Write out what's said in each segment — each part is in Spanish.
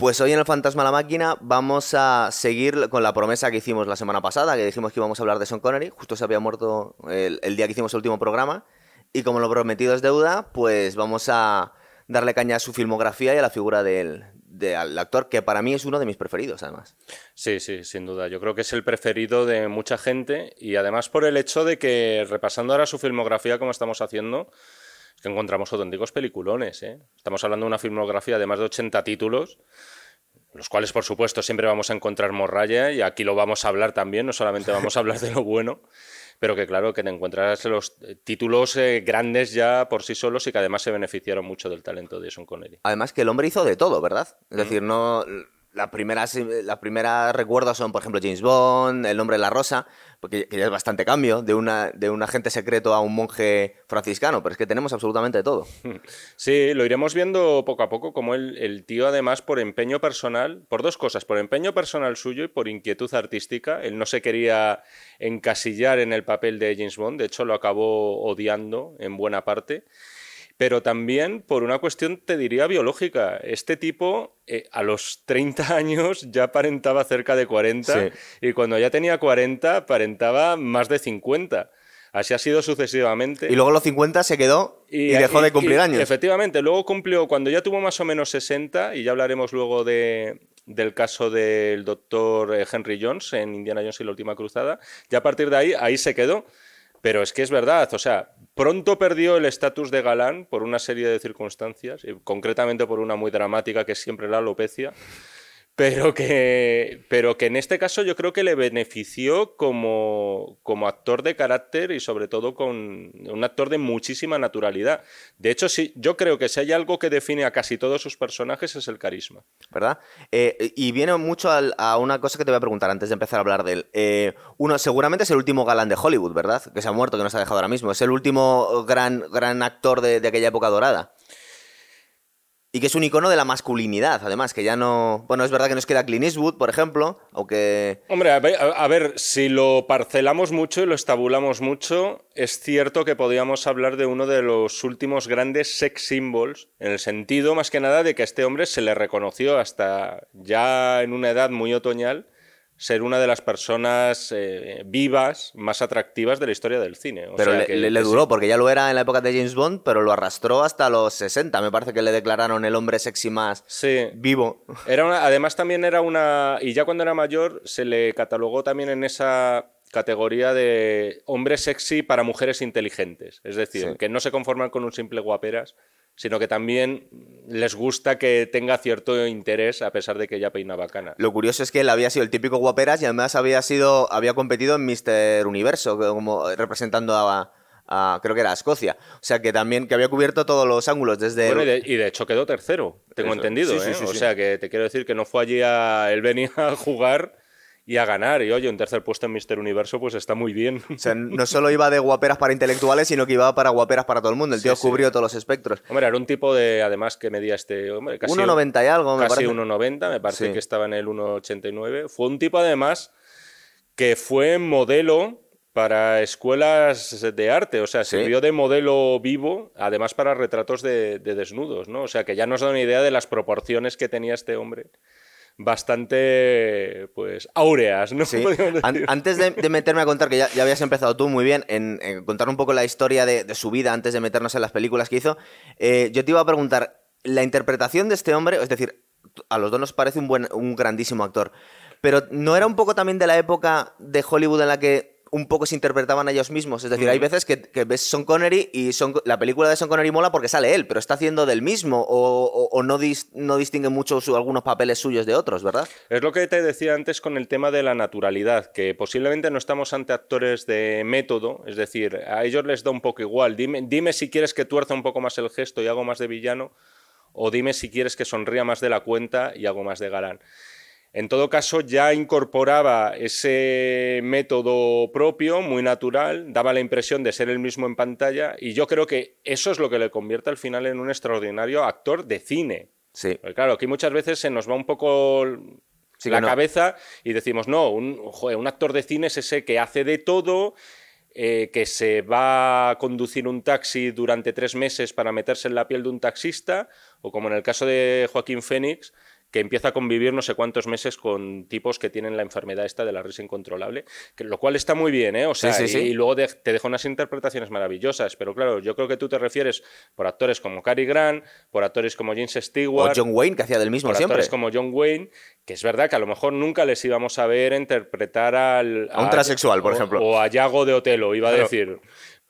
Pues hoy en el Fantasma la Máquina vamos a seguir con la promesa que hicimos la semana pasada, que dijimos que íbamos a hablar de Sean Connery. Justo se había muerto el, día que hicimos el último programa. Y como lo prometido es deuda, pues vamos a darle caña a su filmografía y a la figura del, actor, que para mí es uno de mis preferidos, además. Sí, sí, sin duda. Yo creo que es el preferido de mucha gente y además por el hecho de que, repasando ahora su filmografía como estamos haciendo, que encontramos auténticos peliculones. ¿eh? Estamos hablando de una filmografía de más de 80 títulos, los cuales, por supuesto, siempre vamos a encontrar morralla y aquí lo vamos a hablar también, no solamente vamos a hablar de lo bueno, pero que claro, que te encuentras los títulos eh, grandes ya por sí solos y que además se beneficiaron mucho del talento de Jason Connery. Además que el hombre hizo de todo, ¿verdad? Es decir, no las primeras, las primeras recuerdos son, por ejemplo, James Bond, El nombre de la rosa, porque ya es bastante cambio de, una, de un agente secreto a un monje franciscano, pero es que tenemos absolutamente todo. Sí, lo iremos viendo poco a poco, como el, el tío además por empeño personal, por dos cosas, por empeño personal suyo y por inquietud artística, él no se quería encasillar en el papel de James Bond, de hecho lo acabó odiando en buena parte pero también por una cuestión, te diría, biológica. Este tipo eh, a los 30 años ya aparentaba cerca de 40 y cuando ya tenía 40 aparentaba más de 50. Así ha sido sucesivamente. Y luego los 50 se quedó y, dejó de cumplir años. Efectivamente, luego cumplió cuando ya tuvo más o menos 60, y ya hablaremos luego de, del caso del doctor eh, Henry Jones en Indiana Jones y la Última Cruzada, ya a partir de ahí, ahí se quedó. Pero es que es verdad, o sea, pronto perdió el estatus de galán por una serie de circunstancias, y concretamente por una muy dramática que es siempre la alopecia pero que, pero que en este caso yo creo que le benefició como, como actor de carácter y sobre todo con un actor de muchísima naturalidad. De hecho, sí, yo creo que si hay algo que define a casi todos sus personajes es el carisma. ¿Verdad? Eh, y viene mucho a, una cosa que te voy a preguntar antes de empezar a hablar de él. Eh, uno, seguramente es el último galán de Hollywood, ¿verdad? Que se ha muerto, que nos ha dejado ahora mismo. Es el último gran, gran actor de aquella época dorada. Y que es un icono de la masculinidad, además, que ya no... Bueno, es verdad que nos queda Clint Eastwood, por ejemplo, aunque... Hombre, a ver, si lo parcelamos mucho y lo estabulamos mucho, es cierto que podríamos hablar de uno de los últimos grandes sex symbols, en el sentido, más que nada, de que a este hombre se le reconoció hasta ya en una edad muy otoñal ser una de las personas eh, vivas más atractivas de la historia del cine. pero le, duró, porque ya lo era en la época de James Bond, pero lo arrastró hasta los 60. Me parece que le declararon el hombre sexy más vivo. Era además también era una... Y ya cuando era mayor se le catalogó también en esa categoría de hombre sexy para mujeres inteligentes. Es decir, que no se conforman con un simple guaperas, sino que también les gusta que tenga cierto interés a pesar de que ella peina bacana. Lo curioso es que él había sido el típico guaperas y además había sido había competido en Mister Universo como representando a, creo que era Escocia. O sea que también que había cubierto todos los ángulos desde bueno, y, de, hecho quedó tercero, tengo entendido, ¿eh? o sea que te quiero decir que no fue allí a él venía a jugar y a ganar. Y oye, un tercer puesto en Mister Universo, pues está muy bien. O sea, no solo iba de guaperas para intelectuales, sino que iba para guaperas para todo el mundo. El tío cubrió todos los espectros. Hombre, era un tipo de, además, que medía este hombre, casi 1,90 y algo, me casi 1,90, me parece que estaba en el 1,89. Fue un tipo, además, que fue modelo para escuelas de arte, o sea, sirvió de modelo vivo, además para retratos de, de desnudos, ¿no? O sea, que ya nos da una idea de las proporciones que tenía este hombre bastante, pues, áureas, ¿no? antes de, meterme a contar, que ya, habías empezado tú muy bien, en, contar un poco la historia de, su vida antes de meternos en las películas que hizo, eh, yo te iba a preguntar, la interpretación de este hombre, es decir, a los dos nos parece un, buen, un grandísimo actor, pero ¿no era un poco también de la época de Hollywood en la que un poco se interpretaban a ellos mismos. Es decir, hay veces que, ves Son Connery y son, la película de Son Connery mola porque sale él, pero está haciendo del mismo o, no, no, distingue mucho algunos papeles suyos de otros, ¿verdad? Es lo que te decía antes con el tema de la naturalidad, que posiblemente no estamos ante actores de método, es decir, a ellos les da un poco igual. Dime, dime si quieres que tuerza un poco más el gesto y hago más de villano, o dime si quieres que sonría más de la cuenta y hago más de galán. En todo caso, ya incorporaba ese método propio, muy natural, daba la impresión de ser el mismo en pantalla y yo creo que eso es lo que le convierte al final en un extraordinario actor de cine. Sí. claro, aquí muchas veces se nos va un poco la cabeza y decimos, no, un, un, actor de cine es ese que hace de todo, eh, que se va a conducir un taxi durante tres meses para meterse en la piel de un taxista, o como en el caso de Joaquín Fénix, que empieza a convivir no sé cuántos meses con tipos que tienen la enfermedad esta de la risa incontrolable, que, lo cual está muy bien, ¿eh? O sea, Y, luego te deja unas interpretaciones maravillosas, pero claro, yo creo que tú te refieres por actores como Cary Grant, por actores como James Stewart... O John Wayne, que hacía del mismo por siempre. actores como John Wayne, que es verdad que a lo mejor nunca les íbamos a ver interpretar al... A un transexual, por ejemplo. O a Yago de Otelo, iba a decir.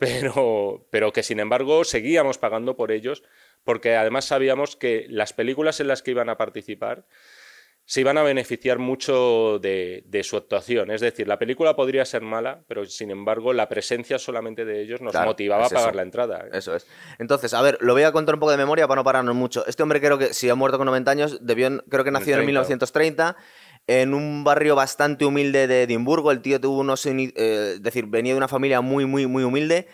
Pero, pero que sin embargo seguíamos pagando por ellos porque además sabíamos que las películas en las que iban a participar se iban a beneficiar mucho de, su actuación. Es decir, la película podría ser mala, pero sin embargo la presencia solamente de ellos nos motivaba a pagar la entrada. ¿eh? Eso es. Entonces, a ver, lo voy a contar un poco de memoria para no pararnos mucho. Este hombre creo que si ha muerto con 90 años, debió, creo que nació en, 1930 en un barrio bastante humilde de Edimburgo. El tío tuvo unos... Eh, es decir, venía de una familia muy, muy, muy humilde.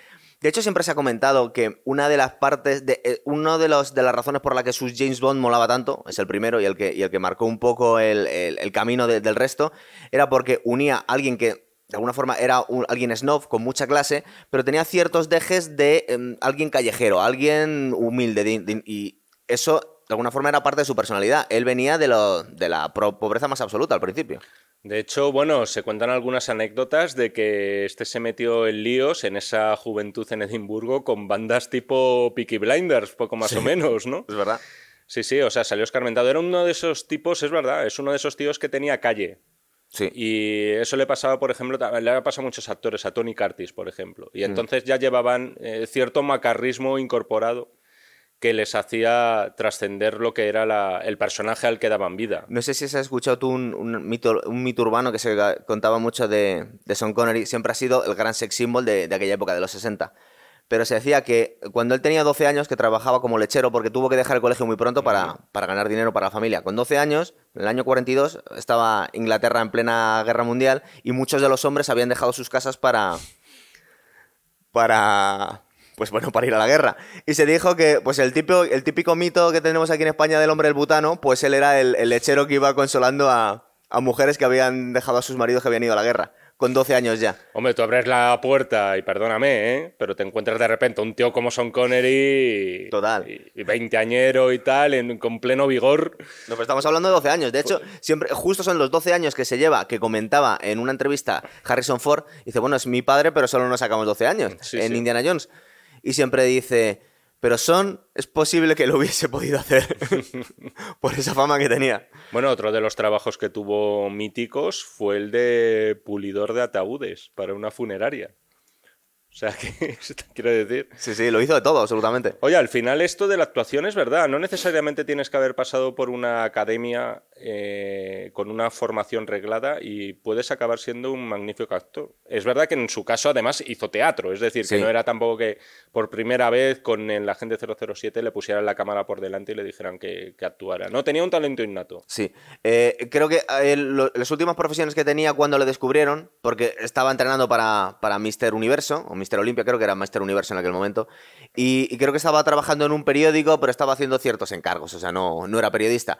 De hecho, siempre se ha comentado que una de las partes, de, eh, de, los, de las razones por la que sus James Bond molaba tanto, es el primero y el que, y el que marcó un poco el, camino del resto, era porque unía a alguien que de alguna forma era alguien snob con mucha clase, pero tenía ciertos dejes de em, alguien callejero, alguien humilde, y eso de alguna forma era parte de su personalidad. Él venía de, lo, de la pobreza más absoluta al principio. De hecho, bueno, se cuentan algunas anécdotas de que este se metió en líos en esa juventud en Edimburgo con bandas tipo Peaky Blinders, poco más o menos, ¿no? Es verdad. Sí, sí, o sea, salió escarmentado. Era uno de esos tipos, es verdad, es uno de esos tíos que tenía calle. Sí. Y eso le pasaba, por ejemplo, le ha pasado a muchos actores, a Tony Curtis, por ejemplo. Y mm. entonces ya llevaban eh, cierto macarrismo incorporado que les hacía trascender lo que era el personaje al que daban vida. No sé si has escuchado tú un, mito, un mito urbano que se contaba mucho de, de Sean Connery, siempre ha sido el gran sex symbol de, aquella época, de los 60. Pero se decía que cuando él tenía 12 años, que trabajaba como lechero, porque tuvo que dejar el colegio muy pronto para, para ganar dinero para la familia. Con 12 años, en el año 42, estaba Inglaterra en plena guerra mundial y muchos de los hombres habían dejado sus casas para, para, pues bueno, para ir a la guerra. Y se dijo que, pues el, tipo, el típico mito que tenemos aquí en España del hombre del butano, pues él era el, lechero que iba consolando a, mujeres que habían dejado a sus maridos que habían ido a la guerra con 12 años ya. Hombre, tú abres la puerta y perdóname, ¿eh? pero te encuentras de repente un tío como Son Connery. Total. Y, veinteañero y tal, en, con pleno vigor. No, pero estamos hablando de 12 años. De hecho, siempre, justo son los 12 años que se lleva, que comentaba en una entrevista Harrison Ford. Dice, bueno, es mi padre, pero solo nos sacamos 12 años en Indiana Jones y siempre dice, pero Son es posible que lo hubiese podido hacer por esa fama que tenía. Bueno, otro de los trabajos que tuvo míticos fue el de pulidor de ataúdes para una funeraria. O sea, que quiero decir. Sí, sí, lo hizo de todo, absolutamente. Oye, al final esto de la actuación es verdad. No necesariamente tienes que haber pasado por una academia eh, con una formación reglada y puedes acabar siendo un magnífico actor. Es verdad que en su caso además hizo teatro, es decir, que no era tampoco que por primera vez con el agente 007 le pusieran la cámara por delante y le dijeran que, actuara. No, tenía un talento innato. Sí. Eh, creo que eh, las últimas profesiones que tenía cuando le descubrieron, porque estaba entrenando para, para Mister Universo, o Mister Olimpia, creo que era Mister Universo en aquel momento, y, creo que estaba trabajando en un periódico, pero estaba haciendo ciertos encargos, o sea, no, no era periodista.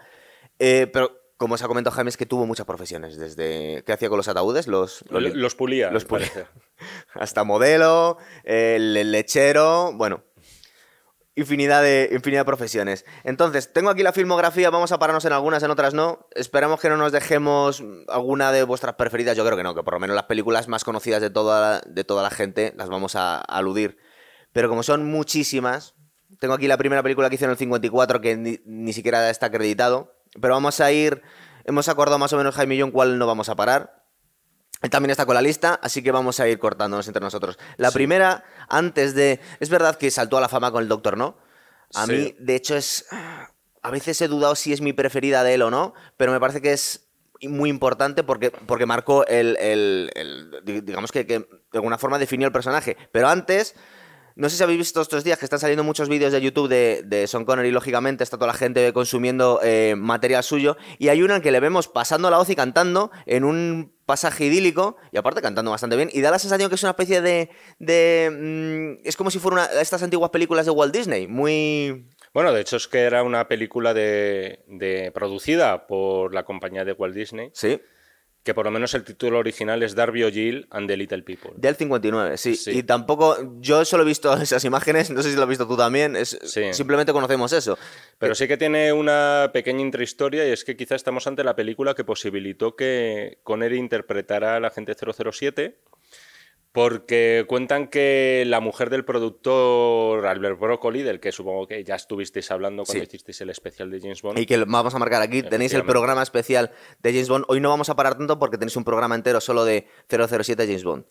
Eh, pero como se ha comentado Jaime, es que tuvo muchas profesiones, desde qué hacía con los ataúdes, los, los, pulía. Los pulía. Hasta modelo, el lechero, bueno, infinidad de, infinidad de profesiones. Entonces, tengo aquí la filmografía, vamos a pararnos en algunas, en otras no. Esperamos que no nos dejemos alguna de vuestras preferidas, yo creo que no, que por lo menos las películas más conocidas de toda, de toda la gente las vamos a, aludir. Pero como son muchísimas, tengo aquí la primera película que hizo en el 54 que ni, ni siquiera está acreditado, pero vamos a ir, hemos acordado más o menos Jaime y yo en cuál no vamos a parar. Él también está con la lista, así que vamos a ir cortándonos entre nosotros. La primera, antes de... Es verdad que saltó a la fama con el Doctor No. A mí, de hecho, es... A veces he dudado si es mi preferida de él o no, pero me parece que es muy importante porque, porque marcó el... digamos que, que de alguna forma definió el personaje. Pero antes no sé si habéis visto estos días que están saliendo muchos vídeos de YouTube de, de Sean Connery, lógicamente está toda la gente consumiendo eh, material suyo, y hay una en que le vemos pasando la voz y cantando en un pasaje idílico, y aparte cantando bastante bien, y da la sensación que es una especie de... de mm, es como si fuera una, estas antiguas películas de Walt Disney, muy... Bueno, de hecho es que era una película de, de producida por la compañía de Walt Disney. Sí que por lo menos el título original es Darby O'Gill and the Little People. Del 59, sí. Sí. Y tampoco, yo solo he visto esas imágenes, no sé si lo has visto tú también, es, Sí. simplemente conocemos eso. Pero sí que tiene una pequeña intrahistoria y es que quizá estamos ante la película que posibilitó que Connery interpretara al agente 007 porque cuentan que la mujer del productor Albert Broccoli, del que supongo que ya estuvisteis hablando cuando Sí. hicisteis el especial de James Bond, Y que lo vamos a marcar aquí, tenéis el programa especial de James Bond. Hoy no vamos a parar tanto porque tenéis un programa entero solo de 007 James Bond.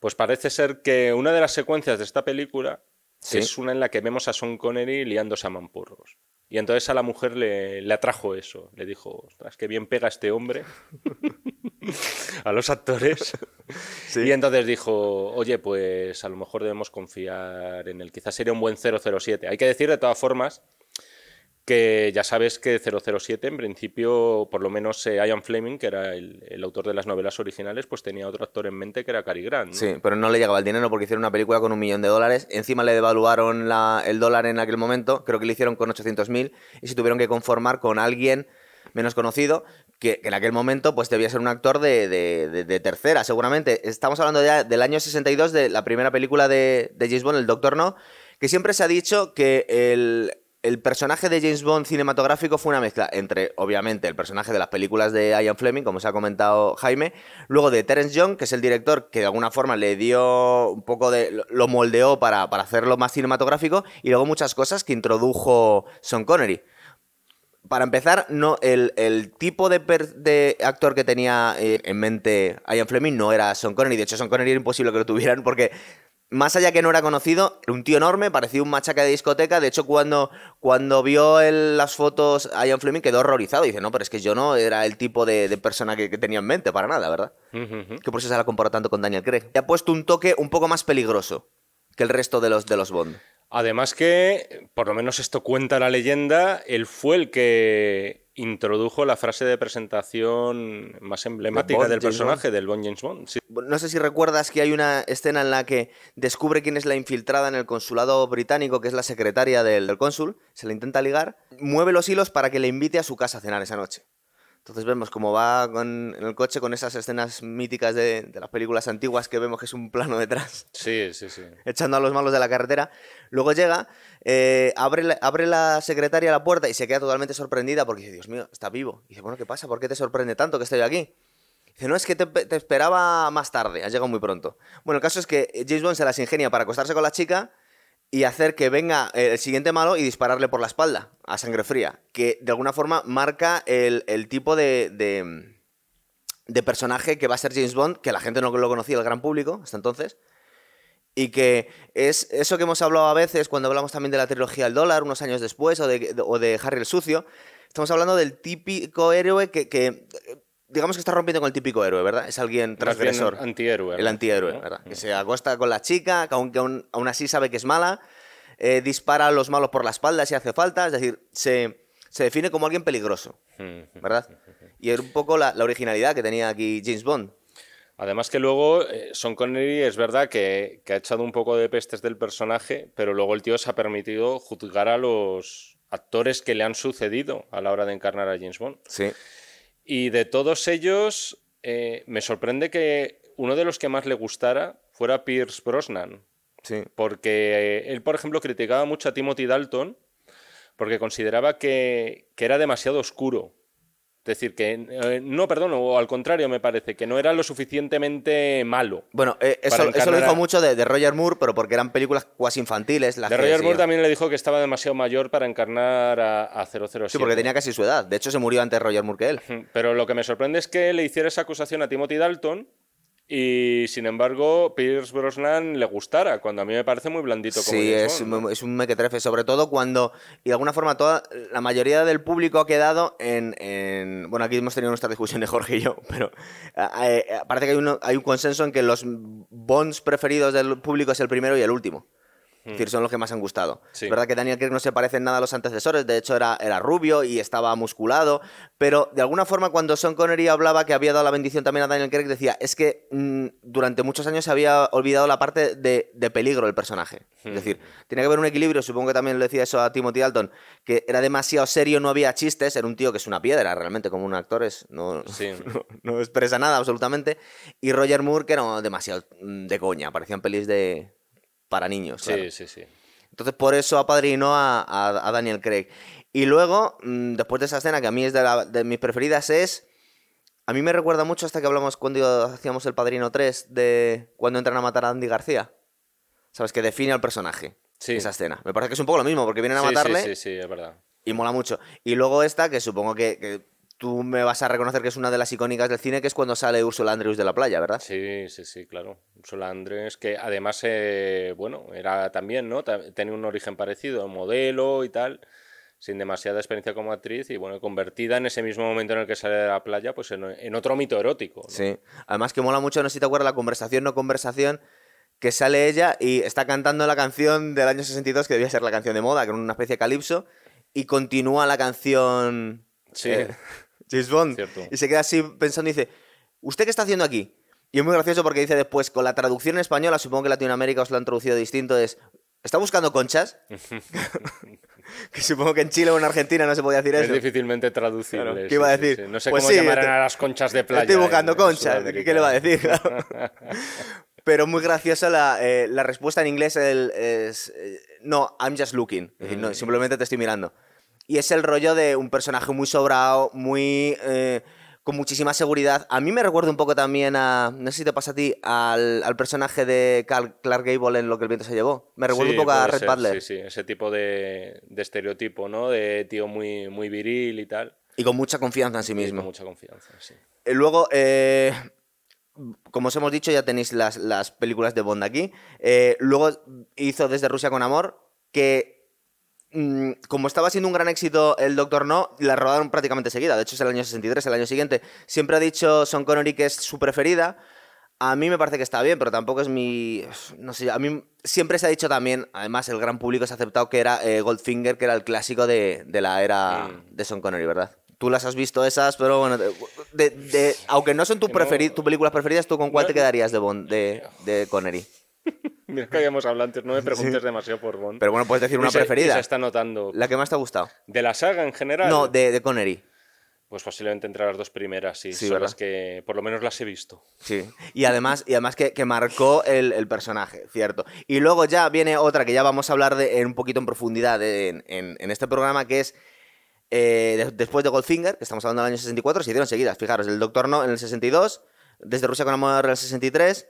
pues parece ser que una de las secuencias de esta película Sí. es una en la que vemos a Sean Connery liándose a mampurros. Y entonces a la mujer le, le atrajo eso. Le dijo, ostras, qué bien pega este hombre a los actores. Sí. Y entonces dijo, oye, pues a lo mejor debemos confiar en él. Quizás sería un buen 007. Hay que decir de todas formas que ya sabes que 007 en principio, por lo menos eh, Ian Fleming, que era el, el autor de las novelas originales, pues tenía otro actor en mente que era Cary Grant. ¿no? Sí, pero no le llegaba el dinero porque hicieron una película con un millón de dólares. Encima le devaluaron la- el dólar en aquel momento. Creo que lo hicieron con 800.000 y se tuvieron que conformar con alguien menos conocido que, en aquel momento pues debía ser un actor de, de- de- de tercera, seguramente. Estamos hablando ya del año 62 de la primera película de, James Bond, El Doctor No, que siempre se ha dicho que el, el personaje de James Bond cinematográfico fue una mezcla entre, obviamente, el personaje de las películas de Ian Fleming, como se ha comentado Jaime, luego de Terence Young, que es el director que de alguna forma le dio un poco de. lo moldeó para, para hacerlo más cinematográfico, y luego muchas cosas que introdujo Sean Connery. Para empezar, no, el, el tipo de, per- de actor que tenía eh, en mente Ian Fleming no era Sean Connery. De hecho, Sean Connery era imposible que lo tuvieran porque, más allá que no era conocido, era un tío enorme, parecía un machaca de discoteca. De hecho, cuando, cuando vio él las fotos a Ian Fleming quedó horrorizado. Dice, no, pero es que yo no era el tipo de, de persona que, que tenía en mente, para nada, ¿verdad? Ujú, ujú. Que por eso se la comparó tanto con Daniel Craig. Le ha puesto un toque un poco más peligroso que el resto de los, de los Bond. Además que, por lo menos esto cuenta la leyenda, él fue el que introdujo la frase de presentación más emblemática Bond, del personaje, del Bond James Bond. Sí. No sé si recuerdas que hay una escena en la que descubre quién es la infiltrada en el consulado británico, que es la secretaria del, del cónsul, se la intenta ligar, mueve los hilos para que le invite a su casa a cenar esa noche. Entonces vemos cómo va con- en el coche con esas escenas míticas de, de las películas antiguas que vemos que es un plano detrás, Sí, sí, sí. echando a los malos de la carretera. Luego llega, eh, abre, la, abre la secretaria la puerta y se queda totalmente sorprendida porque dice, Dios mío, está vivo. Y dice, bueno, ¿qué pasa? ¿Por qué te sorprende tanto que estoy aquí? Dice, no, es que te, te esperaba más tarde, has llegado muy pronto. Bueno, el caso es que James Bond se las ingenia para acostarse con la chica y hacer que venga el siguiente malo y dispararle por la espalda, a sangre fría. Que de alguna forma marca el, el tipo de, de, de personaje que va a ser James Bond, que la gente no lo conocía, el gran público, hasta entonces. Y que es eso que hemos hablado a veces cuando hablamos también de la trilogía del dólar, unos años después, o de, Harry el Sucio. Estamos hablando del típico héroe que, digamos que está rompiendo con el típico héroe, ¿verdad? Es alguien Más bien transgresor. antihéroe. El antihéroe, ¿No? ¿verdad? Que se acosta con la chica, que aunque aún, aún así sabe que es mala, eh, dispara a los malos por la espalda si hace falta, es decir, se, se define como alguien peligroso, Ujú. ¿verdad? Y era un poco la, la originalidad que tenía aquí James Bond. Además que luego eh, Sean Connery es verdad que, que ha echado un poco de pestes del personaje, pero luego el tío se ha permitido juzgar a los actores que le han sucedido a la hora de encarnar a James Bond. Sí. Y de todos ellos, eh, me sorprende que uno de los que más le gustara fuera Pierce Brosnan, Sí. porque eh, él, por ejemplo, criticaba mucho a Timothy Dalton porque consideraba que, que era demasiado oscuro. Es decir, que eh, no, perdón, o al contrario, me parece, que no era lo suficientemente malo. Bueno, eh, eso, eso lo dijo mucho de, de Roger Moore, pero porque eran películas cuasi infantiles. las De Roger. Moore también le dijo que estaba demasiado mayor para encarnar a, a 007. Sí, porque tenía casi su edad. De hecho, se murió antes Roger Moore que él. Pero lo que me sorprende es que le hiciera esa acusación a Timothy Dalton y, sin embargo, Pierce Brosnan le gustara, cuando a mí me parece muy blandito como Sí, es, ¿no? un- es un mequetrefe, sobre todo cuando, y de alguna forma, toda la mayoría del público ha quedado en. en- bueno, aquí hemos tenido nuestra discusión de Jorge y yo, pero eh, parece que hay, uno- hay un consenso en que los Bonds preferidos del público es el primero y el último. Es decir, son los que más han gustado. Sí. Es verdad que Daniel Craig no se parece en nada a los antecesores, de hecho era, era rubio y estaba musculado, pero de alguna forma cuando Sean Connery hablaba que había dado la bendición también a Daniel Craig, decía, es que mm, durante muchos años se había olvidado la parte de, de peligro del personaje. Es decir, tiene que haber un equilibrio, supongo que también le decía eso a Timothy Dalton, que era demasiado serio, no había chistes, era un tío que es una piedra realmente, como un actor es, no, Sí. no, no expresa nada absolutamente, y Roger Moore que era demasiado mm, de coña, parecían pelis de... para niños. claro. Sí, sí, sí. Entonces, por eso apadrinó a, a- a Daniel Craig. Y luego, mm, después de esa escena, que a mí es de, la- de mis preferidas, es. A mí me recuerda mucho hasta que hablamos cuando hacíamos el Padrino 3 de cuando entran a matar a Andy García. ¿Sabes? Que define al personaje. Sí. Esa escena. Me parece que es un poco lo mismo, porque vienen a Sí, sí, matarle Sí, sí, es verdad. y mola mucho. Y luego esta, que supongo que, que tú me vas a reconocer que es una de las icónicas del cine, que es cuando sale Ursula Andrews de la playa, ¿verdad? Sí, sí, sí, claro. Ursula Andrés, que además, eh, bueno, era también, ¿no? Tenía un origen parecido, modelo y tal, sin demasiada experiencia como actriz y, bueno, convertida en ese mismo momento en el que sale de la playa, pues en, en otro mito erótico. ¿no? Sí. Además que mola mucho, no sé si te acuerdas, la conversación, no conversación, que sale ella y está cantando la canción del año 62, que debía ser la canción de moda, que era una especie de calipso, y continúa la canción Sí. eh, James Bond. Cierto. Y se queda así pensando y dice, ¿usted qué está haciendo aquí? Y es muy gracioso porque dice después, con la traducción en española, supongo que en Latinoamérica os lo han traducido distinto, es, ¿está buscando conchas? que supongo que en Chile o en Argentina no se podía decir Es eso. difícilmente traducible. Claro, ¿qué sí, iba a sí, decir? sí. No sé Pues cómo sí, llamarán te- a las conchas de playa. Estoy buscando en- en conchas, ¿qué, Sudamérica. qué le va a decir? Pero muy graciosa la, eh, la respuesta en inglés el- es... eh, no, I'm just looking. Es decir, Mm. no, simplemente te estoy mirando. Y es el rollo de un personaje muy sobrado, muy... eh, con muchísima seguridad. A mí me recuerda un poco también a... No sé si te pasa a ti, al, al personaje de Clark Gable en Lo que el viento se llevó. Me recuerda Sí, un poco a Red ser, Butler. Sí, sí, ese tipo de, de estereotipo, ¿no? De tío muy, muy viril y tal. Y con mucha confianza en sí Y mismo. con mucha confianza, sí. Eh, Luego, eh, como os hemos dicho, ya tenéis las, las películas de Bond aquí. Eh, luego hizo Desde Rusia con Amor, que como estaba siendo un gran éxito el Doctor No, la rodaron prácticamente seguida. De hecho, es el año 63, el año siguiente. Siempre ha dicho Sean Connery que es su preferida. A mí me parece que está bien, pero tampoco es mi... No sé, a mí siempre se ha dicho también, además el gran público se ha aceptado que era eh, Goldfinger, que era el clásico de, de la era Mm. de Sean Connery, ¿verdad? Tú las has visto esas, pero bueno, de, de- de- aunque no son tu no- tus películas preferidas, ¿tú con cuál No- te quedarías de Bond, de, de Connery? Mira que habíamos hablado antes, no me preguntes demasiado por Bond. Pero bueno, puedes decir una Y se- y preferida. se está notando. La que más te ha gustado. De la saga en general. No, de, de Connery. Pues posiblemente entre las dos primeras, sí. Sí, son ¿verdad? las que por lo menos las he visto. Sí. Y además, y además que, que marcó el, el personaje, cierto. Y luego ya viene otra que ya vamos a hablar de, en un poquito en profundidad de- en, en- en este programa, que es eh, de- después de Goldfinger, que estamos hablando del año 64, se hicieron seguidas. Fijaros, el Doctor No en el 62, desde Rusia con Amor en el 63,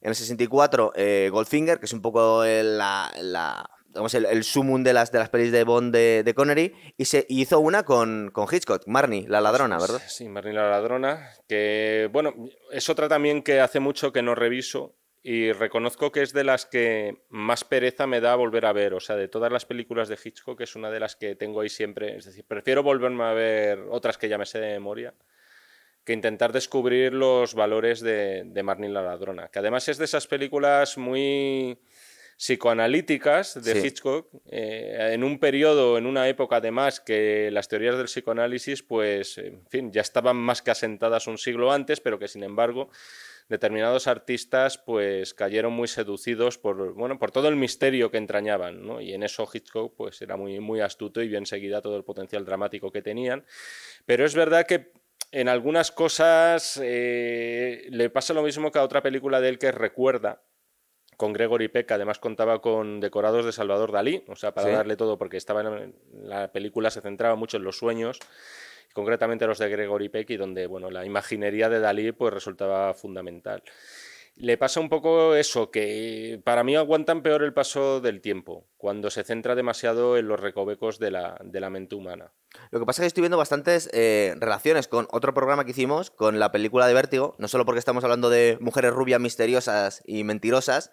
en el 64 eh, Goldfinger, que es un poco el, la, la- digamos, el, el sumum de las, de las pelis de Bond de, de Connery, y se hizo una con, con Hitchcock, Marnie, la ladrona, ¿verdad? Sí, Marnie la ladrona, que bueno, es otra también que hace mucho que no reviso y reconozco que es de las que más pereza me da volver a ver, o sea, de todas las películas de Hitchcock es una de las que tengo ahí siempre, es decir, prefiero volverme a ver otras que ya me sé de memoria que intentar descubrir los valores de, de Marnie la ladrona, que además es de esas películas muy psicoanalíticas de Sí. Hitchcock, eh, en un periodo, en una época además que las teorías del psicoanálisis, pues, en fin, ya estaban más que asentadas un siglo antes, pero que sin embargo determinados artistas pues cayeron muy seducidos por, bueno, por todo el misterio que entrañaban, ¿no? Y en eso Hitchcock pues era muy, muy astuto y bien seguida todo el potencial dramático que tenían. Pero es verdad que en algunas cosas eh, le pasa lo mismo que a otra película de él que recuerda, con Gregory Peck, que además contaba con decorados de Salvador Dalí, o sea, para Sí. darle todo, porque estaba en la película se centraba mucho en los sueños, concretamente los de Gregory Peck, y donde bueno, la imaginería de Dalí pues, resultaba fundamental. Le pasa un poco eso, que para mí aguantan peor el paso del tiempo, cuando se centra demasiado en los recovecos de la, de la mente humana. Lo que pasa es que estoy viendo bastantes eh, relaciones con otro programa que hicimos, con la película de Vértigo, no solo porque estamos hablando de mujeres rubias misteriosas y mentirosas,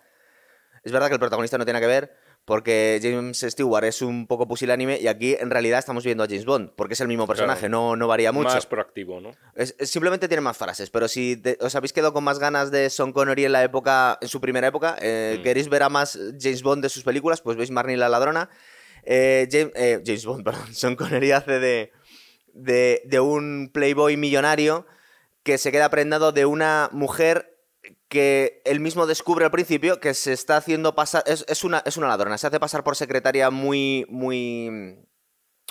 es verdad que el protagonista no tiene que ver, porque James Stewart es un poco pusilánime y aquí en realidad estamos viendo a James Bond, porque es el mismo personaje, no, no varía mucho. Más proactivo, ¿no? Es- es- simplemente tiene más frases, pero si te- os habéis quedado con más ganas de Sean Connery en la época, en su primera época, eh, Mm. queréis ver a más James Bond de sus películas, pues veis Marnie la ladrona. Eh, James, eh, James Bond, perdón, Sean Connery hace de, de, de un playboy millonario que se queda prendado de una mujer que él mismo descubre al principio que se está haciendo pasar. Es, una, es una ladrona, se hace pasar por secretaria muy. muy.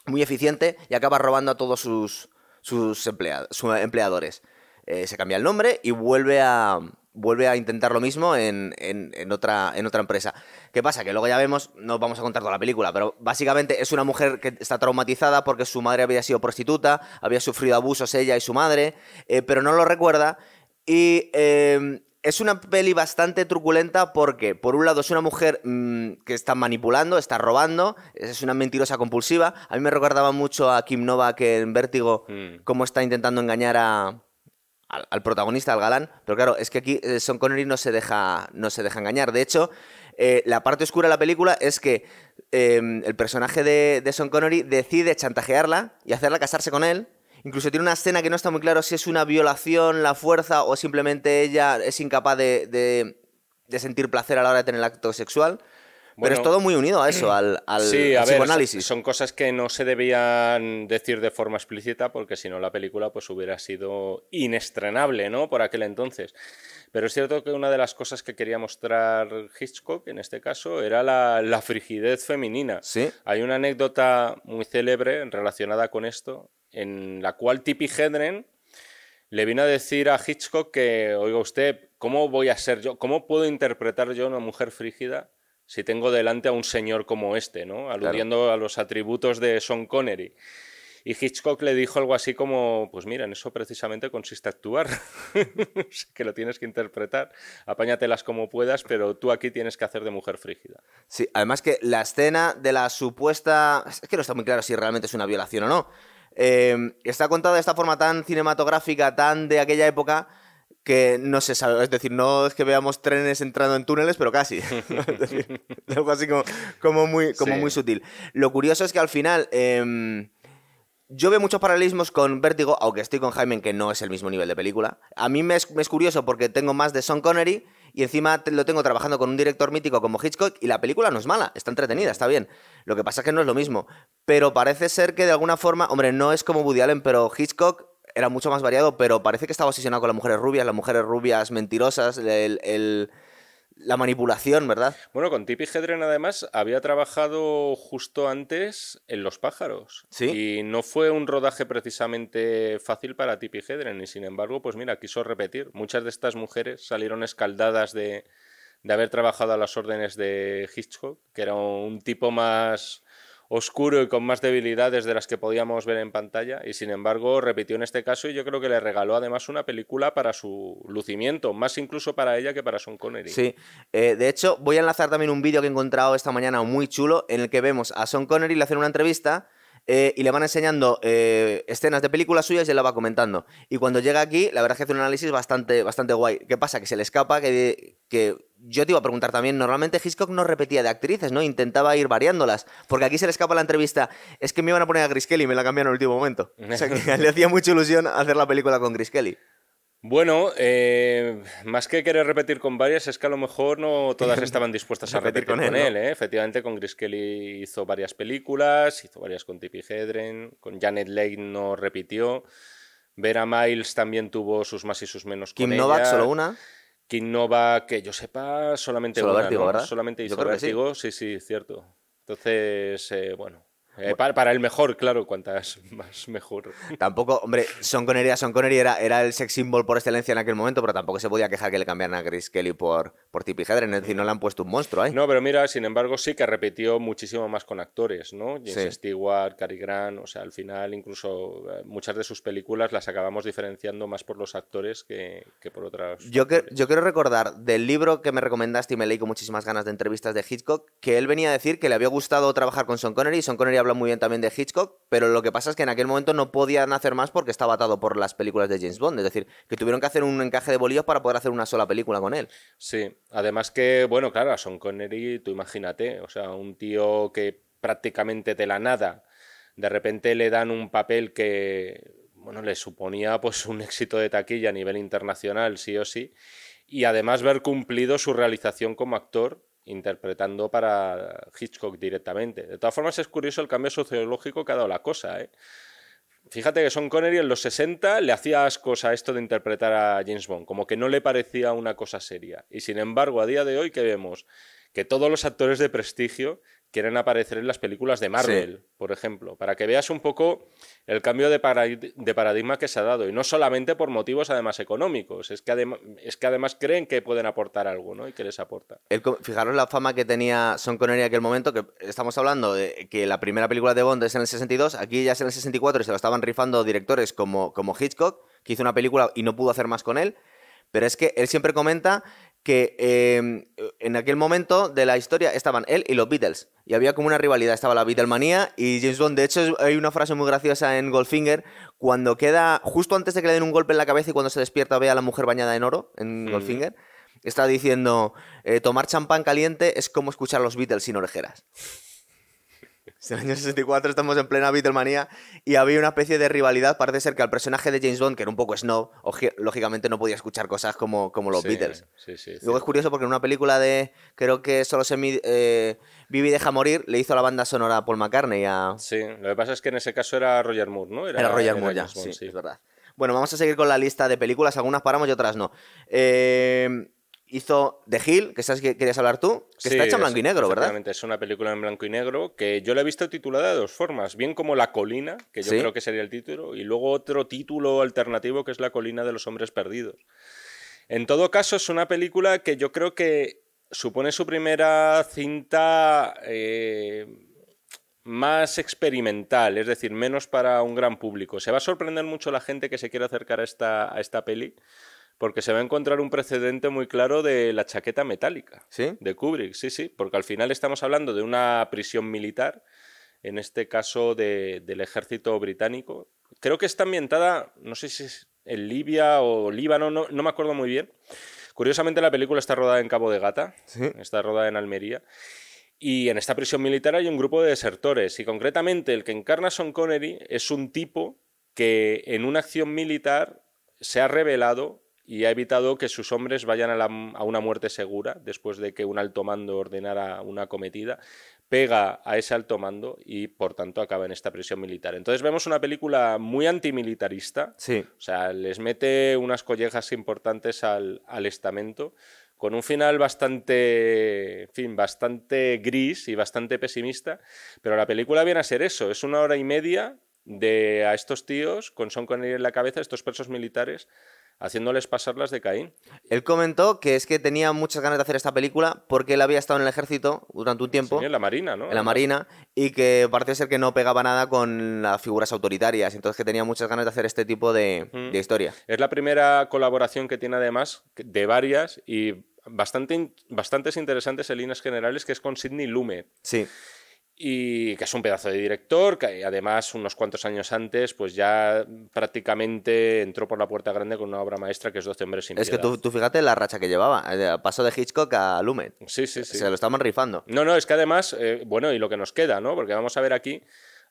muy eficiente y acaba robando a todos sus, sus, empleados, sus empleadores. Eh, se cambia el nombre y vuelve a. Vuelve a intentar lo mismo en, en- otra, en otra empresa. ¿Qué pasa? Que luego ya vemos, no vamos a contar toda la película, pero básicamente es una mujer que está traumatizada porque su madre había sido prostituta, había sufrido abusos ella y su madre, eh, pero no lo recuerda. Y eh, es una peli bastante truculenta porque, por un lado, es una mujer mm, que está manipulando, está robando, es una mentirosa compulsiva. A mí me recordaba mucho a Kim Novak en Vértigo, Mm. cómo está intentando engañar a, al, al protagonista, al galán. Pero claro, es que aquí eh, Sean Connery no se deja, no se deja engañar. De hecho, eh, la parte oscura de la película es que eh, el personaje de, de Sean Connery decide chantajearla y hacerla casarse con él. Incluso tiene una escena que no está muy claro si es una violación, la fuerza o simplemente ella es incapaz de, de- de sentir placer a la hora de tener el acto sexual. Pero es todo muy unido a eso, al, al, sí, a ver, psicoanálisis. son cosas que no se debían decir de forma explícita porque si no la película pues hubiera sido inestrenable, ¿no? Por aquel entonces. Pero es cierto que una de las cosas que quería mostrar Hitchcock en este caso era la, la frigidez femenina. Sí. Hay una anécdota muy célebre relacionada con esto en la cual Tippi Hedren le vino a decir a Hitchcock que, oiga usted, ¿cómo voy a ser yo? ¿Cómo puedo interpretar yo a una mujer frígida si tengo delante a un señor como este, ¿no? Aludiendo a los atributos de Sean Connery. Y Hitchcock le dijo algo así como, pues mira, en eso precisamente consiste actuar, que lo tienes que interpretar, apáñatelas como puedas, pero tú aquí tienes que hacer de mujer frígida. Sí, además que la escena de la supuesta. Es que no está muy claro si realmente es una violación o no. Eh, está contada de esta forma tan cinematográfica, tan de aquella época, que no se sabe. Es decir, no es que veamos trenes entrando en túneles, pero casi. es decir, algo así como, como muy, como Sí. muy sutil. Lo curioso es que al final. em, yo veo muchos paralelismos con Vértigo, aunque estoy con Jaime que no es el mismo nivel de película. A mí me es, me es curioso porque tengo más de Sean Connery y encima lo tengo trabajando con un director mítico como Hitchcock y la película no es mala, está entretenida, está bien. Lo que pasa es que no es lo mismo. Pero parece ser que de alguna forma, hombre, no es como Woody Allen, pero Hitchcock era mucho más variado, pero parece que estaba obsesionado con las mujeres rubias, las mujeres rubias mentirosas, el- el- la manipulación, ¿verdad? Bueno, con Tippi Hedren además había trabajado justo antes en Los pájaros. Sí. Y no fue un rodaje precisamente fácil para Tippi Hedren. Y sin embargo, pues mira, quiso repetir. Muchas de estas mujeres salieron escaldadas de, de haber trabajado a las órdenes de Hitchcock, que era un tipo más oscuro y con más debilidades de las que podíamos ver en pantalla y sin embargo repitió en este caso y yo creo que le regaló además una película para su lucimiento, más incluso para ella que para Sean Connery. Sí, Eh, de hecho voy a enlazar también un vídeo que he encontrado esta mañana muy chulo en el que vemos a Sean Connery le hacen una entrevista eh, y le van enseñando eh, escenas de películas suyas y él la va comentando. Y cuando llega aquí, la verdad es que hace un análisis bastante, bastante guay. ¿Qué pasa? Que se le escapa que, que yo te iba a preguntar también, normalmente Hitchcock no repetía de actrices, ¿no? Intentaba ir variándolas. Porque aquí se le escapa la entrevista, es que me iban a poner a Gris Kelly y me la cambiaron en el último momento. O sea, que le hacía mucha ilusión hacer la película con Gris Kelly. Bueno, eh, más que querer repetir con varias, es que a lo mejor no todas estaban dispuestas a Repetir repetir con con, él. ¿eh? Efectivamente, con Gris Kelly hizo varias películas, hizo varias con Tippi Hedren, con Janet Leigh no repitió. Vera Miles también tuvo sus más y sus menos con Kim Novak, solo una. Kim Novak, que yo sepa, solamente Solo una, Vértigo, ¿no? ¿verdad? Solamente Yo hizo que sí. Vértigo, sí. sí, cierto. Entonces, eh, bueno, eh, para, para el mejor, claro, cuantas más mejor. Tampoco, hombre, Sean Connery, Sean Connery era, era el sex symbol por excelencia en aquel momento, pero tampoco se podía quejar que le cambiaran a Chris Kelly por, por Tippi Hedren. Es decir, no le han puesto un monstruo ahí. No, pero mira, sin embargo, sí que repitió muchísimo más con actores, ¿no? James Sí. Stewart, Cary Grant, o sea, al final incluso eh, muchas de sus películas las acabamos diferenciando más por los actores que, que por otras. Yo, que- yo quiero recordar del libro que me recomendaste y me leí con muchísimas ganas de entrevistas de Hitchcock, que él venía a decir que le había gustado trabajar con Sean Connery y Sean Connery habla muy bien también de Hitchcock, pero lo que pasa es que en aquel momento no podían hacer más porque estaba atado por las películas de James Bond. Es decir, que tuvieron que hacer un encaje de bolillos para poder hacer una sola película con él. Sí, además que, bueno, claro, a Sean Connery, tú imagínate, o sea, un tío que prácticamente de la nada, de repente le dan un papel que, bueno, le suponía pues un éxito de taquilla a nivel internacional, sí o sí, y además ver cumplido su realización como actor interpretando para Hitchcock directamente. De todas formas, es curioso el cambio sociológico que ha dado la cosa. ¿eh? Fíjate que Sean Connery en los 60 le hacía ascos a esto de interpretar a James Bond, como que no le parecía una cosa seria. Y sin embargo, a día de hoy, ¿qué vemos? Que todos los actores de prestigio quieren aparecer en las películas de Marvel, por ejemplo, para que veas un poco el cambio de, paradigma que se ha dado. Y no solamente por motivos además económicos, es que, es que además creen que pueden aportar algo, ¿no? Y que les aporta. fijaros la fama que tenía Son Connery en aquel momento, que estamos hablando de que la primera película de Bond es en el 62, aquí ya es en el 64 y se lo estaban rifando directores como, como Hitchcock, que hizo una película y no pudo hacer más con él. Pero es que él siempre comenta que em, en aquel momento de la historia estaban él y los Beatles. Y había como una rivalidad. Estaba la Beatlemanía y James Bond. De hecho, hay una frase muy graciosa en Goldfinger cuando queda, justo antes de que le den un golpe en la cabeza y cuando se despierta ve a la mujer bañada en oro en Goldfinger. Está diciendo, eh, tomar champán caliente es como escuchar los Beatles sin orejeras. En el año 64 estamos en plena Beatlemanía y había una especie de rivalidad. Parece ser que al personaje de James Bond, que era un poco snob, lógicamente no podía escuchar cosas como, como los Beatles. Luego es curioso porque en una película de, creo que solo se eh, Vivi deja morir, le hizo la banda sonora a Paul McCartney. A... Sí, lo que pasa es que en ese caso era Roger Moore, ¿no? Era, Roger Moore, ya, sí, es verdad. Bueno, vamos a seguir con la lista de películas. Algunas paramos y otras no. Eh, hizo The Hill, que sabes que querías hablar tú, que está hecha en blanco y negro, ¿verdad? Exactamente, es una película en blanco y negro que yo la he visto titulada de dos formas, bien como La colina, que yo creo que sería el título, y luego otro título alternativo que es La colina de los hombres perdidos. En todo caso, es una película que yo creo que supone su primera cinta eh, más experimental, es decir, menos para un gran público. Se va a sorprender mucho la gente que se quiere acercar a esta, a esta peli porque se va a encontrar un precedente muy claro de la chaqueta metálica ¿Sí? de Kubrick, sí, sí, porque al final estamos hablando de una prisión militar, en este caso del ejército británico. Creo que está ambientada, no sé si es en Libia o Líbano, no, me acuerdo muy bien. Curiosamente la película está rodada en Cabo de Gata, está rodada en Almería. Y en esta prisión militar hay un grupo de desertores y concretamente el que encarna Sean Connery es un tipo que en una acción militar se ha revelado y ha evitado que sus hombres vayan a, una muerte segura después de que un alto mando ordenara una cometida, pega a ese alto mando y por tanto acaba en esta prisión militar. Entonces vemos una película muy antimilitarista, sí. o sea, les mete unas collejas importantes al, estamento con un final bastante, fin, bastante gris y bastante pesimista, pero la película viene a ser eso, es una hora y media de a estos tíos con Son Connery en la cabeza, estos presos militares, haciéndoles pasar las de Caín. Él comentó que es que tenía muchas ganas de hacer esta película porque él había estado en el ejército durante un tiempo. en la Marina, ¿no? En la Marina, y que parece ser que no pegaba nada con las figuras autoritarias, entonces que tenía muchas ganas de hacer este tipo de, de historia. Es la primera colaboración que tiene además de varias y bastante, bastantes interesantes en líneas generales, que es con Sidney Lumet. Sí y que es un pedazo de director, que además unos cuantos años antes pues ya prácticamente entró por la puerta grande con una obra maestra que es 12 hombres sin Es que tú, fíjate la racha que llevaba, eh, pasó de Hitchcock a Lumet. Sí, sí, sí. Se lo estaban rifando. No, no, es que además, eh, bueno, y lo que nos queda, ¿no? Porque vamos a ver aquí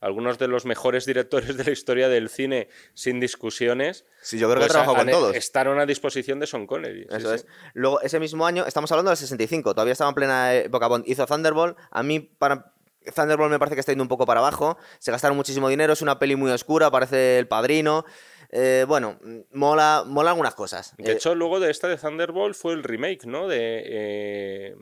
algunos de los mejores directores de la historia del cine sin discusiones. Sí, yo creo que pues, con todos. Estaron a disposición de Son Connery. Eso es. Luego, ese mismo año, estamos hablando del 65, todavía estaba en plena época Bond. Hizo Thunderbolt. A mí, para Thunderbolt me parece que está yendo un poco para abajo. Se gastaron muchísimo dinero, es una peli muy oscura, parece el padrino. Eh, bueno, mola, mola algunas cosas. De eh, hecho, luego de esta de Thunderbolt fue el remake, ¿no? De eh,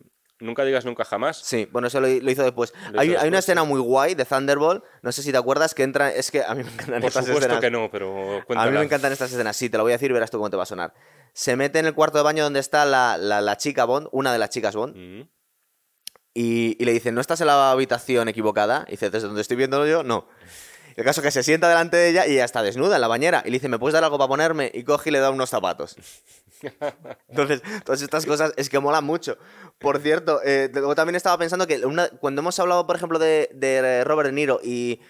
Nunca digas nunca jamás. Sí, bueno, eso lo, hizo después. hay, una escena muy guay de Thunderbolt, no sé si te acuerdas, que entra. Es que a mí me encantan Por estas supuesto que no, pero A mí me encantan estas escenas, sí, te lo voy a decir y verás tú cómo te va a sonar. Se mete en el cuarto de baño donde está la, chica Bond, una de las chicas Bond. Mm. Y, le dicen, ¿no estás en la habitación equivocada? Y dice, ¿desde donde estoy viendo yo? No. El caso es que se sienta delante de ella y ella está desnuda en la bañera. Y le dice, ¿me puedes dar algo para ponerme? Y coge y le da unos zapatos. Entonces, todas estas cosas es que molan mucho. Por cierto, eh, luego también estaba pensando que una- cuando hemos hablado, por ejemplo, de, de Robert De Niro y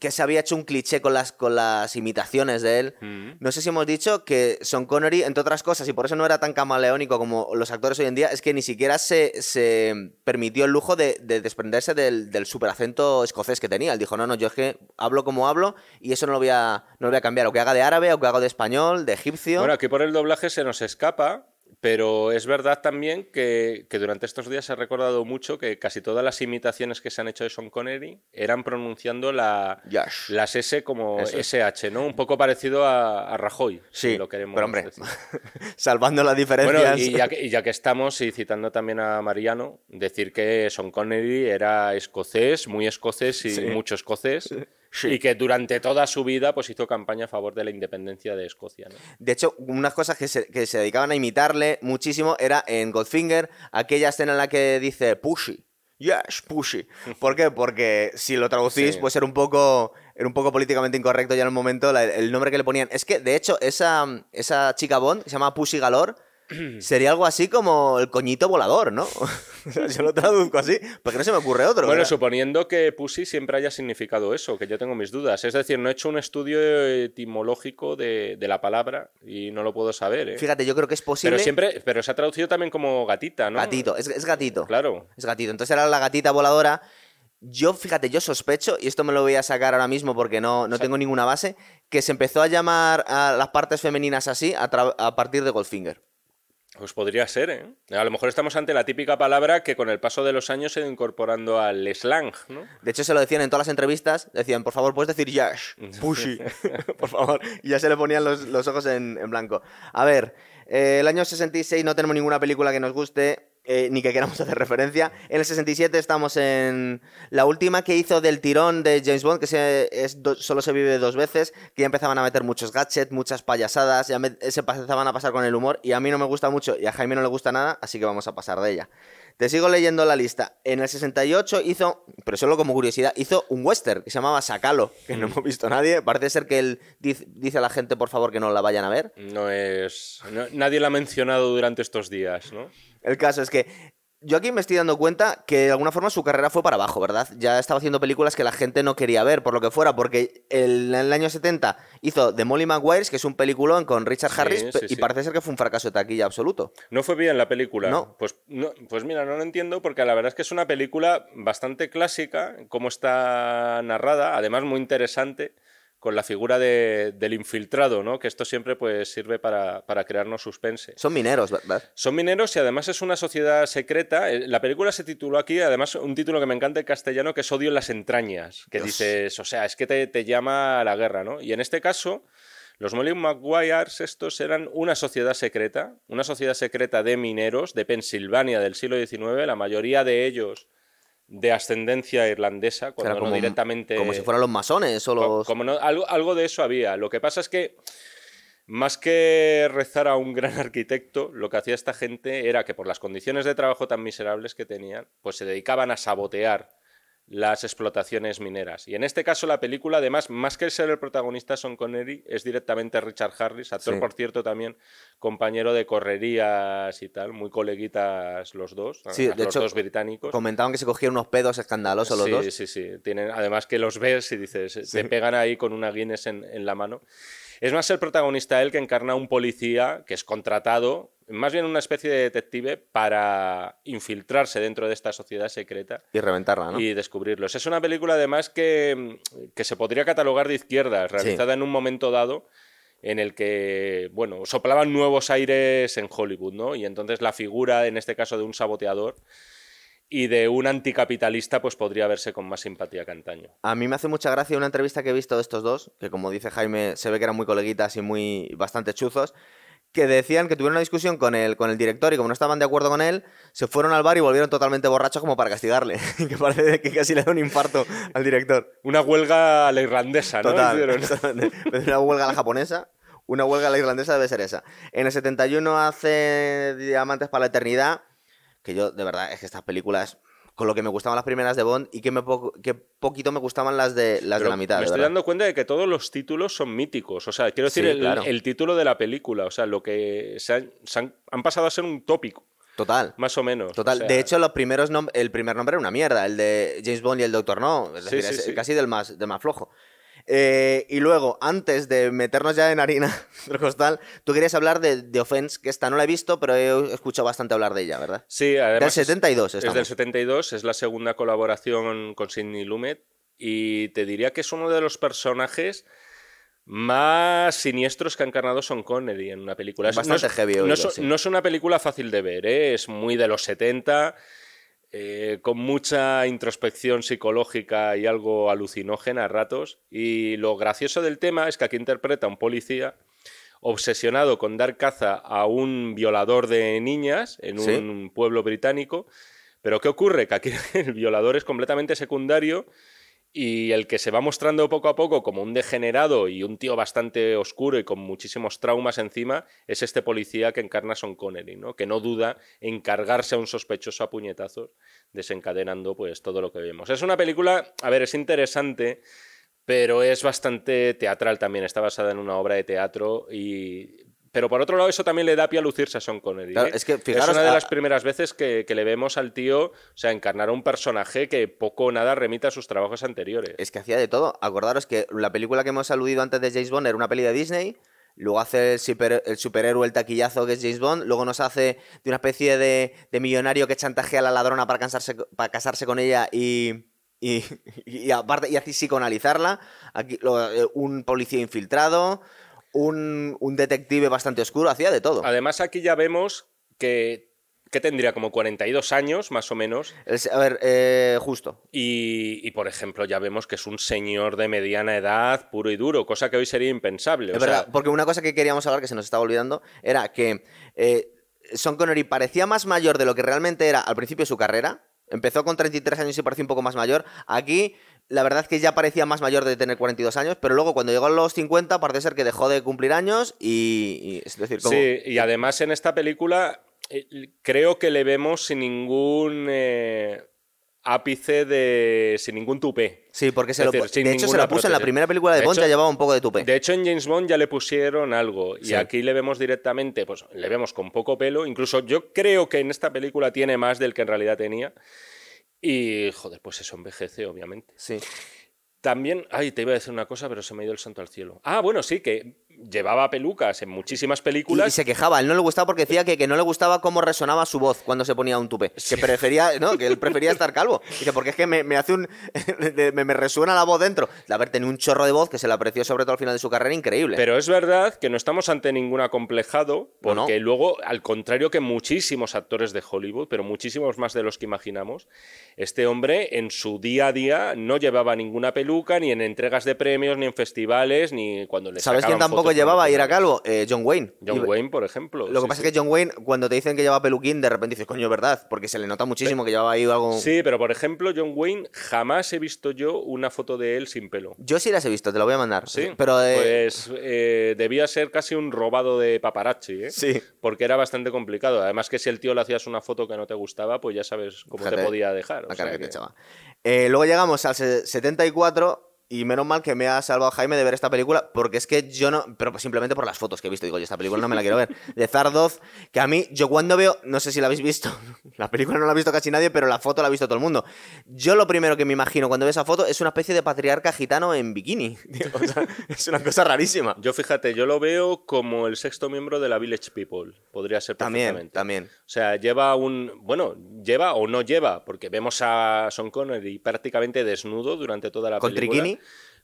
que se había hecho un cliché con las, con las imitaciones de él, Mm. no sé si hemos dicho que Sean Connery, entre otras cosas, y por eso no era tan camaleónico como los actores hoy en día, es que ni siquiera se, se permitió el lujo de, de desprenderse del, del superacento escocés que tenía. Él dijo, no, no, yo es que hablo como hablo y eso no lo voy a, no lo voy a cambiar. O que haga de árabe, o que haga de español, de egipcio. Bueno, aquí por el doblaje se nos escapa, pero es verdad también que, que durante estos días se ha recordado mucho que casi todas las imitaciones que se han hecho de Sean Connery eran pronunciando la, las S como Eso. SH, ¿no? Un poco parecido a, a Rajoy, Sí, si lo queremos pero hombre, decir. salvando las diferencias. Bueno, y ya, que, y ya que estamos, y citando también a Mariano, decir que Sean Connery era escocés, muy escocés y Sí. mucho escocés, Sí. Y que durante toda su vida pues hizo campaña a favor de la independencia de Escocia. ¿no? De hecho, unas cosas que se, que se dedicaban a imitarle muchísimo era en Goldfinger, aquella escena en la que dice pushy. Yes, pushy. ¿Por qué? Porque si lo traducís, Sí. pues era un poco. Era un poco políticamente incorrecto ya en el momento la- el nombre que le ponían. Es que, de hecho, esa, esa chica Bond, que se llama Pussy Galore, sería algo así como el coñito volador, ¿no? O sea, Yo lo traduzco así, porque no se me ocurre otro. Bueno, suponiendo que Pussy siempre haya significado eso, que yo tengo mis dudas. Es decir, no he hecho un estudio etimológico de, de la palabra y no lo puedo saber. ¿eh? Fíjate, yo creo que es posible. Pero siempre, pero se ha traducido también como gatita, ¿no? Gatito, es, es gatito. Claro. Es gatito. Entonces era la gatita voladora. Yo, fíjate, yo sospecho, y esto me lo voy a sacar ahora mismo porque no, no tengo ninguna base, que se empezó a llamar a las partes femeninas así a, a partir de Goldfinger. Pues podría ser, ¿eh? A lo mejor estamos ante la típica palabra que con el paso de los años se ha ido incorporando al slang, ¿no? De hecho, se lo decían en todas las entrevistas, decían, por favor, puedes decir Yash, pushy, por favor. Y ya se le ponían los, los ojos en, en blanco. A ver, eh, el año 66 no tenemos ninguna película que nos guste, eh, ni que queramos hacer referencia. En el 67 estamos en la última que hizo del tirón de James Bond, que se, es do- solo se vive dos veces, que ya empezaban a meter muchos gadgets, muchas payasadas, ya me- se empezaban a pasar con el humor, y a mí no me gusta mucho, y a Jaime no le gusta nada, así que vamos a pasar de ella. Te sigo leyendo la lista. En el 68 hizo, pero solo como curiosidad, hizo un western que se llamaba Sacalo, que no hemos visto nadie. Parece ser que él dice, a la gente, por favor, que no la vayan a ver. No es. no- nadie la ha mencionado durante estos días, ¿no? El caso es que yo aquí me estoy dando cuenta que de alguna forma su carrera fue para abajo, ¿verdad? Ya estaba haciendo películas que la gente no quería ver, por lo que fuera, porque el- en el año 70 hizo The Molly Maguires, que es un peliculón con Richard Sí, Harris, sí, y sí. parece ser que fue un fracaso de taquilla absoluto. No fue bien la película. No. Pues, no, pues mira, no lo entiendo porque la verdad es que es una película bastante clásica, cómo está narrada, además muy interesante, con la figura de- del infiltrado, ¿no? Que esto siempre pues, sirve para, para crearnos suspense. Son mineros, ¿verdad? Son mineros y además es una sociedad secreta. Eh, La película se tituló aquí, además, un título que me encanta en castellano, que es Odio en las entrañas. Que Dios. dices, o sea, es que te, te llama a la guerra, ¿no? Y en este caso, los Molly Maguires estos eran una sociedad secreta, una sociedad secreta de mineros de Pensilvania del siglo XIX, la mayoría de ellos de ascendencia irlandesa, cuando Era no como, directamente... como si fueran los masones o los... Como no, algo, algo de eso había. Lo que pasa es que, más que rezar a un gran arquitecto, lo que hacía esta gente era que por las condiciones de trabajo tan miserables que tenían, pues se dedicaban a sabotear las explotaciones mineras. Y en este caso la película, además, más que ser el protagonista Son Connery, es directamente Richard Harris, actor, Sí. por cierto, también compañero de correrías y tal, muy coleguitas los dos, Sí, de los hecho, dos británicos. Comentaban que se cogían unos pedos escandalosos los sí, dos. Sí, sí, Tienen, además que los ves y dices, te pegan ahí con una Guinness en, en la mano. Es más el protagonista él que encarna a un policía que es contratado, más bien una especie de detective, para infiltrarse dentro de esta sociedad secreta Y reventarla, ¿no? y descubrirlos. Es una película además que, que se podría catalogar de izquierdas, realizada en un momento dado en el que, bueno, soplaban nuevos aires en Hollywood, ¿no? Y entonces la figura, en este caso, de un saboteador y de un anticapitalista, pues podría verse con más simpatía que antaño. A mí me hace mucha gracia una entrevista que he visto de estos dos, que como dice Jaime, se ve que eran muy coleguitas y muy bastante chuzos, que decían que tuvieron una discusión con el, con el director y como no estaban de acuerdo con él, se fueron al bar y volvieron totalmente borrachos como para castigarle. Y que parece que casi le da un infarto al director. Una huelga a la irlandesa, ¿no? Total. Una huelga a la japonesa, una huelga a la irlandesa debe ser esa. En el 71 hace Diamantes para la Eternidad, que yo, de verdad, es que estas películas con lo que me gustaban las primeras de Bond y que, me que poquito me gustaban las de, las de la mitad. Me estoy dando cuenta de que todos los títulos son míticos. O sea, quiero decir, el, título de la película, o sea, lo que se han, pasado a ser un tópico. Total. Más o menos. Total. De hecho, los primeros el primer nombre era una mierda, el de James Bond y el Doctor No. Es decir, es casi del más, del más flojo. Eh, y luego, antes de meternos ya en harina costal, tú querías hablar de, de, Offense, que esta no la he visto, pero he escuchado bastante hablar de ella, ¿verdad? Sí, además. Del 72, es, es del 72, es la segunda colaboración con Sidney Lumet. Y te diría que es uno de los personajes más siniestros que ha encarnado Son Connery en una película. Bastante no heavy. no, no, es una película fácil de ver, ¿eh? es muy de los 70 eh, con mucha introspección psicológica y algo alucinógena a ratos. Y lo gracioso del tema es que aquí interpreta a un policía obsesionado con dar caza a un violador de niñas en un pueblo británico. Pero ¿qué ocurre? Que aquí el violador es completamente secundario y el que se va mostrando poco a poco como un degenerado y un tío bastante oscuro y con muchísimos traumas encima es este policía que encarna Son Connery, ¿no? que no duda en cargarse a un sospechoso a puñetazos, desencadenando pues todo lo que vemos. Es una película, a ver, es interesante, pero es bastante teatral también, está basada en una obra de teatro y pero por otro lado, eso también le da pie a lucirse a Sean Connery. ¿eh? es, que, una de las primeras veces que, le vemos al tío, o sea, encarnar a un personaje que poco o nada remita a sus trabajos anteriores. Es que hacía de todo. Acordaros que la película que hemos aludido antes de James Bond era una peli de Disney. Luego hace el, superhéroe, el taquillazo que es James Bond. Luego nos hace de una especie de, millonario que chantajea a la ladrona para, para casarse con ella y, y, aparte y así psicoanalizarla. Aquí, eh, un policía infiltrado un, detective bastante oscuro, hacía de todo. Además, aquí ya vemos que que tendría como 42 años, más o menos. a ver, eh, justo. Y, por ejemplo, ya vemos que es un señor de mediana edad, puro y duro, cosa que hoy sería impensable. Es verdad, porque una cosa que queríamos hablar, que se nos estaba olvidando, era que eh, Sean Connery parecía más mayor de lo que realmente era al principio de su carrera. Empezó con 33 años y parecía un poco más mayor. Aquí la verdad es que ya parecía más mayor de tener 42 años, pero luego cuando llegó a los 50 parece ser que dejó de cumplir años y... es decir, Sí, y además en esta película eh, creo que le vemos sin ningún... Eh, ápice de. sin ningún tupé. Sí, porque se lo, de hecho se lo puso en la primera película de, Bond, ya llevaba un poco de tupé. De hecho, en James Bond ya le pusieron algo. Y aquí le vemos directamente, pues le vemos con poco pelo. Incluso yo creo que en esta película tiene más del que en realidad tenía. Y, joder, pues eso envejece, obviamente. Sí. También, ay, te iba a decir una cosa, pero se me ha ido el santo al cielo. Ah, bueno, sí, que llevaba pelucas en muchísimas películas. Y, se quejaba, él no le gustaba porque decía que, que, no le gustaba cómo resonaba su voz cuando se ponía un tupe. Que prefería, ¿no? Que él prefería estar calvo. Dice, porque es que me, hace un. me, me, resuena la voz dentro. De haber tenido un chorro de voz que se le apreció sobre todo al final de su carrera, increíble. Pero es verdad que no estamos ante ningún acomplejado, porque luego, al contrario que muchísimos actores de Hollywood, pero muchísimos más de los que imaginamos, este hombre en su día a día no llevaba ninguna peluca, ni en entregas de premios, ni en festivales, ni cuando le ¿Sabes quién tampoco llevaba y era calvo? Eh, John Wayne. John Wayne, por ejemplo. Lo que pasa es que John Wayne, cuando te dicen que lleva peluquín, de repente dices, coño, ¿verdad? Porque se le nota muchísimo que llevaba ahí algo. Sí, pero por ejemplo, John Wayne, jamás he visto yo una foto de él sin pelo. Yo sí las he visto, te lo voy a mandar. Sí. Pero, eh, Pues eh, debía ser casi un robado de paparazzi, ¿eh? Sí. Porque era bastante complicado. Además, que si el tío le hacías una foto que no te gustaba, pues ya sabes cómo te podía dejar. La cara que te echaba. Eh, luego llegamos al 74 y menos mal que me ha salvado Jaime de ver esta película, porque es que yo no. Pero simplemente por las fotos que he visto, digo, yo esta película no me la quiero ver. De Zardoz, que a mí, yo cuando veo. No sé si la habéis visto. La película no la ha visto casi nadie, pero la foto la ha visto todo el mundo. Yo lo primero que me imagino cuando veo esa foto es una especie de patriarca gitano en bikini. es una cosa rarísima. Yo fíjate, yo lo veo como el sexto miembro de la Village People. Podría ser También, también. O sea, lleva un. Bueno, lleva o no lleva, porque vemos a Son Connery prácticamente desnudo durante toda la ¿Con película. Triquini?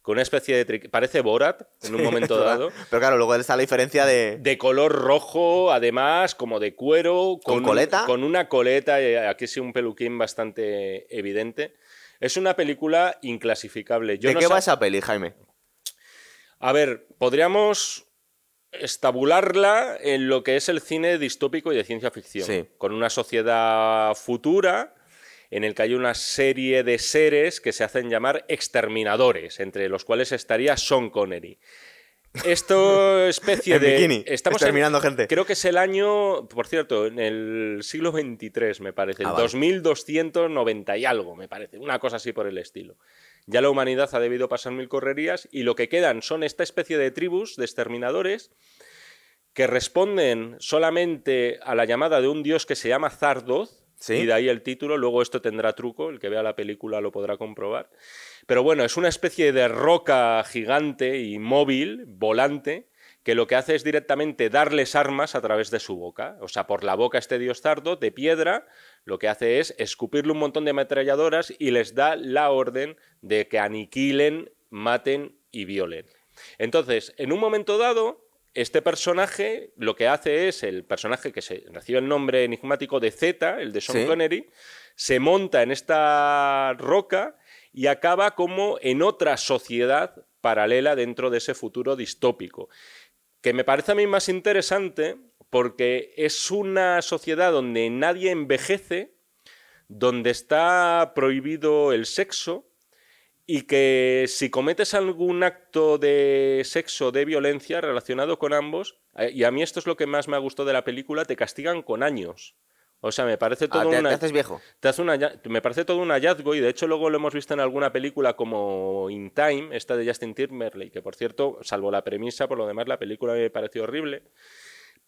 Con una especie de... Parece Borat en un momento dado. Pero claro, luego está la diferencia de... De color rojo, además, como de cuero. ¿Con, coleta? con una coleta, eh, aquí sí un peluquín bastante evidente. Es una película inclasificable. ¿De qué va esa peli, Jaime? A ver, podríamos estabularla en lo que es el cine distópico y de ciencia ficción. Sí. Con una sociedad futura en el que hay una serie de seres que se hacen llamar exterminadores, entre los cuales estaría Sean Connery. Esto especie En de. bikini, Estamos exterminando gente. Creo que es el año, por cierto, en el siglo XXIII, me parece. Ah, el vale. 2290 y algo, me parece. Una cosa así por el estilo. Ya la humanidad ha debido pasar mil correrías y lo que quedan son esta especie de tribus de exterminadores que responden solamente a la llamada de un dios que se llama Zardoz, Y de ahí el título, luego esto tendrá truco, el que vea la película lo podrá comprobar. Pero bueno, es una especie de roca gigante y móvil, volante, que lo que hace es directamente darles armas a través de su boca. O sea, por la boca este dios Zardoz, de piedra, lo que hace es escupirle un montón de ametralladoras y les da la orden de que aniquilen, maten y violen. Entonces, en un momento dado, este personaje lo que hace es, el personaje que se recibe el nombre enigmático de Z, el de Sean Sí. Connery, se monta en esta roca y acaba como en otra sociedad paralela dentro de ese futuro distópico, que me parece a mí más interesante porque es una sociedad donde nadie envejece, donde está prohibido el sexo, y que si cometes algún acto de sexo, de violencia relacionado con ambos, eh, y a mí esto es lo que más me ha gustado de la película, te castigan con años. O sea, me parece Ah, todo te, una... te haces viejo. te hace un halla- me parece todo un hallazgo y de hecho luego lo hemos visto en alguna película como In Time, esta de Justin Timberlake, que por cierto, salvo la premisa, por lo demás la película me pareció horrible.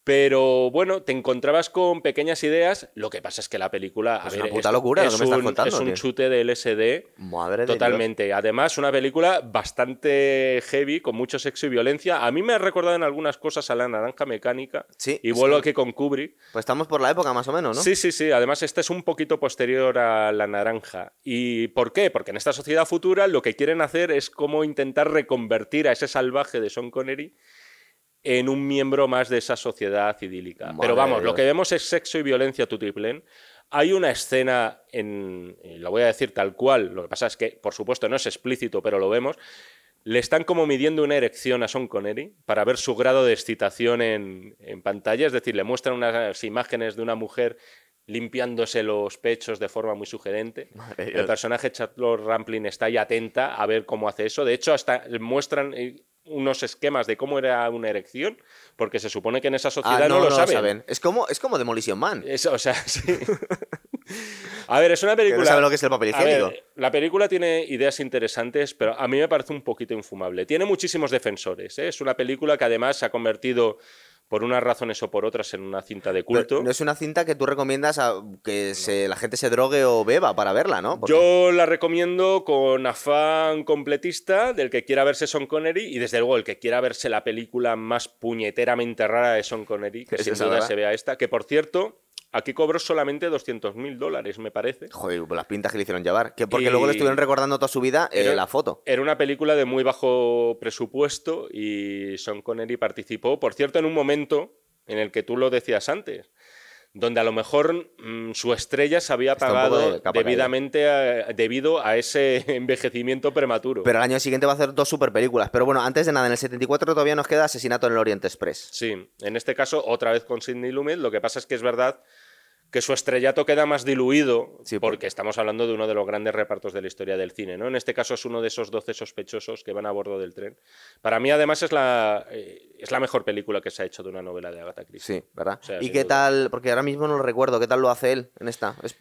Pero bueno, te encontrabas con pequeñas ideas. Lo que pasa es que la película. Es una puta locura lo es que me estás un- contando, Es un chute de LSD. Madre de Dios. Totalmente. Además, una película bastante heavy, con mucho sexo y violencia. A mí me ha recordado en algunas cosas a la naranja mecánica. Sí, Y sí. vuelvo aquí con Kubrick. Pues estamos por la época más o menos, ¿no? Sí, sí, sí. Además, este es un poquito posterior a la naranja. ¿Y por qué? Porque en esta sociedad futura lo que quieren hacer es como intentar reconvertir a ese salvaje de Sean Connery en un miembro más de esa sociedad idílica. Madre Pero vamos, lo que vemos es sexo y violencia tutriplén. Hay una escena, en, y lo voy a decir tal cual, lo que pasa es que, por supuesto, no es explícito, pero lo vemos. Le están como midiendo una erección a Sean Connery para ver su grado de excitación en, en pantalla. Es decir, le muestran unas imágenes de una mujer limpiándose los pechos de forma muy sugerente. Madre El Dios. personaje Charlotte Rampling está ahí atenta a ver cómo hace eso. De hecho, hasta muestran eh, unos esquemas de cómo era una erección, porque se supone que en esa Ah, sociedad no, lo saben. Es como, es como Demolition Man. Es- o sea, sí. A ver, es una película. no sabe lo que es el papel higiénico. la película tiene ideas interesantes, pero a mí me parece un poquito infumable. Tiene muchísimos defensores. ¿eh? Es una película que además se ha convertido, por unas razones o por otras, en una cinta de Pero culto. no es una cinta que tú recomiendas a que se- la gente se drogue o beba para verla, ¿no? Porque- Yo la recomiendo con afán completista del que quiera verse Sean Connery y desde luego el que quiera verse la película más puñeteramente rara de Sean Connery, que sin duda se vea esta, que por cierto, aquí cobró solamente 200 mil dólares, me parece. Joder, por las pintas que le hicieron llevar. Que porque Y- luego le estuvieron recordando toda su vida eh, Era- la foto. Era una película de muy bajo presupuesto y Sean Connery participó, por cierto, en un momento en el que tú lo decías antes, donde a lo mejor mm, su estrella se había apagado de debidamente a- debido a ese envejecimiento prematuro. Pero al año siguiente va a hacer dos super películas. Pero bueno, antes de nada, en el 74 todavía nos queda Asesinato en el Orient Express. Sí, en este caso otra vez con Sidney Lumet, lo que pasa es que es verdad que su estrellato queda más diluido Sí, porque estamos hablando de uno de los grandes repartos de la historia del cine, ¿no? En este caso es uno de esos 12 sospechosos que van a bordo del tren. Para mí además es la, eh, es la mejor película que se ha hecho de una novela de Agatha Christie. Sí, ¿verdad? O sea, ¿Y qué duda. tal? Porque ahora mismo no lo recuerdo. ¿Qué tal lo hace él en esta? Es,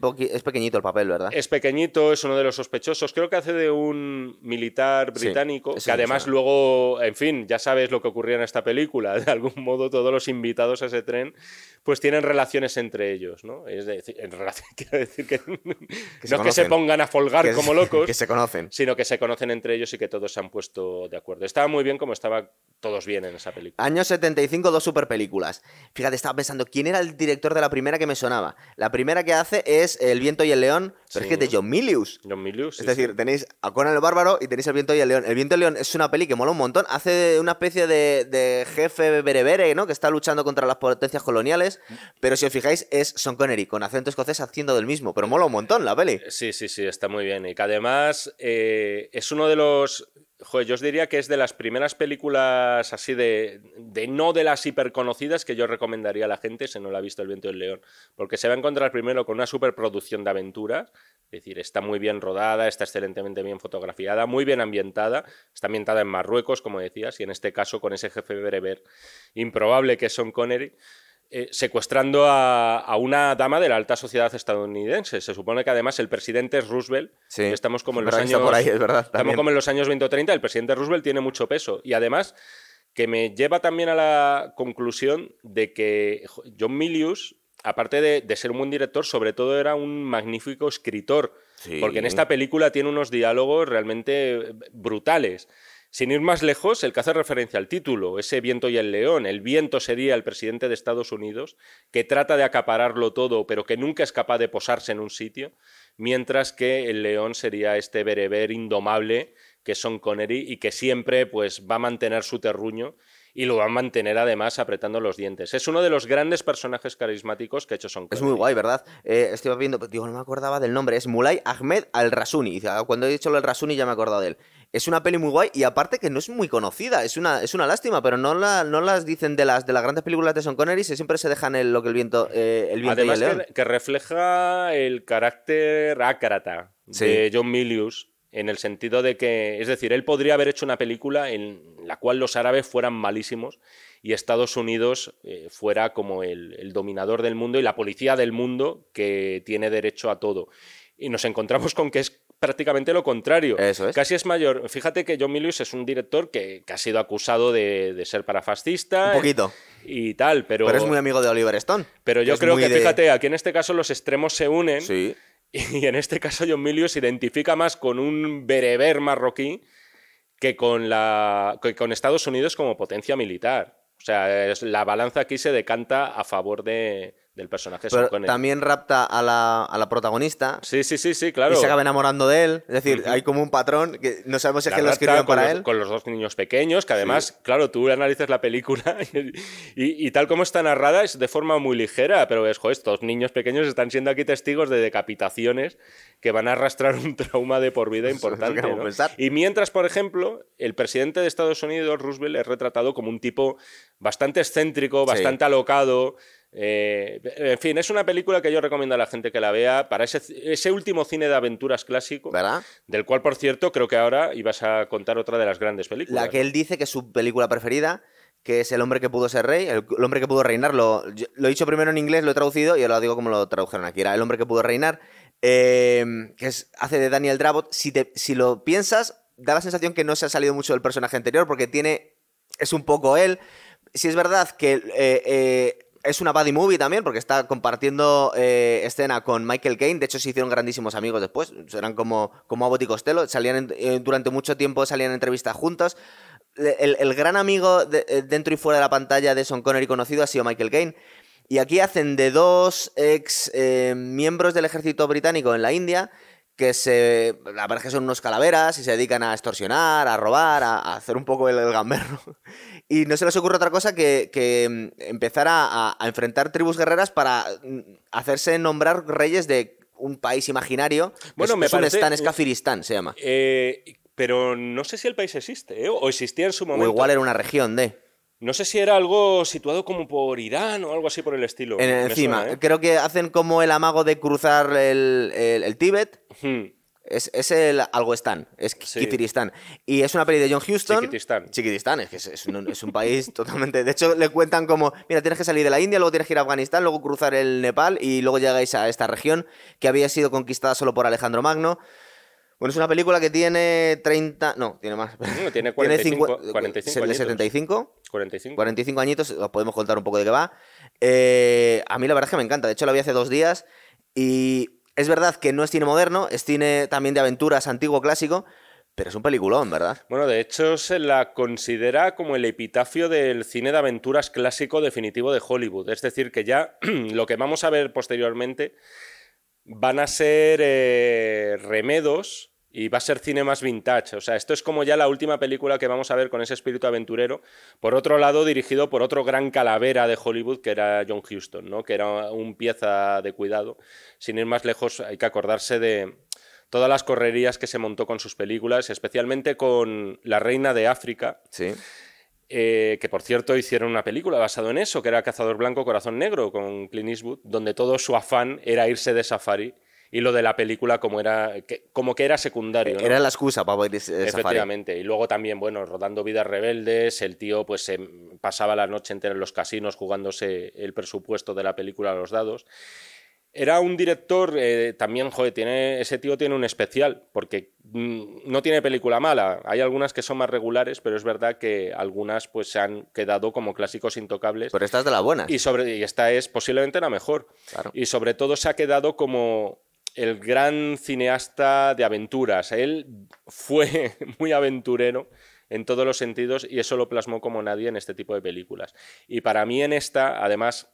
pequeñito el papel, ¿verdad? Es pequeñito, es uno de los sospechosos. Creo que hace de un militar británico, que además luego, en fin, ya sabes lo que ocurría en esta película. De algún modo, todos los invitados a ese tren, pues tienen relaciones entre ellos, ¿no? Es decir, en relación, quiero decir que, no es que se pongan a folgar Que- como locos, Que se conocen. sino que se conocen entre ellos y que todos se han puesto de acuerdo. Estaba muy bien como estaba todos bien en esa película. Año 75, dos super películas. Fíjate, estaba pensando, ¿quién era el director de la primera que me sonaba? La primera que hace es El viento y el león, pero es que es de John Milius. John Milius. Es decir, sí. tenéis a Conan el Bárbaro y tenéis El viento y el león. El viento y el león es una peli que mola un montón. Hace una especie de, de jefe berebere, ¿no? Que está luchando contra las potencias coloniales. Pero si os fijáis, es Sean Con acento escocés haciendo del mismo. Pero mola un montón la peli. Sí, sí, sí, está muy bien. Y que además eh, es uno de los joder, yo os diría que es de las primeras películas así de, de no de las hiperconocidas que yo recomendaría a la gente si no la ha visto El viento del león. Porque se va a encontrar primero con una superproducción de aventuras. Es decir, está muy bien rodada, está excelentemente bien fotografiada, muy bien ambientada. Está ambientada en Marruecos, como decías, y en este caso con ese jefe bereber improbable que es Sean Connery. Eh, secuestrando a, una dama de la alta sociedad estadounidense. Se supone que además el presidente es Roosevelt. Sí, estamos como en los años. por ahí, es verdad, Estamos también. como en los años 20 o 30. El presidente Roosevelt tiene mucho peso. Y además, que me lleva también a la conclusión de que jo, John Milius, aparte de, de ser un buen director, sobre todo era un magnífico escritor. Sí. Porque en esta película tiene unos diálogos realmente brutales. Sin ir más lejos, el que hace referencia al título, ese viento y el león. El viento sería el presidente de Estados Unidos, que trata de acapararlo todo, pero que nunca es capaz de posarse en un sitio, mientras que el león sería este bereber indomable, que Sean Connery, y que siempre pues, va a mantener su terruño y lo va a mantener además apretando los dientes. Es uno de los grandes personajes carismáticos que ha hecho Sean Es Connery. muy guay, ¿verdad? Eh, estoy viendo, digo, no me acordaba del nombre. Es Mulay Ahmed Al-Rasuni. Ah, Cuando he dicho lo del Rasuni ya me he acordado de él. Es una peli muy guay y aparte que no es muy conocida. Es una, es una lástima, pero no, la, no las dicen de las, de las grandes películas de Sean Connery. Se, siempre se dejan el, lo que el viento, eh, el viento Además y el león. que, que refleja el carácter ácrata Sí. de John Milius en el sentido de que, es decir, él podría haber hecho una película en la cual los árabes fueran malísimos y Estados Unidos eh, fuera como el, el dominador del mundo y la policía del mundo que tiene derecho a todo. Y nos encontramos con que es prácticamente lo contrario. Eso es. Casi es mayor. Fíjate que John Milius es un director que, que ha sido acusado de, de ser parafascista. Un poquito. Y tal, pero... Pero es muy amigo de Oliver Stone. Pero yo creo que, de- fíjate, aquí en este caso los extremos se unen Sí. Y en este caso John Milius se identifica más con un bereber marroquí que con, la, que con Estados Unidos como potencia militar. O sea, la balanza aquí se decanta a favor de, del personaje Pero también rapta a la, a la protagonista. Sí, sí, sí, sí, claro. Y se acaba enamorando de él. Es decir, hay como un patrón que no sabemos si es que lo con para los, él. con los dos niños pequeños, que además, claro, tú analizas la película y, y- y tal como está narrada es de forma muy ligera, pero es, joder, estos niños pequeños están siendo aquí testigos de decapitaciones que van a arrastrar un trauma de por vida importante. Y mientras, por ejemplo, el presidente de Estados Unidos, Roosevelt, es retratado como un tipo bastante excéntrico, Sí. bastante alocado. Eh, en fin, es una película que yo recomiendo a la gente que la vea para ese, ese último cine de aventuras clásico. ¿Verdad? Del cual, por cierto, creo que ahora ibas a contar otra de las grandes películas. La que él dice que es su película preferida, que es El hombre que pudo ser rey, el, hombre que pudo reinar. Lo, yo- lo he dicho primero en inglés, lo he traducido y ahora lo digo como lo tradujeron aquí. Era El hombre que pudo reinar, eh, que es, hace de Daniel Dravot. Si, te- si lo piensas, da la sensación que no se ha salido mucho del personaje anterior porque tiene. Es un poco él. Si es verdad que. eh, es una buddy movie también, porque está compartiendo eh, escena con Michael Caine. De hecho, se hicieron grandísimos amigos después. Eran como, como Abbott y Costello. Salían eh, durante mucho tiempo salían en entrevistas juntos. El, gran amigo eh, dentro y fuera de la pantalla de Sean Connery conocido ha sido Michael Caine. Y aquí hacen de dos ex miembros del ejército británico en la India que se. La verdad es que son unos calaveras y se dedican a extorsionar, a robar, a, a hacer un poco el, el gamberro. Y no se les ocurre otra cosa que, que, mm, empezar a, a- enfrentar tribus guerreras para mm, hacerse nombrar reyes de un país imaginario. Bueno, es, me es un parece- Stan, es Kafiristán, se llama. Eh, pero no sé si el país existe, ¿eh? o existía en su O momento. igual era una región de. No sé si era algo situado como por Irán o algo así por el estilo. En- encima, suena, ¿eh? creo que hacen como el amago de cruzar el, el- el Tíbet. Hmm. Es, es el Algoestán, es Sí. Kifiristán. Y es una peli de John Huston. Chiquitistán. Chiquitistán, es que es, es un, es un país totalmente. De hecho, le cuentan como: mira, tienes que salir de la India, luego tienes que ir a Afganistán, luego cruzar el Nepal y luego llegáis a esta región que había sido conquistada solo por Alejandro Magno. Bueno, es una película que tiene 30. No, tiene más. No, tiene 45 cincu- 45 es el de añitos. 75. 45. 45 añitos, os podemos contar un poco de qué va. Eh, a mí la verdad es que me encanta. De hecho, la vi hace dos días y es verdad que no es cine moderno, es cine también de aventuras antiguo clásico, pero es un peliculón, ¿verdad? Bueno, de hecho se la considera como el epitafio del cine de aventuras clásico definitivo de Hollywood. Es decir, que ya lo que vamos a ver posteriormente van a ser eh, remedos y va a ser cine más vintage. O sea, esto es como ya la última película que vamos a ver con ese espíritu aventurero. Por otro lado, dirigido por otro gran calavera de Hollywood, que era John Huston, ¿no? que era un pieza de cuidado. Sin ir más lejos, hay que acordarse de, todas las correrías que se montó con sus películas, especialmente con La Reina de África. Sí. Eh, que por cierto hicieron una película basada en eso, que era Cazador Blanco, Corazón Negro, con Clint Eastwood, donde todo su afán era irse de safari y lo de la película como era que, como que era secundario. Era la excusa para ir de Efectivamente. Y luego también, bueno, rodando Vidas Rebeldes, el tío pues se pasaba la noche entera en los casinos jugándose el presupuesto de la película a los dados. Era un director, eh, también, joder, tiene, ese tío tiene un especial, porque mm, no tiene película mala. Hay algunas que son más regulares, pero es verdad que algunas pues se han quedado como clásicos intocables. Pero esta es de la buena. Y, sobre, y esta es posiblemente la mejor. Y sobre todo se ha quedado como el gran cineasta de aventuras. Él fue muy aventurero en todos los sentidos y eso lo plasmó como nadie en este tipo de películas. Y para mí en esta, además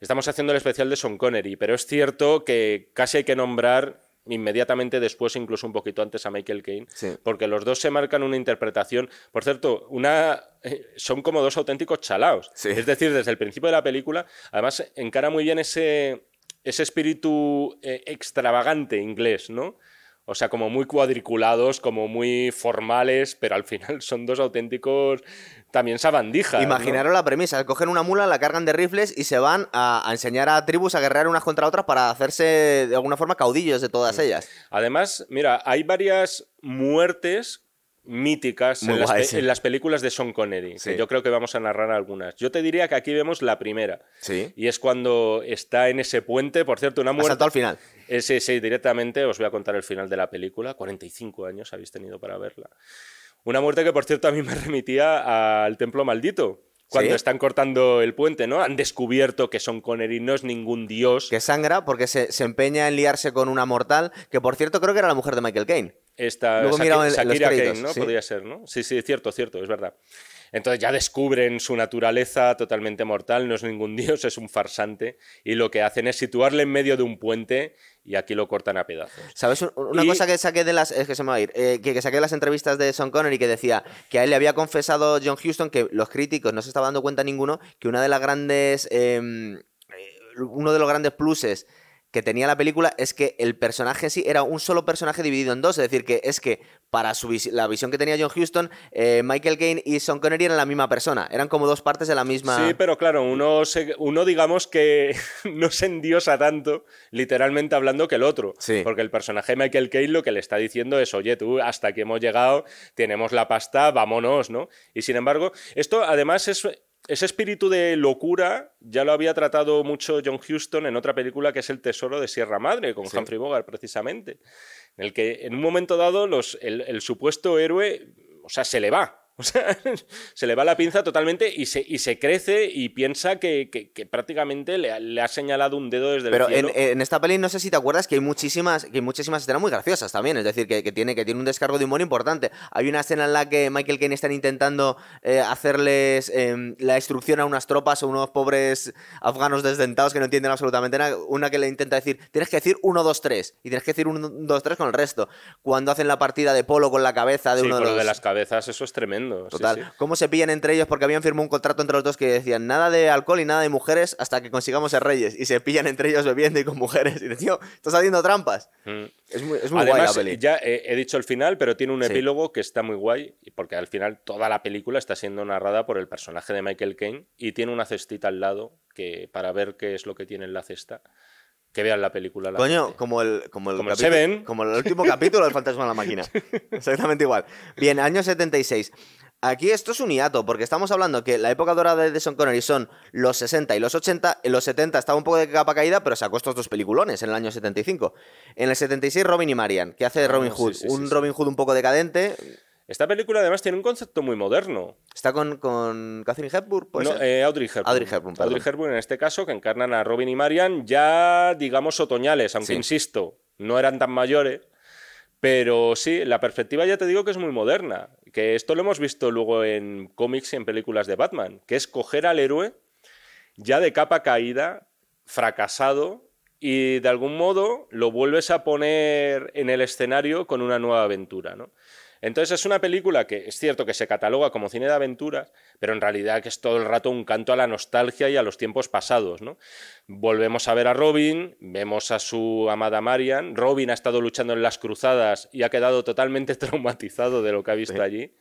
Estamos haciendo el especial de Sean Connery, pero es cierto que casi hay que nombrar inmediatamente después, incluso un poquito antes, a Michael Caine, porque los dos se marcan una interpretación. Por cierto, una eh, son como dos auténticos chalaos. Es decir, desde el principio de la película, además encara muy bien ese, ese espíritu eh, extravagante inglés, ¿no? O sea, como muy cuadriculados, como muy formales, pero al final son dos auténticos también sabandijas. Imaginaros la premisa, cogen una mula, la cargan de rifles y se van a, enseñar a tribus a guerrear unas contra otras para hacerse de alguna forma caudillos de todas mm. ellas. Además, mira, hay varias muertes míticas en, las, películas de Sean Connery, que yo creo que vamos a narrar algunas. Yo te diría que aquí vemos la primera. Sí. Y es cuando está en ese puente, por cierto, una muerte... al final. Eh, sí, sí, directamente os voy a contar el final de la película. 45 años habéis tenido para verla. Una muerte que, por cierto, a mí me remitía al Templo Maldito. Cuando están cortando el puente, ¿no? Han descubierto que Son Connery no es ningún dios. Que sangra porque se, empeña en liarse con una mortal, que por cierto creo que era la mujer de Michael Caine. Esta, Luego Shakira, Caine, ¿no? Podría ser, ¿no? Sí, sí, cierto, cierto, es verdad. Entonces ya descubren su naturaleza totalmente mortal, no es ningún dios, es un farsante, y lo que hacen es situarle en medio de un puente y aquí lo cortan a pedazos. ¿Sabes? Una cosa que saqué de las. Es que se me va a ir. Eh, que, saqué de las entrevistas de Sean Connery que decía que a él le había confesado John Huston que los críticos no se estaba dando cuenta ninguno que una de las grandes. Em, eh, uno de los grandes pluses que tenía la película es que el personaje en sí era un solo personaje dividido en dos. Es decir, que es que para su la visión que tenía John Huston, eh, Michael Caine y Sean Connery eran la misma persona. Eran como dos partes de la misma. Sí, pero claro, uno, uno digamos que no se endiosa tanto, literalmente hablando, que el otro. Sí. Porque el personaje de Michael Caine lo que le está diciendo es, oye, tú, hasta aquí hemos llegado, tenemos la pasta, vámonos, ¿no? Y sin embargo, esto además es ese espíritu de locura ya lo había tratado mucho John Huston en otra película que es El Tesoro de Sierra Madre, con Humphrey Bogart, precisamente. En el que en un momento dado los, el supuesto héroe, o sea, se le va. O sea, se le va la pinza totalmente y se, y se crece y piensa que, prácticamente le, ha señalado un dedo desde Pero el cielo. En, en, esta peli no sé si te acuerdas que hay muchísimas, que hay muchísimas escenas muy graciosas también. Es decir, que, tiene, que tiene un descargo de humor importante. Hay una escena en la que Michael Caine están intentando eh, hacerles em, la instrucción a unas tropas o unos pobres afganos desdentados que no entienden absolutamente nada. Una que le intenta decir, tienes que decir 1, 2, 3. Y tienes que decir 1, 2, 3 con el resto. Cuando hacen la partida de polo con la cabeza de uno de los... de las cabezas, eso es tremendo. Total. ¿Cómo se pillan entre ellos? Porque habían firmado un contrato entre los dos que decían nada de alcohol y nada de mujeres hasta que consigamos ser reyes. Y se pillan entre ellos bebiendo y con mujeres. Y tío, estás haciendo trampas. Mm. Es muy, es muy guay la peli. Ya he, dicho el final, pero tiene un epílogo que está muy guay. Porque al final toda la película está siendo narrada por el personaje de Michael Caine. Y tiene una cestita al lado que para ver qué es lo que tiene en la cesta que vean la película. Coño, como el, como el, capítulo, como el último capítulo del Fantasma de la Máquina. Exactamente igual. Bien, año 76. Aquí esto es un hiato, porque estamos hablando que la época dorada de Sean Connery son los 60 y los 80. En los 70 estaba un poco de capa caída, pero sacó estos dos peliculones en el año 75. En el 76, Robin y Marian, que hace de ah, Robin Hood. un Robin Hood un poco decadente. Esta película además tiene un concepto muy moderno. Está con, con Catherine Hepburn, no, eh, Audrey Hepburn. Audrey Hepburn, Audrey Hepburn en este caso, que encarnan a Robin y Marian ya, digamos, otoñales, aunque insisto, no eran tan mayores. Pero sí, la perspectiva ya te digo que es muy moderna. Que esto lo hemos visto luego en cómics y en películas de Batman, que es coger al héroe ya de capa caída, fracasado, y de algún modo lo vuelves a poner en el escenario con una nueva aventura. ¿no? Entonces es una película que es cierto que se cataloga como cine de aventuras, pero en realidad que es todo el rato un canto a la nostalgia y a los tiempos pasados. ¿no? Volvemos a ver a Robin, vemos a su amada Marian. Robin ha estado luchando en las cruzadas y ha quedado totalmente traumatizado de lo que ha visto allí.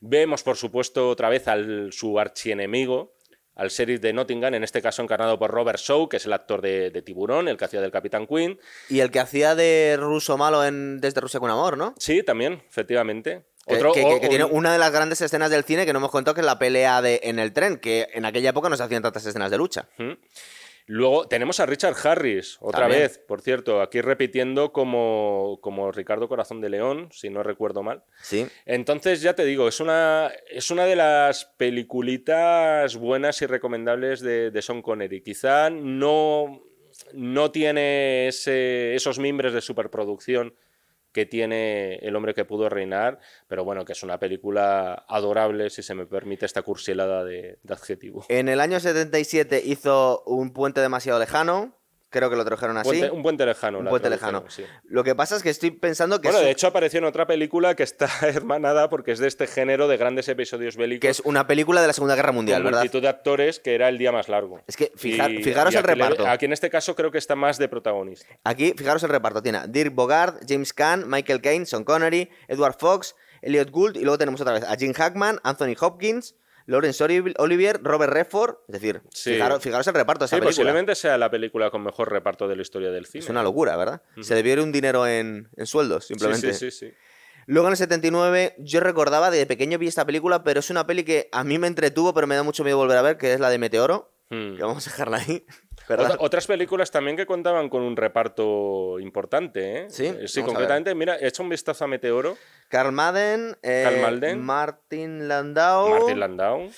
Vemos, por supuesto, otra vez a su archienemigo, al sheriff de Nottingham, en este caso encarnado por Robert Shaw, que es el actor de, Tiburón, el que hacía del Capitán Quinn. Y el que hacía de ruso malo en Desde Rusia con Amor, ¿no? Sí, también, efectivamente. que, tiene una de las grandes escenas del cine que no hemos contado, que es la pelea de, en el tren, que en aquella época no se hacían tantas escenas de lucha. Luego tenemos a Richard Harris, otra vez, por cierto, aquí repitiendo como, como, Ricardo Corazón de León, si no recuerdo mal. Sí. Entonces, ya te digo, es una, es una de las peliculitas buenas y recomendables de, de Sean Connery. Quizá no, no tiene esos mimbres de superproducción que tiene El hombre que pudo reinar, pero bueno, que es una película adorable, si se me permite esta cursilada de, de adjetivo. En el año 77 hizo Un puente demasiado lejano, Creo que lo trajeron así. un puente lejano. Un puente lejano. Lo que pasa es que estoy pensando que. Bueno, de hecho apareció en otra película que está hermanada porque es de este género de grandes episodios bélicos. Que es una película de la Segunda Guerra Mundial, ¿verdad? multitud de actores que era el día más largo. Es que fijaros el reparto. aquí en este caso creo que está más de protagonista. Aquí, fijaros el reparto. Tiene Dirk Bogard, James Caan, Michael Caine, Sean Connery, Edward Fox, Elliot Gould y luego tenemos otra vez a Jim Hackman, Anthony Hopkins. Lawrence Olivier, Robert Redford, es decir, fijaros, el reparto de esa sí, posiblemente sea la película con mejor reparto de la historia del cine. Es una locura, ¿verdad? Se debió ir un dinero en, sueldos, simplemente. Sí, sí, sí, Luego en el 79 yo recordaba, de pequeño vi esta película, pero es una peli que a mí me entretuvo, pero me da mucho miedo volver a ver, que es la de Meteoro. Hmm. Que vamos a dejarla ahí. Otras películas también que contaban con un reparto importante, ¿eh? Sí, eh, sí concretamente. Mira, he hecho un vistazo a Meteoro. Carl Madden, eh, Martin Landau. Martin Landau.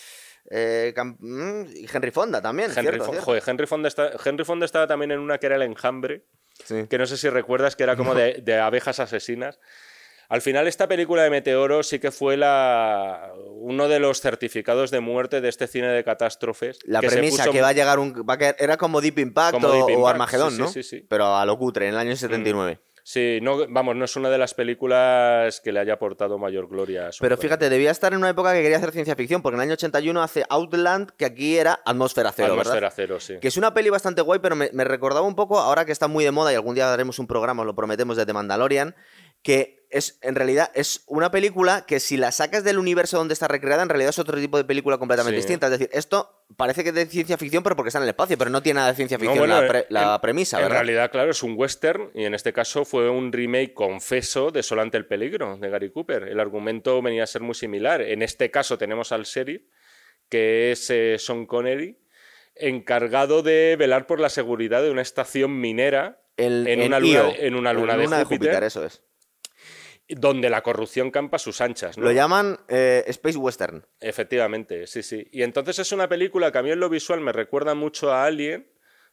Eh, mm, y Henry Fonda también. Henry, Joder, Henry, Fonda está, Henry Fonda estaba también en una que era El Enjambre, que no sé si recuerdas, que era como de, abejas asesinas. Al final, esta película de Meteoro sí que fue la, uno de los certificados de muerte de este cine de catástrofes. La premisa que va a llegar un. era como Deep Impact o, Armagedón, ¿no? Sí, sí, Pero a lo cutre, en el año 79. Mm. Sí, no, vamos, no es una de las películas que le haya aportado mayor gloria. A Pero fíjate, debía estar en una época que quería hacer ciencia ficción, porque en el año 81 hace Outland, que aquí era Atmósfera Cero, Atmósfera Cero, sí. Que es una peli bastante guay, pero me, me, recordaba un poco, ahora que está muy de moda y algún día daremos un programa, os lo prometemos, de The Mandalorian, que es, en realidad es una película que si la sacas del universo donde está recreada, en realidad es otro tipo de película completamente distinta. Es decir, esto parece que es de ciencia ficción, pero porque está en el espacio, pero no tiene nada de ciencia ficción la, premisa, En realidad, claro, es un western y en este caso fue un remake confeso de Solante el Peligro, de Gary Cooper. El argumento venía a ser muy similar. En este caso tenemos al sheriff, que es eh, Sean Connery, encargado de velar por la seguridad de una estación minera en, una luna, en, una luna, de Júpiter. Eso es donde la corrupción campa sus anchas. Lo llaman eh, Space Western. Efectivamente, sí, sí. Y entonces es una película que a mí en lo visual me recuerda mucho a Alien.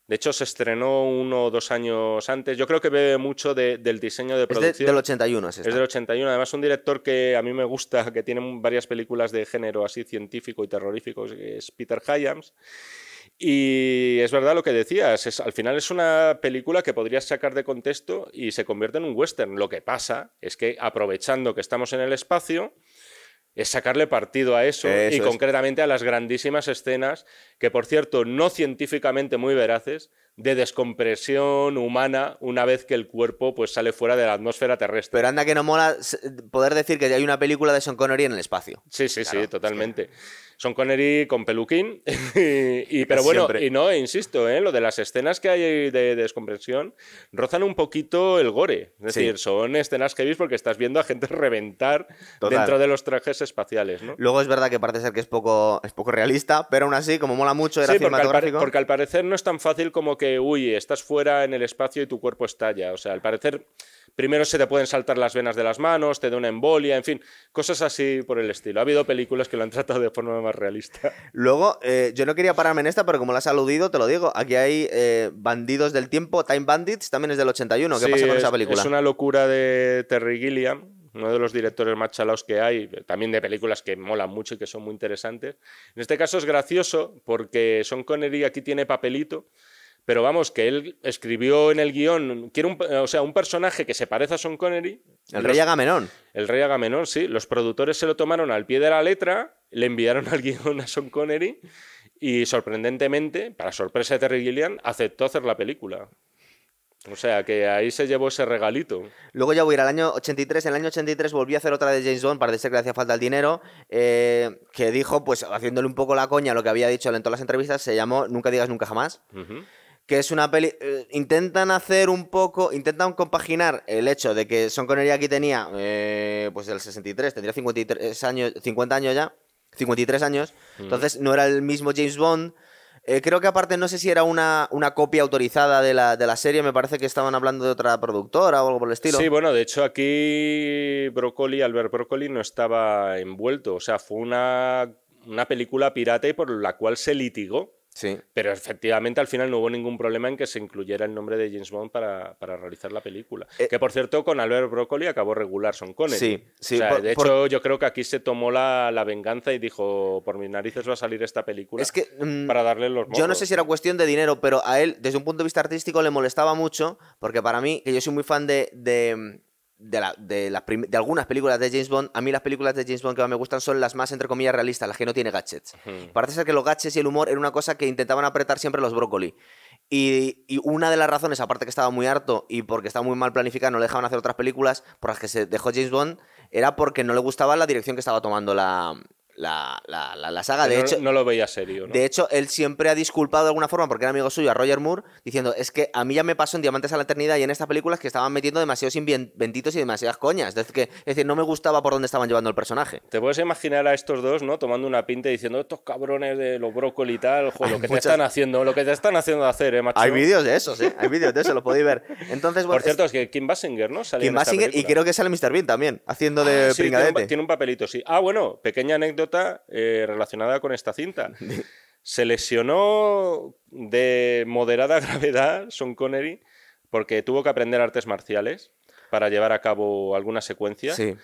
De hecho, se estrenó uno o dos años antes. Yo creo que bebe mucho del diseño de producción. Es del 81, es, es del 81. Además, un director que a mí me gusta, que tiene varias películas de género así científico y terrorífico, es Peter Hyams. Y es verdad lo que decías, es, al final es una película que podrías sacar de contexto y se convierte en un western. Lo que pasa es que aprovechando que estamos en el espacio, es sacarle partido a eso, y concretamente a las grandísimas escenas, que por cierto, no científicamente muy veraces, de descompresión humana una vez que el cuerpo pues, sale fuera de la atmósfera terrestre. Pero anda que no mola poder decir que hay una película de Sean Connery en el espacio. Sí, sí, sí, totalmente. Son Connery con peluquín. y, pero bueno, y no, insisto, ¿eh? lo de las escenas que hay de, descompresión rozan un poquito el gore. Es decir, son escenas que veis porque estás viendo a gente reventar dentro de los trajes espaciales. ¿no? Luego es verdad que parece ser que es poco, es poco realista, pero aún así, como mola mucho, era cinematográfico. porque al parecer no es tan fácil como que, uy, estás fuera en el espacio y tu cuerpo estalla. O sea, al parecer primero se te pueden saltar las venas de las manos, te da una embolia, en fin, cosas así por el estilo. Ha habido películas que lo han tratado de forma más realista. Luego, eh, yo no quería pararme en esta, pero como la has aludido, te lo digo, aquí hay eh, Bandidos del Tiempo, Time Bandits, también es del 81. ¿Qué pasa con esa película? Es una locura de Terry Gilliam, uno de los directores más chalaos que hay, también de películas que molan mucho y que son muy interesantes. En este caso es gracioso porque Sean Connery aquí tiene papelito pero vamos, que él escribió en el guion, quiere un, o sea, un personaje que se parece a Sean Connery. El rey Agamenón. El rey Agamenón, sí. Los productores se lo tomaron al pie de la letra, le enviaron al guion a Sean Connery y sorprendentemente, para sorpresa de Terry Gilliam, aceptó hacer la película. O sea, que ahí se llevó ese regalito. Luego ya voy a ir al año 83. En el año 83 volví a hacer otra de James Bond, parece que le hacía falta el dinero, eh, que dijo, pues haciéndole un poco la coña a lo que había dicho en todas las entrevistas, se llamó Nunca digas nunca jamás. Que es una peli. eh, intentan hacer un poco. Intentan compaginar el hecho de que Son Connery aquí tenía. eh, pues del 63, tendría 53 años, 50 años ya. 53 años. Entonces no era el mismo James Bond. Eh, creo que aparte no sé si era una, una copia autorizada de la, de la serie, me parece que estaban hablando de otra productora o algo por el estilo. Sí, bueno, de hecho aquí Broccoli, Albert Broccoli no estaba envuelto. O sea, fue una, una película pirata y por la cual se litigó. Sí. Pero efectivamente al final no hubo ningún problema en que se incluyera el nombre de James Bond para, para realizar la película. Eh, que por cierto, con Albert Broccoli acabó regular Son Connery. Sí, sí, O sea, por- de por- hecho, yo creo que aquí se tomó la, la venganza y dijo: Por mis narices va a salir esta película. Es que. mm, para darle los Yo no sé si era cuestión de dinero, pero a él, desde un punto de vista artístico, le molestaba mucho, porque para mí, que yo soy muy fan de, de, de, la- de de algunas películas de James Bond, a mí las películas de James Bond que más me gustan son las más, entre comillas, realistas, las que no tiene gadgets. Parece ser que los gadgets y el humor era una cosa que intentaban apretar siempre los brócoli. Y, y una de las razones, aparte que estaba muy harto y porque estaba muy mal planificado, no le dejaban hacer otras películas por las que se dejó James Bond, era porque no le gustaba la dirección que estaba tomando la, la, la- la- la saga. De no, hecho, no lo veía serio. ¿no? de hecho, él siempre ha disculpado de alguna forma, porque era amigo suyo, a Roger Moore, diciendo, es que a mí ya me pasó en Diamantes a la Eternidad y en estas películas que estaban metiendo demasiados inventitos y demasiadas coñas. Es, que, es decir, no me gustaba por dónde estaban llevando el personaje. Te puedes imaginar a estos dos, ¿no? Tomando una pinta y diciendo, estos cabrones de los brócoli y tal, jo, lo que muchas- te están haciendo, lo que te están haciendo hacer, ¿eh, macho? Hay vídeos de esos, ¿eh? Hay vídeos de eso, lo podéis ver. Entonces, bueno, Por cierto, es que Kim Basinger, ¿no? Kim en esta Basinger y creo que sale Mr. Bean también, haciendo de Ah, sí, tiene, un, pringadete. pa- tiene un papelito, sí. Ah, bueno, pequeña anécdota eh, relacionada con esta cinta. Se lesionó de moderada gravedad Sean Connery porque tuvo que aprender artes marciales para llevar a cabo algunas secuencias. Sí.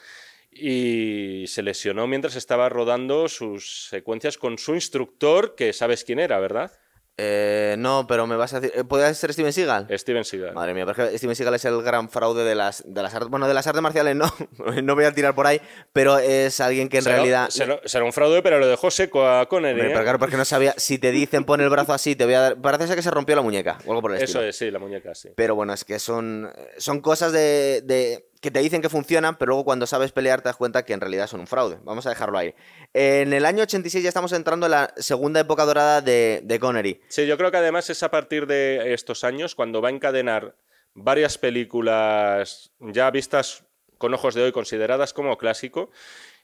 Y se lesionó mientras estaba rodando sus secuencias con su instructor, que sabes quién era, ¿verdad? Eh, no, pero me vas a decir. eh, ¿Puede ser Steven Seagal? Steven Seagal. Madre mía, porque Steven Seagal es el gran fraude de las, de las artes. Bueno, de las artes marciales no, no voy a tirar por ahí, pero es alguien que en Será- realidad. será, será un fraude, pero lo dejó seco a Connery. Hombre, ¿eh? pero claro, porque no sabía. Si te dicen pon el brazo así, te voy a dar. Parece ser que se rompió la muñeca o algo por el Eso estilo. es, sí, la muñeca, sí. Pero bueno, es que son, son cosas de, de- que te dicen que funcionan, pero luego cuando sabes pelear te das cuenta que en realidad son un fraude. Vamos a dejarlo ahí. En el año 86 ya estamos entrando en la segunda época dorada de, de Connery. Sí, yo creo que además es a partir de estos años cuando va a encadenar varias películas ya vistas con ojos de hoy, consideradas como clásico.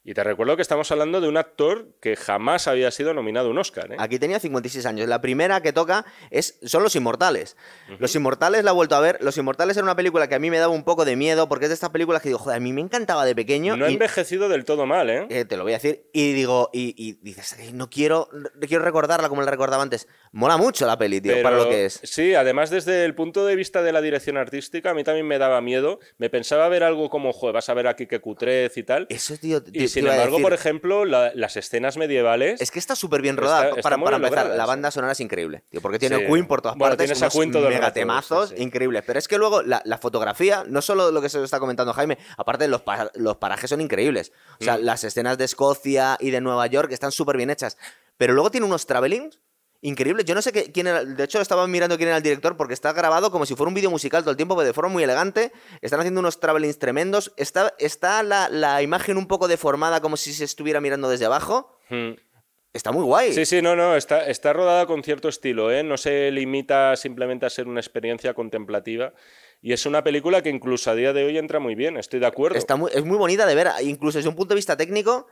Y te recuerdo que estamos hablando de un actor que jamás había sido nominado a un Oscar. ¿eh? Aquí tenía 56 años. La primera que toca es, son Los Inmortales. Los Inmortales la he vuelto a ver. Los Inmortales era una película que a mí me daba un poco de miedo porque es de estas películas que digo, joder, a mí me encantaba de pequeño. No ha envejecido del todo mal, ¿eh? Eh, te lo voy a decir. Y digo, y, y dices, "Ay, no quiero, quiero recordarla como la recordaba antes. Mola mucho la peli, tío, para lo que es. Sí, además desde el punto de vista de la dirección artística, a mí también me daba miedo. Me pensaba ver algo como, joder, vas a ver aquí que cutrez y tal. Eso, tío, sin embargo, decir. por ejemplo, la- las escenas medievales... Es que está súper bien rodada. Está- está para para empezar, lograda, la banda sonora es increíble. Tío, porque tiene Sí. Queen por todas Bueno, partes. unos Queen megatemazos sí, sí. increíbles. Pero es que luego la, la fotografía, no solo lo que se está comentando Jaime, aparte los, pa- los parajes son increíbles. O sea, Mm. las escenas de Escocia y de Nueva York están súper bien hechas. Pero luego tiene unos travelings increíbles. Yo no sé qué- quién era. De hecho, estaba mirando quién era el director porque está grabado como si fuera un vídeo musical todo el tiempo, pero de forma muy elegante. Están haciendo unos travelings tremendos. Está, está la, la imagen un poco deformada como si se estuviera mirando desde abajo. Hmm. Está muy guay. Sí, sí, no, no, está, está rodada con cierto estilo, ¿eh? No se limita simplemente a ser una experiencia contemplativa. Y es una película que incluso a día de hoy entra muy bien, estoy de acuerdo. Está muy, es muy bonita de ver, incluso desde un punto de vista técnico.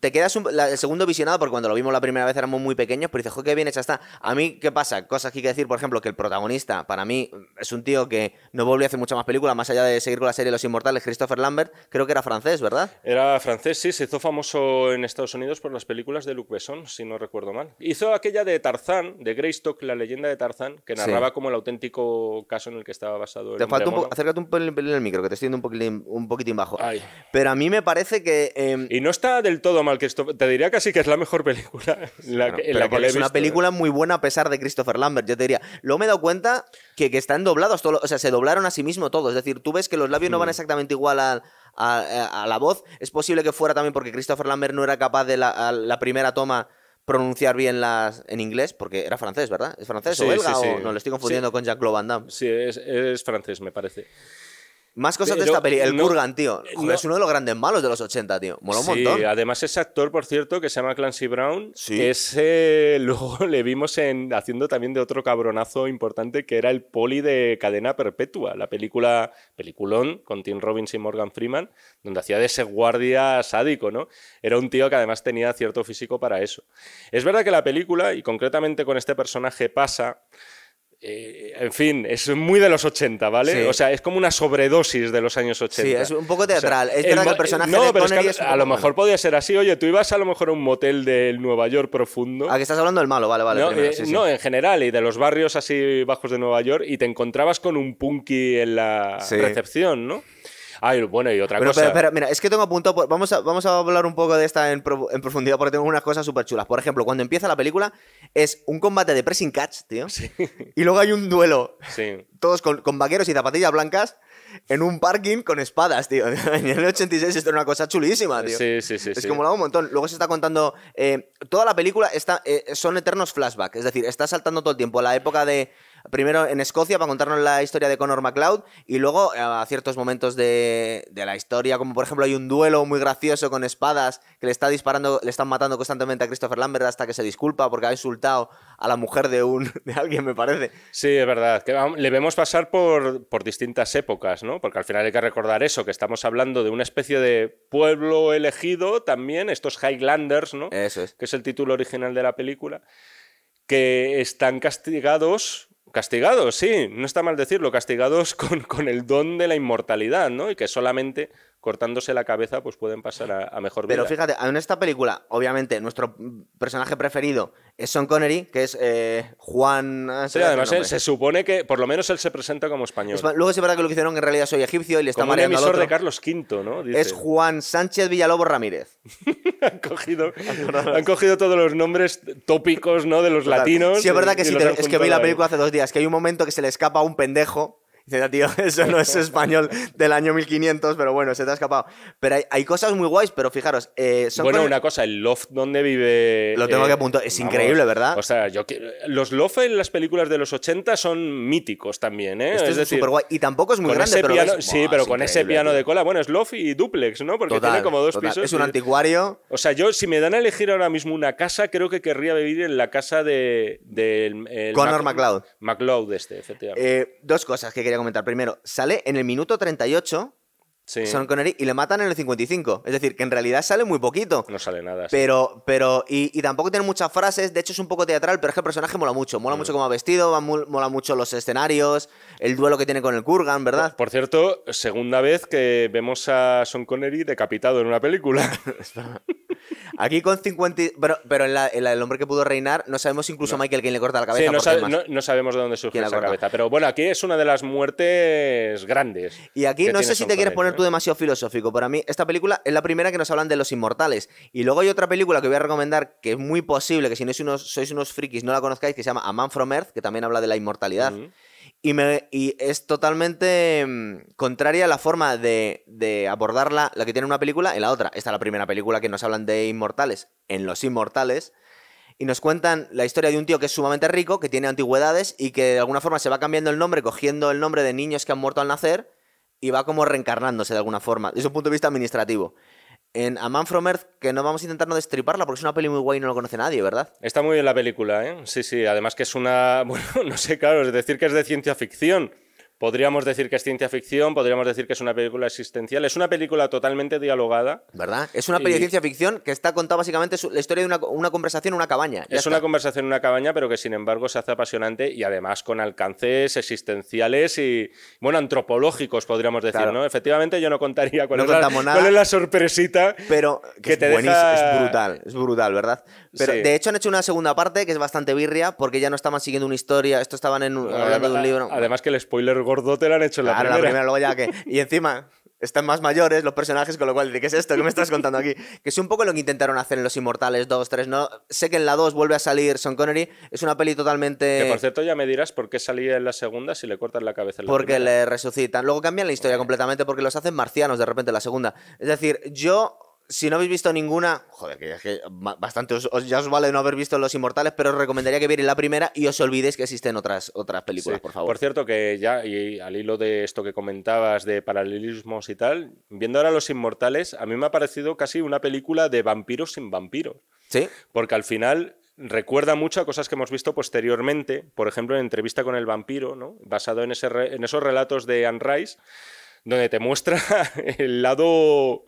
Te quedas un- la- el segundo visionado, porque cuando lo vimos la primera vez éramos muy pequeños, pero dices, joder, qué bien hecha está. A mí, ¿qué pasa? Cosas que hay que decir, por ejemplo, que el protagonista, para mí, es un tío que no volvió a hacer muchas más películas, más allá de seguir con la serie Los Inmortales, Christopher Lambert, creo que era francés, ¿verdad? Era francés, sí, se hizo famoso en Estados Unidos por las películas de Luc Besson, si no recuerdo mal. Hizo aquella de Tarzán, de Greystock, la leyenda de Tarzán, que Sí. narraba como el auténtico caso en el que estaba basado el Te falta un poco, mono. acércate un pelín al micro, que te estoy yendo un poquitín, un poquitín bajo. Ay. Pero a mí me parece que... em, Y no está del todo todo mal, Christopher. Te diría casi que es la mejor película en la Bueno, que, en pero la que porque le he es una película muy buena a pesar de Christopher Lambert, yo te diría. Luego me he dado cuenta que, que están doblados, todo o sea, se doblaron a sí mismo todos. Es decir, tú ves que los labios no van exactamente igual al- a, la voz. Es posible que fuera también porque Christopher Lambert no era capaz de la, primera toma pronunciar bien las en inglés, porque era francés, ¿verdad? ¿Es francés Sí, o belga? sí, sí. O no, lo estoy confundiendo con Jean-Claude Van Damme. Sí, es, es francés, me parece. Más cosas de esta peli. El no- Kurgan, tío. Joder, no- Es uno de los grandes malos de los 80, tío. Mola un Sí, montón. además ese actor, por cierto, que se llama Clancy Brown, Sí. ese luego le vimos en, haciendo también de otro cabronazo importante que era el poli de Cadena Perpetua, la película, peliculón con Tim Robbins y Morgan Freeman, donde hacía de ese guardia sádico, ¿no? Era un tío que además tenía cierto físico para eso. Es verdad que la película, y concretamente con este personaje pasa... eh, en fin, es muy de los 80, ¿vale? Sí. O sea, es como una sobredosis de los años 80. Sí, es un poco O sea, teatral. es verdad que mo- el personaje no, de pero es que a- es lo mejor podía ser así. Oye, tú ibas a lo mejor a un motel del Nueva York profundo. Ah, que estás hablando del malo, vale, vale. no, primero, eh, sí, no, en general, y de los barrios así bajos de Nueva York, y te encontrabas con un punky en la recepción, ¿no? Ay, bueno, y otra Pero, cosa. pero, pero, mira, es que tengo apuntado. por- Vamos a, vamos a hablar un poco de esta en, pro- en profundidad porque tengo unas cosas súper chulas. Por ejemplo, cuando empieza la película, es un combate de pressing catch, tío. Y luego hay un duelo, Sí. todos con, con vaqueros y zapatillas blancas, en un parking con espadas, tío. En el 86 esto era una cosa chulísima, tío. Sí, sí, sí. Es sí. que molaba un montón. Luego se está contando. eh, toda la película está, eh, son eternos flashbacks. Es decir, está saltando todo el tiempo a la época de. Primero en Escocia para contarnos la historia de Conor McLeod y luego eh, a ciertos momentos de, de la historia, como por ejemplo hay un duelo muy gracioso con espadas que le está disparando, le están matando constantemente a Christopher Lambert hasta que se disculpa porque ha insultado a la mujer de un de alguien, me parece. Sí, es verdad. Que le vemos pasar por, por distintas épocas, ¿no? Porque al final hay que recordar eso, que estamos hablando de una especie de pueblo elegido también, estos Highlanders, ¿no? Eso es. que es el título original de la película, que están castigados, castigados, sí, no está mal decirlo, castigados con, con el don de la inmortalidad, ¿no? Y que solamente cortándose la cabeza pues pueden pasar a, a mejor vida. Pero fíjate, en esta película, obviamente, nuestro personaje preferido es Sean Connery, que es eh, Juan. Sí, además se supone que por lo menos él se presenta como español. Es- Luego es verdad que lo que hicieron en realidad soy egipcio y le está Como un mareando al emisor otro. de Carlos V, ¿no? Dice. Es Juan Sánchez Villalobos Ramírez. han, cogido, han cogido todos los nombres tópicos, ¿no? De los latinos. Sí, es verdad que sí, te- es que vi la película hace dos días, que hay un momento que se le escapa a un pendejo. Dice, "Ah, tío, eso no es español del año 1500, pero bueno, se te ha escapado. Pero hay, hay cosas muy guays, pero fijaros, eh, son Bueno, una cosa, el loft donde vive. Lo tengo eh, que apuntar, es increíble, ¿verdad? O sea, yo los loft en las películas de los 80 son míticos también, ¿eh? Esto es es decir, súper guay. Y tampoco es muy grande, pero piano, ves- sí, pero es con ese piano de cola. Bueno, es loft y duplex, ¿no? Porque Total, tiene como dos total. pisos. Es un anticuario. O sea, yo, si me dan a elegir ahora mismo una casa, creo que querría vivir en la casa de. el Conor Mac- McLeod. McLeod, este, efectivamente. Eh, dos cosas que quería comentar. Primero, sale en el minuto 38 sí. Sean Connery y le matan en el 55. Es decir, que en realidad sale muy poquito. No sale nada. sí. Pero, pero, y, y tampoco tiene muchas frases, de hecho es un poco teatral, pero es que el personaje mola mucho, Mm. mola mucho cómo ha vestido, mola mucho los escenarios, el duelo que tiene con el Kurgan, ¿verdad? Por cierto, segunda vez que vemos a Sean Connery decapitado en una película. Aquí con 50... y- Pero, pero en, la, en la del hombre que pudo reinar, no sabemos incluso Michael quién le corta la cabeza. Sí, no, sabe- no- no sabemos de dónde surge ¿Quién la esa corta? cabeza. Pero bueno, aquí es una de las muertes grandes. Y aquí no sé si te quieres poner tú demasiado filosófico, pero a mí esta película es la primera que nos hablan de los inmortales. Y luego hay otra película que voy a recomendar que es muy posible que si no sois unos, sois unos frikis no la conozcáis, que se llama A Man from Earth, que también habla de la inmortalidad. Y, me, y es totalmente mm, contraria a la forma de, abordarla, la que tiene una película, en la otra. Esta es la primera película que nos hablan de inmortales, en Los Inmortales. Y nos cuentan la historia de un tío que es sumamente rico, que tiene antigüedades y que de alguna forma se va cambiando el nombre, cogiendo el nombre de niños que han muerto al nacer y va como reencarnándose de alguna forma, desde un punto de vista administrativo. En A Man from Earth, que no vamos a intentar no destriparla porque es una peli muy guay y no lo conoce nadie, ¿verdad? Está muy bien la película, ¿eh? Sí, sí. Además que es una... Bueno, no sé, claro, es decir que es de ciencia ficción. Podríamos decir que es ciencia ficción, podríamos decir que es una película existencial. Es una película totalmente dialogada. ¿Verdad? Es una peli de ciencia ficción que está contada básicamente la historia de una, una conversación en una cabaña. Ya es una conversación en una cabaña, pero que sin embargo se hace apasionante y además con alcances existenciales y, bueno, antropológicos, podríamos decir, Claro. ¿no? Efectivamente, yo no contaría cuál, No es, la, nada. cuál es la sorpresita. Pero que es te deja- es brutal, es brutal, ¿verdad? Pero Sí. de hecho han hecho una segunda parte que es bastante birria porque ya no estaban siguiendo una historia, esto estaban en un- hablando de un libro. Además que el spoiler gordo te lo han hecho en la Claro, primera. la primera, luego ya que. Y encima, están más mayores los personajes, con lo cual, ¿de qué es esto que me estás contando aquí? Que es un poco lo que intentaron hacer en Los Inmortales 2, 3, ¿no? Sé que en la 2 vuelve a salir Sean Connery, es una peli totalmente... Que por cierto ya me dirás por qué salía en la segunda si le cortan la cabeza en la Porque primera. le resucitan. Luego cambian la historia completamente porque los hacen marcianos de repente en la segunda. Es decir, yo, si no habéis visto ninguna, joder, que, que ba- bastante os- os- ya os vale no haber visto Los Inmortales, pero os recomendaría que vierais la primera y os olvidéis que existen otras, otras películas, Sí. por favor. cierto, que ya, y al hilo de esto que comentabas de paralelismos y tal, viendo ahora Los Inmortales, a mí me ha parecido casi una película de vampiros sin vampiros. ¿Sí? Porque al final recuerda mucho a cosas que hemos visto posteriormente, por ejemplo, en Entrevista con el vampiro, ¿no? basado en, ese re- en esos relatos de Anne Rice, donde te muestra el lado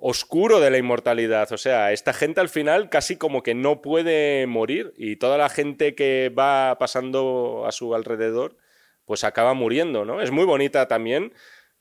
oscuro de la inmortalidad. O sea, esta gente al final casi como que no puede morir y toda la gente que va pasando a su alrededor pues acaba muriendo, ¿no? Es muy bonita también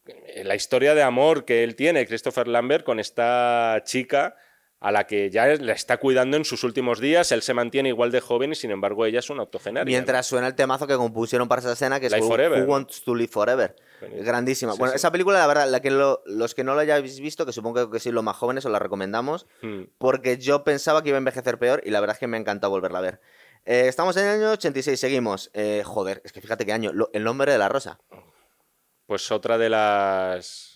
eh, la historia de amor que él tiene, Christopher Lambert, con esta chica a la que ya la está cuidando en sus últimos días. Él se mantiene igual de joven y sin embargo ella es una octogenaria. Mientras suena el temazo que compusieron para esa escena, que es Who, Forever, Who. Wants to Live Forever. Grandísima. Sí, bueno, sí. esa película, la verdad, la que lo- los que no la hayáis visto, que supongo que sí los más jóvenes, os la recomendamos, Mm. porque yo pensaba que iba a envejecer peor y la verdad es que me ha encantado volverla a ver. Eh, estamos en el año 86, seguimos. Eh, joder, es que fíjate qué año. Lo- el nombre de la rosa. Pues otra de las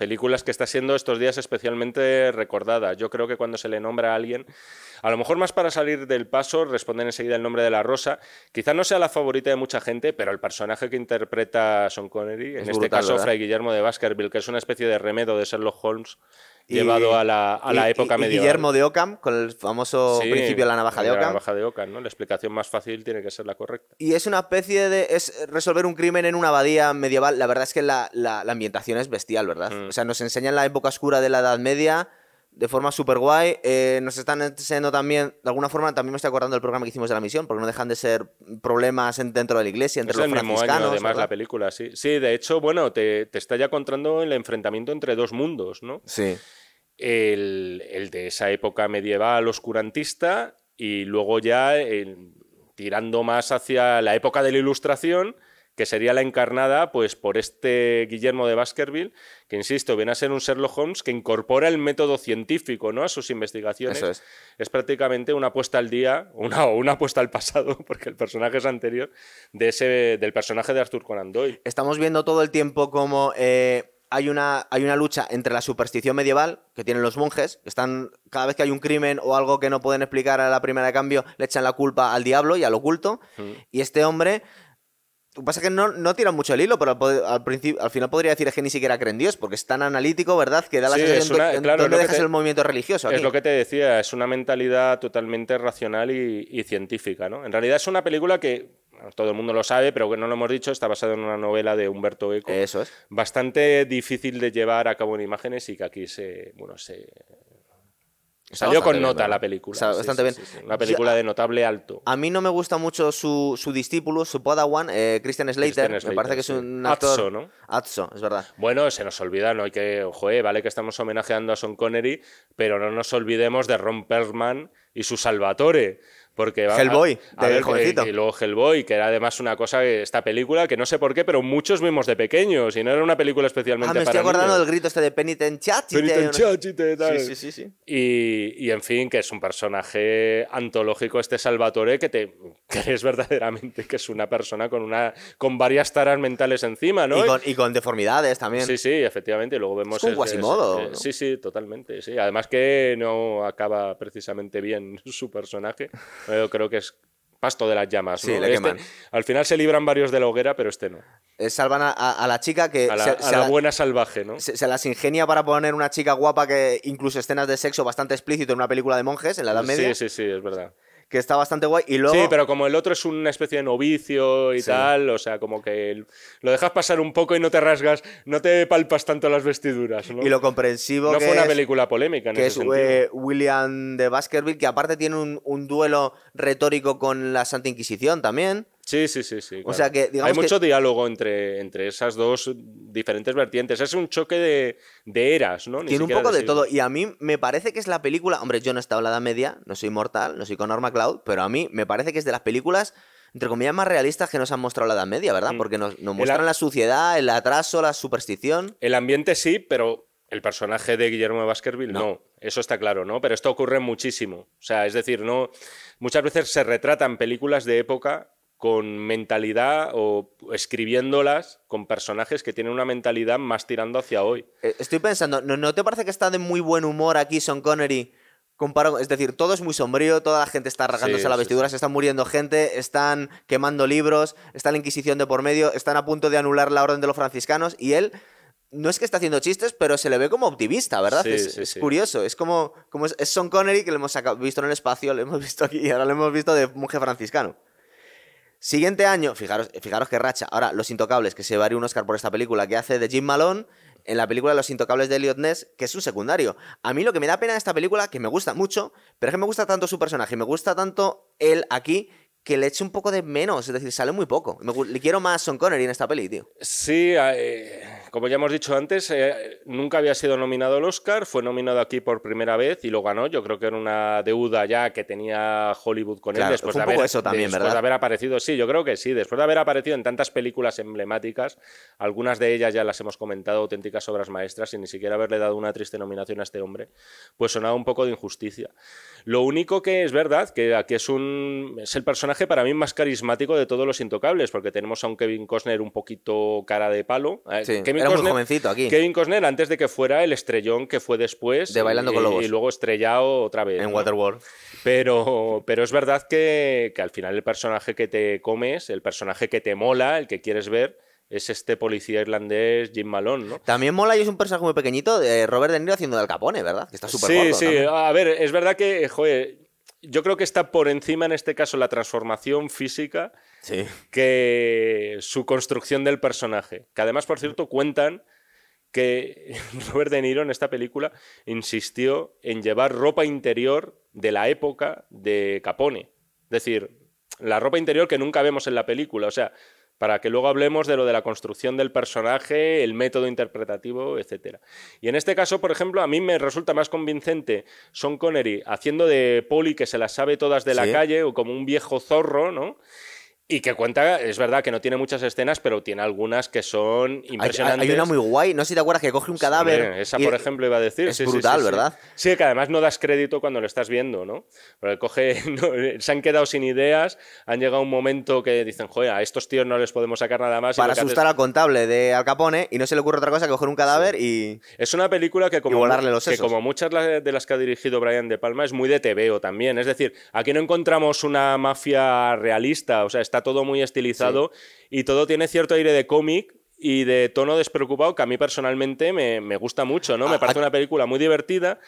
películas que está siendo estos días especialmente recordada. Yo creo que cuando se le nombra a alguien, a lo mejor más para salir del paso, responden enseguida el nombre de la rosa. Quizá no sea la favorita de mucha gente, pero el personaje que interpreta Sean Connery, en Es este caso ¿verdad? Fray Guillermo de Baskerville, que es una especie de remedo de Sherlock Holmes llevado a la, a la Y- época y- medieval. Guillermo de Ockham, con el famoso Sí, principio de la navaja de La Ockham. navaja de Ockham, ¿no? La explicación más fácil tiene que ser la correcta. Y es una especie de. Es resolver un crimen en una abadía medieval. La verdad es que la, la- la ambientación es bestial, ¿verdad? Mm. O sea, nos enseñan la época oscura de la Edad Media de forma súper guay. nos están enseñando también, de alguna forma, también me estoy acordando del programa que hicimos de la misión, porque no dejan de ser problemas en- dentro de la iglesia, entre Es los el mismo año, franciscanos. además, ¿verdad? la película, sí. Sí, de hecho, bueno, te, te está ya encontrando el enfrentamiento entre dos mundos, ¿no? Sí. El, el de esa época medieval oscurantista y luego ya el- tirando más hacia la época de la Ilustración, que sería la encarnada pues por este Guillermo de Baskerville, que insisto, viene a ser un Sherlock Holmes que incorpora el método científico ¿no? a sus investigaciones. Es prácticamente una apuesta al día, una, o una apuesta al pasado, porque el personaje es anterior, de ese, del personaje de Arthur Conan Doyle. Estamos viendo todo el tiempo como eh, hay, una, hay una lucha entre la superstición medieval que tienen los monjes, que están cada vez que hay un crimen o algo que no pueden explicar a la primera de cambio, le echan la culpa al diablo y al oculto. Y este hombre. Lo que pasa es que no, no tiran mucho el hilo, pero al, al principio, al final podría decir es que ni siquiera creen en Dios, porque es tan analítico, ¿verdad? Que da la Sí, sensación una- de en- claro, dónde dejas te- el movimiento religioso. Es lo que te decía, es una mentalidad totalmente racional y, y científica. ¿no? En realidad es una película que todo el mundo lo sabe, pero que no lo hemos dicho, está basada en una novela de Humberto Eco. Eso es. Bastante difícil de llevar a cabo en imágenes y que aquí se. Bueno, se. Está Salió con nota la película. Está bastante sí, bien. sí. Una película de notable alto. A mí no me gusta mucho su, su discípulo, su Padawan, eh, Christian Slater. Christian me Slater, parece que es un actor. Atso, ¿no? Atso, es verdad. Bueno, se nos olvida, no hay que, ojo, eh, vale que estamos homenajeando a Sean Connery, pero no nos olvidemos de Ron Perlman y su Salvatore. Porque va- Hellboy, a- a ver, jovencito. Y luego Hellboy, que era además una cosa, esta película, que no sé por qué, pero muchos vimos de pequeños y no era una película especialmente Ah, me estoy para acordando niños. del grito este de Penitenciati. Penitenciachite, tal. Sí, sí, sí, sí. Y, y, en fin, que es un personaje antológico este Salvatore que te crees verdaderamente que es una persona con una con varias taras mentales encima, ¿no? Y, con, y con deformidades también. Sí, sí, efectivamente. y Luego vemos. Es es- Quasimodo, es- ¿no? Sí, sí, totalmente. Sí. Además que no acaba precisamente bien su personaje. Yo creo que es pasto de las llamas. Sí, ¿no? le Este- al final se libran varios de la hoguera, pero este no. Eh, salvan a, a- a la chica que A la, se, a se la la- buena salvaje, ¿no? se- se las ingenia para poner una chica guapa que incluso escenas de sexo bastante explícito en una película de monjes en la Edad Media, Sí, sí, sí, es verdad. Que está bastante guay. Y luego, Sí, pero como el otro es una especie de novicio y Sí. tal, o sea, como que lo dejas pasar un poco y no te rasgas, no te palpas tanto las vestiduras, ¿no? y lo comprensivo no que fue una película polémica en que ese es sentido. eh, William de Baskerville, que aparte tiene un, un duelo retórico con la Santa Inquisición también. Sí, sí, sí, sí. claro. sea que, digamos Hay que- mucho diálogo entre, entre esas dos diferentes vertientes. Es un choque de, de eras, ¿no? Ni Tiene un poco de todo. Y a mí me parece que es la película. Hombre, yo no he estado en la Edad Media, no soy mortal, no soy con Norma Cloud, pero a mí me parece que es de las películas entre comillas, más realistas que nos han mostrado la Edad Media, ¿verdad? Mm. Porque nos, muestran a- la suciedad, el atraso, la superstición. El ambiente sí, pero el personaje de Guillermo de Baskerville no. Eso está claro, ¿no? Pero esto ocurre muchísimo. O sea, es decir, no. Muchas veces se retratan películas de época con mentalidad o escribiéndolas con personajes que tienen una mentalidad más tirando hacia hoy. Eh, Estoy pensando, ¿no, ¿no te parece que está de muy buen humor aquí Sean Connery? Es decir, todo es muy sombrío, toda la gente está rasgándose Sí, la sí, vestidura, se están muriendo gente, están quemando libros, está la Inquisición de por medio, están a punto de anular la orden de los franciscanos y él no es que está haciendo chistes, pero se le ve como optimista, ¿verdad? Sí, es sí, es sí. curioso, es como, como es, es Sean Connery que le hemos visto en el espacio, le hemos visto aquí y ahora lo hemos visto de monje franciscano. Siguiente año, fijaros, fijaros qué racha. Ahora, Los Intocables, que se llevaría un Oscar por esta película, que hace de Jim Malone en la película Los Intocables de Elliot Ness, que es un secundario. A mí lo que me da pena de esta película, que me gusta mucho, pero es que me gusta tanto su personaje, me gusta tanto él aquí, que le eche un poco de menos, es decir, sale muy poco. Le quiero más Sean Connery en esta peli, tío. Sí, eh, como ya hemos dicho antes, eh, nunca había sido nominado al Oscar, fue nominado aquí por primera vez y lo ganó. Yo creo que era una deuda ya que tenía Hollywood con Claro, él después de haber, eso también, después ¿verdad? de haber aparecido. Sí, yo creo que sí, después de haber aparecido en tantas películas emblemáticas, algunas de ellas ya las hemos comentado, auténticas obras maestras, y ni siquiera haberle dado una triste nominación a este hombre, pues sonaba un poco de injusticia. Lo único que es verdad, que aquí es un es el personaje para mí más carismático de todos los intocables, porque tenemos a un Kevin Costner un poquito cara de palo. Eh, Sí, Kevin era muy Costner- jovencito aquí. Kevin Costner antes de que fuera el estrellón que fue después De Bailando y, con Lobos. y luego estrellado otra vez. En ¿no? Waterworld. Pero, pero es verdad que, que al final el personaje que te comes, el personaje que te mola, el que quieres ver, es este policía irlandés Jim Malone, ¿no? También mola y es un personaje muy pequeñito de Robert De Niro haciendo de Al Capone, ¿verdad? Que está súper Sí, gordo sí. también. A ver, es verdad que, joder, yo creo que está por encima en este caso la transformación física Sí. que su construcción del personaje. Que además, por cierto, cuentan que Robert De Niro en esta película insistió en llevar ropa interior de la época de Capone. Es decir, la ropa interior que nunca vemos en la película. O sea, para que luego hablemos de lo de la construcción del personaje, el método interpretativo, etc. Y en este caso, por ejemplo, a mí me resulta más convincente Sean Connery haciendo de poli que se las sabe todas de la Sí. calle o como un viejo zorro, ¿no? Y que cuenta, es verdad que no tiene muchas escenas, pero tiene algunas que son hay- impresionantes. hay una muy guay, no sé si te acuerdas que coge un cadáver. Esa, y- por ejemplo, iba a decir. es sí, brutal, sí. ¿verdad? Sí, que además no das crédito cuando lo estás viendo, ¿no? Porque coge, no, se han quedado sin ideas, han llegado a un momento que dicen, joder, a estos tíos no les podemos sacar nada más. para asustar haces- al contable de Al Capone y no se le ocurre otra cosa que coger un cadáver y. Es una película que como, volarle los que como muchas de las que ha dirigido Brian De Palma es muy de TVO también. Es decir, aquí no encontramos una mafia realista, o sea, está todo muy estilizado y todo tiene cierto aire de cómic y de tono despreocupado que a mí personalmente me, me gusta mucho, ¿no? Me Ah, parece ah. una película muy divertida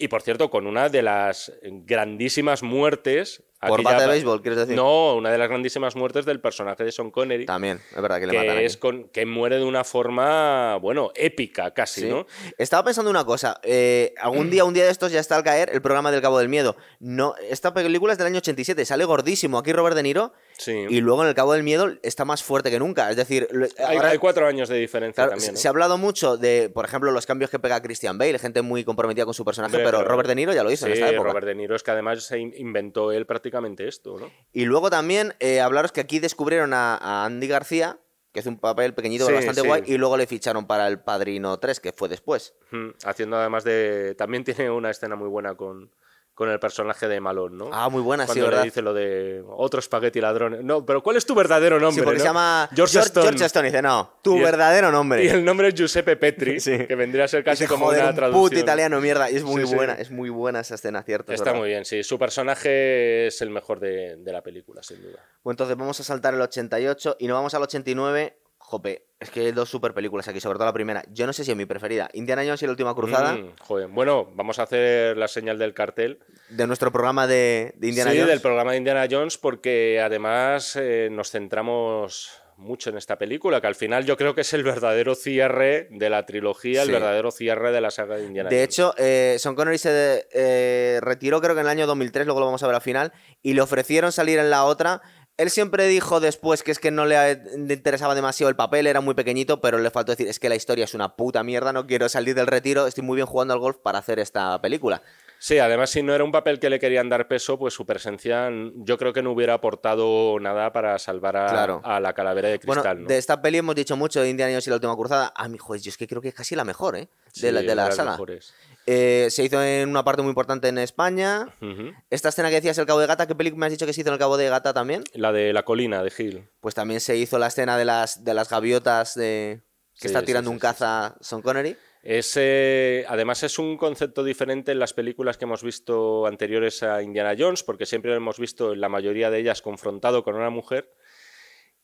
y, por cierto, con una de las grandísimas muertes... Por bate ya- de béisbol, ¿quieres decir? No, una de las grandísimas muertes del personaje de Sean Connery También, es verdad que le matan que, aquí. es con, que muere de una forma, bueno, épica casi, Sí. ¿no? Estaba pensando una cosa. eh, algún día, un día de estos ya está al caer el programa del Cabo del Miedo. No, esta película es del año 87, sale gordísimo aquí Robert De Niro Sí. y luego en el Cabo del Miedo está más fuerte que nunca. Es decir, Hay, ahora- hay cuatro años de diferencia claro, también. se- ¿no? se ha hablado mucho de, por ejemplo, los cambios que pega Christian Bale, gente muy comprometida con su personaje, pero Robert De Niro ya lo hizo en esta época. Robert De Niro es que además se in- inventó él prácticamente esto, ¿no? Y luego también eh, hablaros que aquí descubrieron a, a Andy García, que hace un papel pequeñito Sí, bastante sí. guay, y luego le ficharon para El Padrino 3, que fue después. Haciendo además de... También tiene una escena muy buena con, con el personaje de Malón, ¿no? Ah, muy buena, sí, Cuando le ¿verdad? dice lo de otro espagueti ladrón. No, pero ¿cuál es tu verdadero nombre? Sí, porque no? se llama George, George, Stone. George Stone. Dice, no, tu el- verdadero nombre. Y el nombre es Giuseppe Petri, Sí. que vendría a ser casi Dice, como joder, una un traducción. puto italiano, mierda. Y es muy Sí, sí. buena, es muy buena esa escena, cierto. es Está verdad. muy bien, sí. Su personaje es el mejor de, de la película, sin duda. Pues entonces vamos a saltar el 88 y nos vamos al 89. Jope, es que hay dos super películas aquí, sobre todo la primera. Yo no sé si es mi preferida. Indiana Jones y la última cruzada, Mm, joder. Bueno, vamos a hacer la señal del cartel. de nuestro programa de, de Indiana sí, Jones. del programa de Indiana Jones, porque además eh, nos centramos mucho en esta película, que al final yo creo que es el verdadero cierre de la trilogía, Sí. el verdadero cierre de la saga de Indiana De Jones. hecho, eh, Sean Connery se eh, retiró creo que en el año 2003, luego lo vamos a ver al final, y le ofrecieron salir en la otra. Él siempre dijo después que es que no le, le interesaba demasiado el papel, era muy pequeñito, pero le faltó decir, es que la historia es una puta mierda, no quiero salir del retiro, estoy muy bien jugando al golf para hacer esta película. Sí, además si no era un papel que le querían dar peso, pues su presencia yo creo que no hubiera aportado nada para salvar a, la calavera de cristal. Bueno, de esta peli hemos dicho mucho de Indiana Jones y la última cruzada. A mi juez, yo es que creo que es casi la mejor, ¿eh? De la, de la sala. Eh, se hizo en una parte muy importante en España. Esta escena que decías, El Cabo de Gata, ¿qué película me has dicho que se hizo en El Cabo de Gata también? La de La Colina, de Gil. Pues también se hizo la escena de las, de las gaviotas de que está tirando un caza Son Connery. Ese, además es un concepto diferente en las películas que hemos visto anteriores a Indiana Jones, porque siempre lo hemos visto en la mayoría de ellas confrontado con una mujer.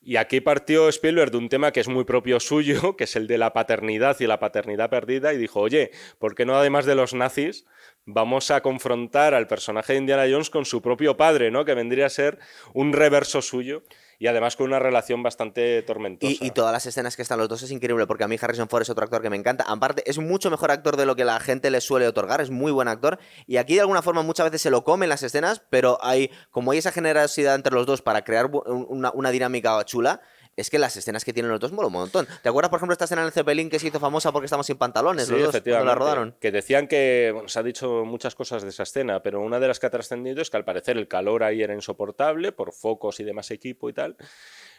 Y aquí partió Spielberg de un tema que es muy propio suyo, que es el de la paternidad y la paternidad perdida, y dijo, oye, ¿por qué no además de los nazis vamos a confrontar al personaje de Indiana Jones con su propio padre, ¿no? que vendría a ser un reverso suyo? Y además con una relación bastante tormentosa. Y, todas las escenas que están los dos es increíble, porque a mí Harrison Ford es otro actor que me encanta. Aparte, es mucho mejor actor de lo que la gente le suele otorgar, es muy buen actor. Y aquí de alguna forma muchas veces se lo comen las escenas, pero hay, como hay esa generosidad entre los dos para crear una, una dinámica chula, es que las escenas que tienen los dos mola un montón. ¿Te acuerdas, por ejemplo, esta escena en el Zeppelin que se hizo famosa porque estamos sin pantalones? Sí, efectivamente. la rodaron. Que decían que, bueno, se ha dicho muchas cosas de esa escena, pero una de las que ha trascendido es que al parecer el calor ahí era insoportable por focos y demás equipo y tal.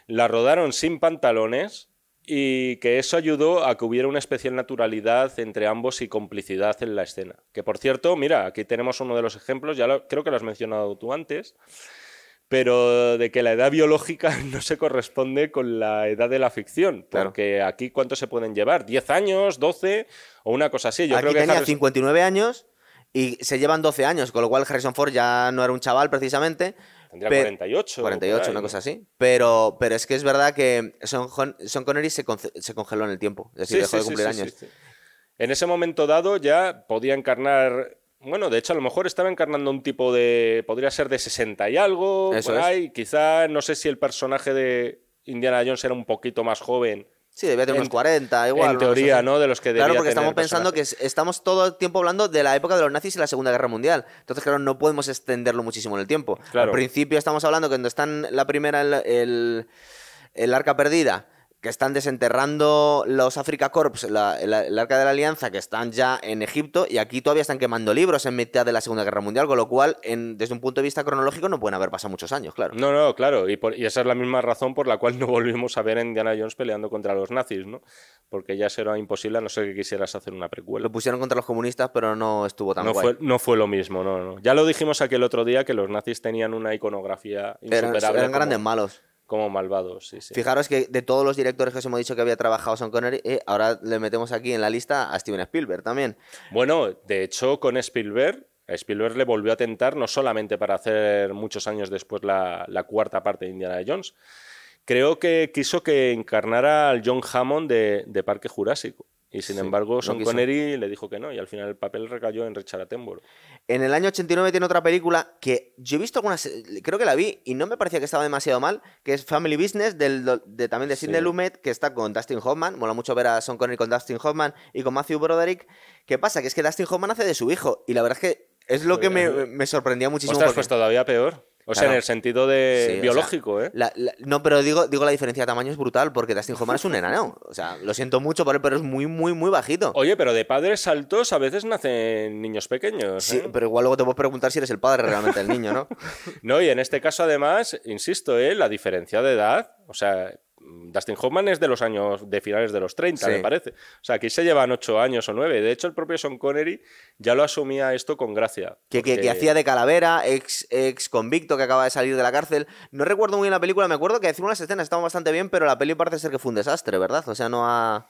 La rodaron sin pantalones y que eso ayudó a que hubiera una especial naturalidad entre ambos y complicidad en la escena. Que por cierto, mira, aquí tenemos uno de los ejemplos, ya creo que lo has mencionado tú antes pero de que la edad biológica no se corresponde con la edad de la ficción. Porque aquí, ¿cuánto se pueden llevar? ¿10 años? ¿12? O una cosa así. Yo creo que tenía 59 años y se llevan 12 años, con lo cual Harrison Ford ya no era un chaval precisamente. Tendría 48. 48, una cosa así. Pero, pero es que es verdad que Son, Connery se, congeló en el tiempo. Es decir, dejó de cumplir años. En ese momento dado ya podía encarnar bueno, de hecho, a lo mejor estaba encarnando un tipo de. Podría ser de 60 y algo. por ahí. Quizá no sé si el personaje de Indiana Jones era un poquito más joven. Sí, debía tener unos 40, igual. En teoría, ¿no? De los que Claro, porque estamos pensando que estamos todo el tiempo hablando de la época de los nazis y la Segunda Guerra Mundial. Entonces, claro, no podemos extenderlo muchísimo en el tiempo. Al principio estamos hablando que cuando están la primera, el, el arca perdida que están desenterrando los Africa Corps, el Arca de la Alianza, que están ya en Egipto, y aquí todavía están quemando libros en mitad de la Segunda Guerra Mundial, con lo cual, desde un punto de vista cronológico, no pueden haber pasado muchos años, claro. No, no, claro, y, esa es la misma razón por la cual no volvimos a ver a Indiana Jones peleando contra los nazis, ¿no? Porque ya será imposible, a no ser que quisieras hacer una precuela. Lo pusieron contra los comunistas, pero no estuvo tan no Fue, no fue lo mismo, no, no. Ya lo dijimos aquel otro día que los nazis tenían una iconografía insuperable. eran grandes malos como malvados. Sí, sí. Fijaros que de todos los directores que os hemos dicho que había trabajado Sean Connery, eh, ahora le metemos aquí en la lista a Steven Spielberg también. Bueno, de hecho, con Spielberg, a Spielberg le volvió a tentar no solamente para hacer muchos años después la, cuarta parte de Indiana Jones, creo que quiso que encarnara al John Hammond de, de Parque Jurásico. Y sin embargo, Sean Connery le dijo que no, y al final el papel recayó en Richard Attenborough. En el año 89 tiene otra película que yo he visto algunas, creo que la vi y no me parecía que estaba demasiado mal, que es Family Business, del, de, también de Sidney Lumet, que está con Dustin Hoffman. Mola mucho ver a Sean Connery con Dustin Hoffman y con Matthew Broderick. ¿Qué pasa? Que es que Dustin Hoffman hace de su hijo, y la verdad es que es lo que me, me sorprendía muchísimo. Ostras, pues todavía peor. O sea, en el sentido de biológico, ¿eh? no, pero digo, digo la diferencia de tamaño es brutal, porque Dustin Hoffman es un enano. O sea, lo siento mucho por él, pero es muy, muy, muy bajito. Oye, pero de padres altos a veces nacen niños pequeños. Sí, ¿eh? pero igual luego te puedo preguntar si eres el padre realmente del niño, ¿no? no, y en este caso, además, insisto, ¿eh? la diferencia de edad, o sea, Dustin Hoffman es de los años de finales de los 30, me parece. O sea, aquí se llevan 8 años o 9. De hecho, el propio Sean Connery ya lo asumía esto con gracia. Que, hacía de calavera, ex, ex convicto que acaba de salir de la cárcel. No recuerdo muy bien la película, me acuerdo que decimos las escenas estaban bastante bien, pero la peli parece ser que fue un desastre, ¿verdad? O sea, no ha...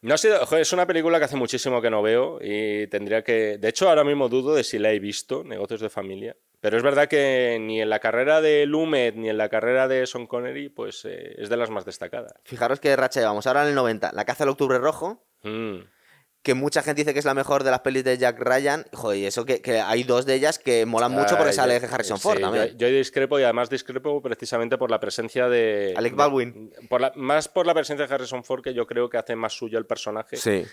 No ha sido, es una película que hace muchísimo que no veo y tendría que. De hecho, ahora mismo dudo de si la he visto, Negocios de Familia. Pero es verdad que ni en la carrera de Lumet ni en la carrera de Sean Connery, pues eh, es de las más destacadas. Fijaros que racha llevamos ahora en el 90. La caza del octubre rojo. Mm que mucha gente dice que es la mejor de las pelis de Jack Ryan. Joder, y eso que, hay dos de ellas que molan mucho porque sale Harrison Ford también. Yo, discrepo y además discrepo precisamente por la presencia de. Alec Baldwin. por más por la presencia de Harrison Ford que yo creo que hace más suyo el personaje. Sí.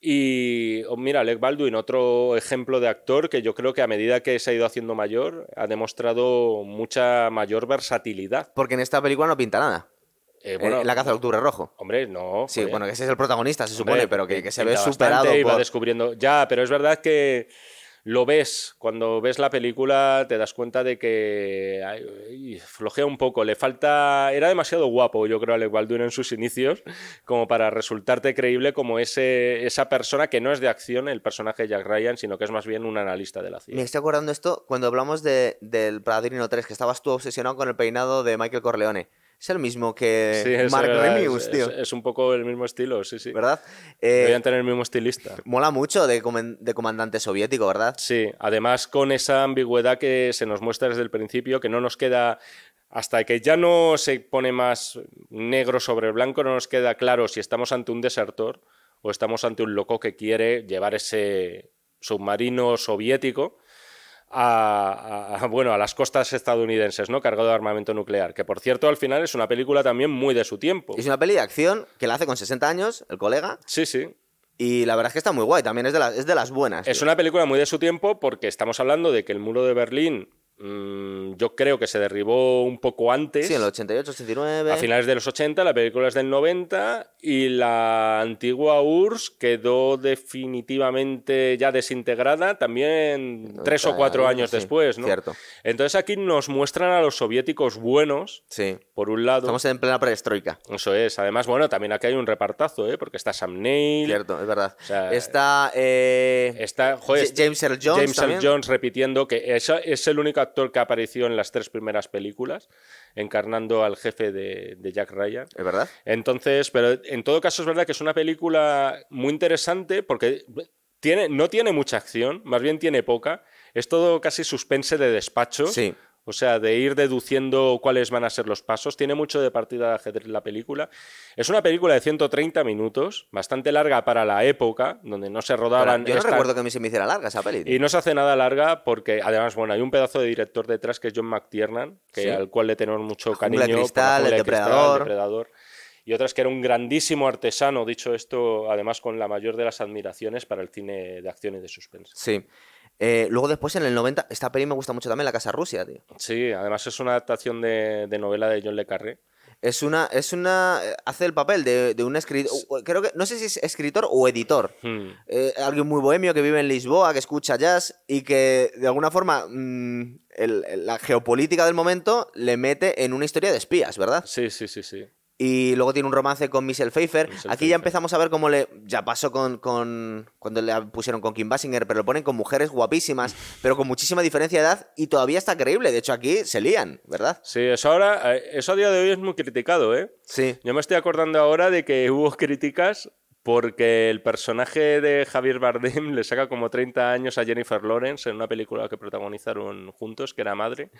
Y oh, mira, Alec Baldwin, otro ejemplo de actor que yo creo que a medida que se ha ido haciendo mayor, ha demostrado mucha mayor versatilidad. Porque en esta película no pinta nada. Eh, bueno, la caza del octubre rojo. Hombre, no. Sí, bueno, que ese es el protagonista, se supone, pero que, se ve superado. Y va descubriendo. Ya, pero es verdad que. lo ves, cuando ves la película te das cuenta de que ay, flojea un poco, le falta, era demasiado guapo yo creo Alec Baldwin en sus inicios como para resultarte creíble como ese, esa persona que no es de acción el personaje de Jack Ryan, sino que es más bien un analista de la CIA. Me estoy acordando esto cuando hablamos de, del Padrino 3, que estabas tú obsesionado con el peinado de Michael Corleone. Es el mismo que Sí, es, Mark Remius, es- tío. es- es un poco el mismo estilo, sí, sí. ¿Verdad? Eh, Deberían tener el mismo estilista. mola mucho de comandante soviético, ¿verdad? Sí, además con esa ambigüedad que se nos muestra desde el principio, que no nos queda, hasta que ya no se pone más negro sobre blanco, no nos queda claro si estamos ante un desertor o estamos ante un loco que quiere llevar ese submarino soviético a, a- bueno, a las costas estadounidenses, ¿no? Cargado de armamento nuclear. Que por cierto, al final es una película también muy de su tiempo. Es una peli de acción que la hace con 60 años, el colega, Sí, sí. y la verdad es que está muy guay, también es de, las- es de las buenas. Es tío. una película muy de su tiempo porque estamos hablando de que el muro de Berlín mm, yo creo que se derribó un poco antes. Sí, en el 88, 89. A finales de los 80, la película es del 90 y la antigua URSS quedó definitivamente ya desintegrada también tres o cuatro años Sí, después, ¿no? Cierto. Entonces aquí nos muestran a los soviéticos buenos, Sí. por un lado. Estamos en plena perestroika. Eso es. Además, bueno, también aquí hay un repartazo, ¿eh? Porque está Sam Neill, Cierto, es verdad. O sea, Está. eh, Está, joder, James Earl Jones James Earl. Jones repitiendo que es, es el único actor que apareció en las tres primeras películas, encarnando al jefe de, de Jack Ryan. Es verdad. Entonces, pero en todo caso es verdad que es una película muy interesante porque tiene, no tiene mucha acción, más bien tiene poca. Es todo casi suspense de despacho. Sí. O sea, de ir deduciendo cuáles van a ser los pasos. Tiene mucho de partida de ajedrez la película. Es una película de 130 minutos, bastante larga para la época, donde no se rodaban. Yo no recuerdo que a mí se me hiciera larga esa tío. y no se hace nada larga porque, además, bueno, hay un pedazo de director detrás que es John McTiernan, que, Sí. al cual le tenemos mucho cariño. por Cristal, El Cristal, Depredador. Depredador. Y otras que era un grandísimo artesano, dicho esto, además con la mayor de las admiraciones para el cine de acción y de suspense. Sí. Eh, luego después en el 90, esta peli me gusta mucho también, La Casa Rusia, tío. Sí, además es una adaptación de, de novela de John Le Carré. Es una, es una, eh, hace el papel de, de un escritor, creo que, no sé si es escritor o editor. Hmm. Eh, alguien muy bohemio que vive en Lisboa, que escucha jazz y que de alguna forma mm, el- la geopolítica del momento le mete en una historia de espías, ¿verdad? Sí, sí, sí, sí. Y luego tiene un romance con Michelle Pfeiffer. Michelle Aquí ya empezamos a ver cómo le. Ya pasó con, con. Cuando le pusieron con Kim Basinger, pero lo ponen con mujeres guapísimas, pero con muchísima diferencia de edad y todavía está creíble. De hecho, aquí se lían, ¿verdad? Sí, eso ahora, eh, eso a día de hoy es muy criticado, ¿eh? Sí. Yo me estoy acordando ahora de que hubo críticas porque el personaje de Javier Bardem le saca como 30 años a Jennifer Lawrence en una película que protagonizaron juntos, que era Madre.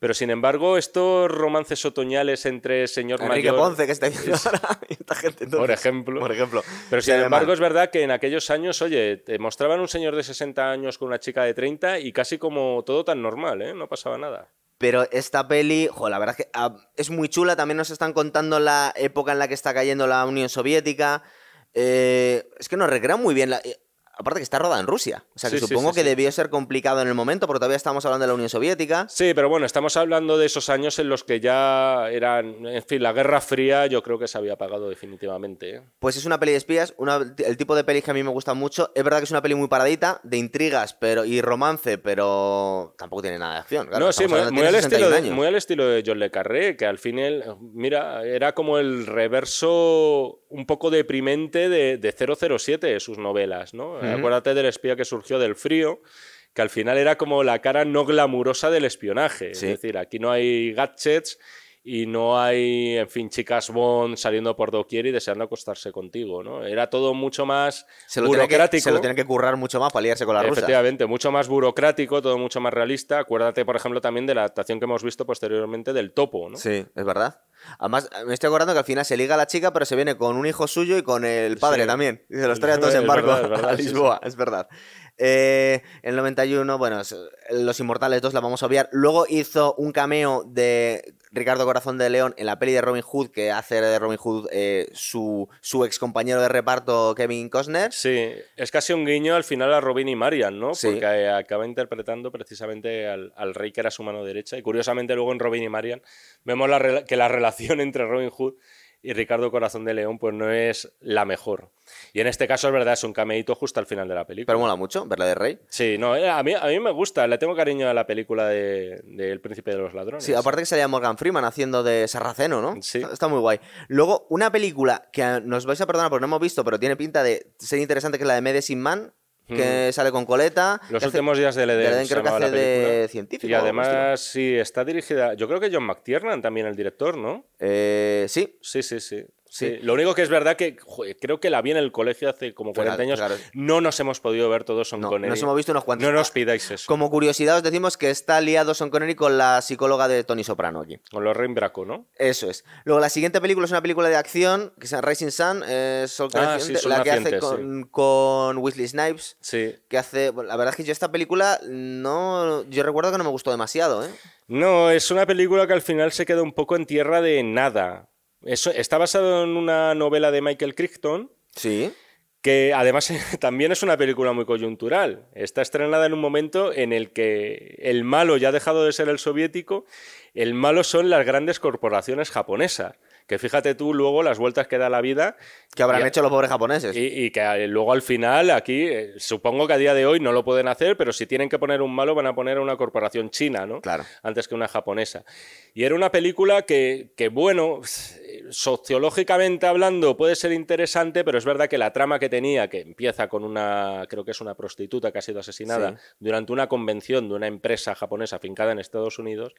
Pero sin embargo, estos romances otoñales entre señor Enrique mayor... Ponce, que está viendo ahora. y esta gente, Por entonces. ejemplo. Por ejemplo. Pero sin embargo, mal. es verdad que en aquellos años, oye, te mostraban un señor de 60 años con una chica de 30 y casi como todo tan normal, ¿eh? No pasaba nada. Pero esta peli, jo, la verdad es que ah, es muy chula. También nos están contando la época en la que está cayendo la Unión Soviética. Eh, es que nos recrea muy bien. la- eh, aparte que está rodada en Rusia. O sea que Sí, supongo sí, que debió ser complicado en el momento, porque todavía estamos hablando de la Unión Soviética. Sí, pero bueno, estamos hablando de esos años en los que ya eran, en fin, la Guerra Fría yo creo que se había apagado definitivamente. ¿eh? Pues es una peli de espías, una- el tipo de pelis que a mí me gusta mucho. Es verdad que es una peli muy paradita, de intrigas pero y romance, pero tampoco tiene nada de acción. claro, no, sí, muy, al estilo 61 de, muy al estilo de John Le Carré, que al fin, él, mira, era como el reverso un poco deprimente de, de 007, sus novelas, ¿no? Acuérdate del espía que surgió del frío, que al final era como la cara no glamurosa del espionaje. Sí. Es decir, aquí no hay gadgets y no hay, en fin, chicas Bond saliendo por doquier y deseando acostarse contigo, ¿no? Era todo mucho más Se lo, tiene que, burocrático. se lo tiene que currar mucho más para liarse con la rusa. Efectivamente, mucho más burocrático, todo mucho más realista. Acuérdate, por ejemplo, también de la adaptación que hemos visto posteriormente del Topo, ¿no? Sí, es verdad. Además, me estoy acordando que al final se liga a la chica, pero se viene con un hijo suyo y con el padre Sí. también. Y se los trae a todos en barco verdad, verdad, a sí, Lisboa, es verdad. Eh, en el 91, bueno, es- Los Inmortales 2 la vamos a obviar. Luego hizo un cameo de Ricardo Corazón de León en la peli de Robin Hood, que hace de Robin Hood eh, su, su ex compañero de reparto Kevin Costner. Sí, es casi un guiño al final a Robin y Marian, ¿no? Sí. Porque eh, acaba interpretando precisamente al, al rey que era su mano derecha. Y curiosamente luego en Robin y Marian vemos la que la relación entre Robin Hood y Ricardo Corazón de León pues no es la mejor. Y en este caso es verdad, es un cameíto justo al final de la película. Pero mola mucho, verla de rey. Sí, no, eh, a mí, a mí me gusta, le tengo cariño a la película de, de El Príncipe de los Ladrones. Sí, aparte que salía Morgan Freeman haciendo de Sarraceno, ¿no? Sí. Está, está muy guay. Luego, una película que nos vais a perdonar porque no hemos visto, pero tiene pinta de ser interesante, que es la de Medicine Man, que sale con coleta. Los hace- últimos días del Edén se creo que hace de científico Y además, sí, está dirigida. Yo creo que John McTiernan también el director, ¿no? Eh, sí, Sí, sí, sí. Sí. Sí. Lo único que es verdad que joder, creo que la vi en el colegio hace como Pero, 40 años. claro. No nos hemos podido ver todos Son no, Connery. nos hemos visto unos cuantos. No nos pidáis eso. Como curiosidad os decimos que está liado Son Connery con la psicóloga de Tony Soprano aquí. Con los Braco, ¿no? Eso es. Luego, la siguiente película es una película de acción que se llama Rising Sun, eh, Sol Ah, sí, Sol la que hace con, con Wesley Snipes. Sí. Que hace. bueno, la verdad es que yo esta película no. Yo recuerdo que no me gustó demasiado, ¿eh? No, es una película que al final se queda un poco en tierra de nada. Eso, está basado en una novela de Michael Crichton, Sí. que además también es una película muy coyuntural. Está estrenada en un momento en el que el malo ya ha dejado de ser el soviético, el malo son las grandes corporaciones japonesas. Que fíjate tú luego las vueltas que da la vida Que habrán Y- hecho los pobres japoneses. y, y que eh, luego al final aquí, eh, supongo que a día de hoy no lo pueden hacer, pero si tienen que poner un malo van a poner a una corporación china, ¿no? Claro. Antes que una japonesa. Y era una película que, que, bueno, sociológicamente hablando puede ser interesante, pero es verdad que la trama que tenía, que empieza con una, creo que es una prostituta que ha sido asesinada Sí. durante una convención de una empresa japonesa fincada en Estados Unidos,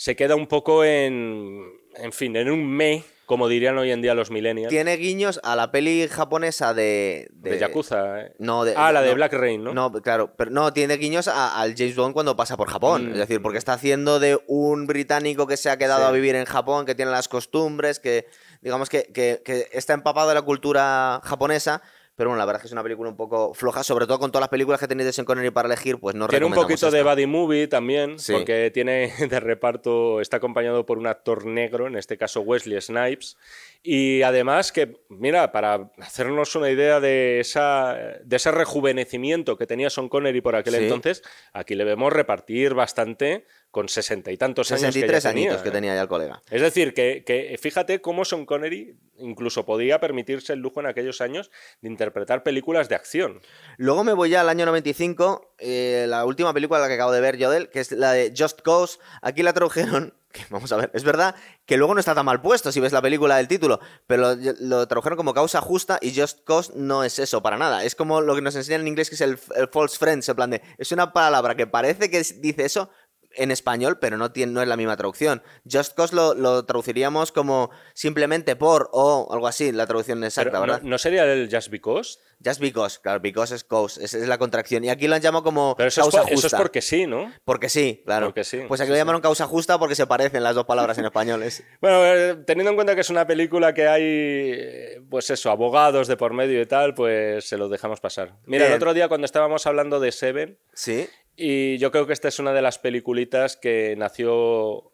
se queda un poco en, en fin, en un me, como dirían hoy en día los millennials. Tiene guiños a la peli japonesa de. De, Yakuza. ¿eh? No, de, ah, la de no, Black Rain, ¿no? No, claro, pero no, tiene guiños a- al James Bond cuando pasa por Japón. Mm. Es decir, porque está haciendo de un británico que se ha quedado Sí. a vivir en Japón, que tiene las costumbres, que digamos que, que- que está empapado de la cultura japonesa. Pero bueno, la verdad es que es una película un poco floja, sobre todo con todas las películas que tenéis de Sean Connery para elegir, pues no Tiene un poquito de esta. buddy movie también, Sí. porque tiene de reparto, está acompañado por un actor negro, en este caso Wesley Snipes. Y además que, mira, para hacernos una idea de, esa, de ese rejuvenecimiento que tenía Sean Connery por aquel Sí. entonces, aquí le vemos repartir bastante con sesenta y tantos años. que ya 63 tenía, añitos que tenía ya el colega. Es decir, que, que fíjate cómo Sean Connery incluso podía permitirse el lujo en aquellos años de interpretar películas de acción. Luego me voy ya al año 95, eh, la última película la que acabo de ver yo de él, que es la de Just Cause. Aquí la tradujeron, que vamos a ver, es verdad que luego no está tan mal puesto si ves la película del título, pero lo, lo tradujeron como causa justa y Just Cause no es eso para nada. Es como lo que nos enseñan en inglés que es el, el false friends, en plan de, es una palabra que parece que dice eso en español, pero no, tiene, no es la misma traducción. Just Cause lo, lo traduciríamos como simplemente por o algo así, la traducción exacta, Pero, ¿no, ¿verdad? ¿No sería el Just Because? Just because, claro, because es cause, es, es la contracción. Y aquí lo han llamado como Pero eso es, causa por- eso justa. es porque sí, ¿no? Porque sí, claro. Porque sí, Pues aquí sí, lo sí. llamaron causa justa porque se parecen las dos palabras en español. es- Bueno, eh, teniendo en cuenta que es una película que hay, pues eso, abogados de por medio y tal, pues se lo dejamos pasar. Mira, el otro día cuando estábamos hablando de Seven, Sí. Y yo creo que esta es una de las peliculitas que nació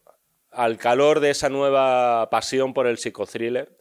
al calor de esa nueva pasión por el psicothriller.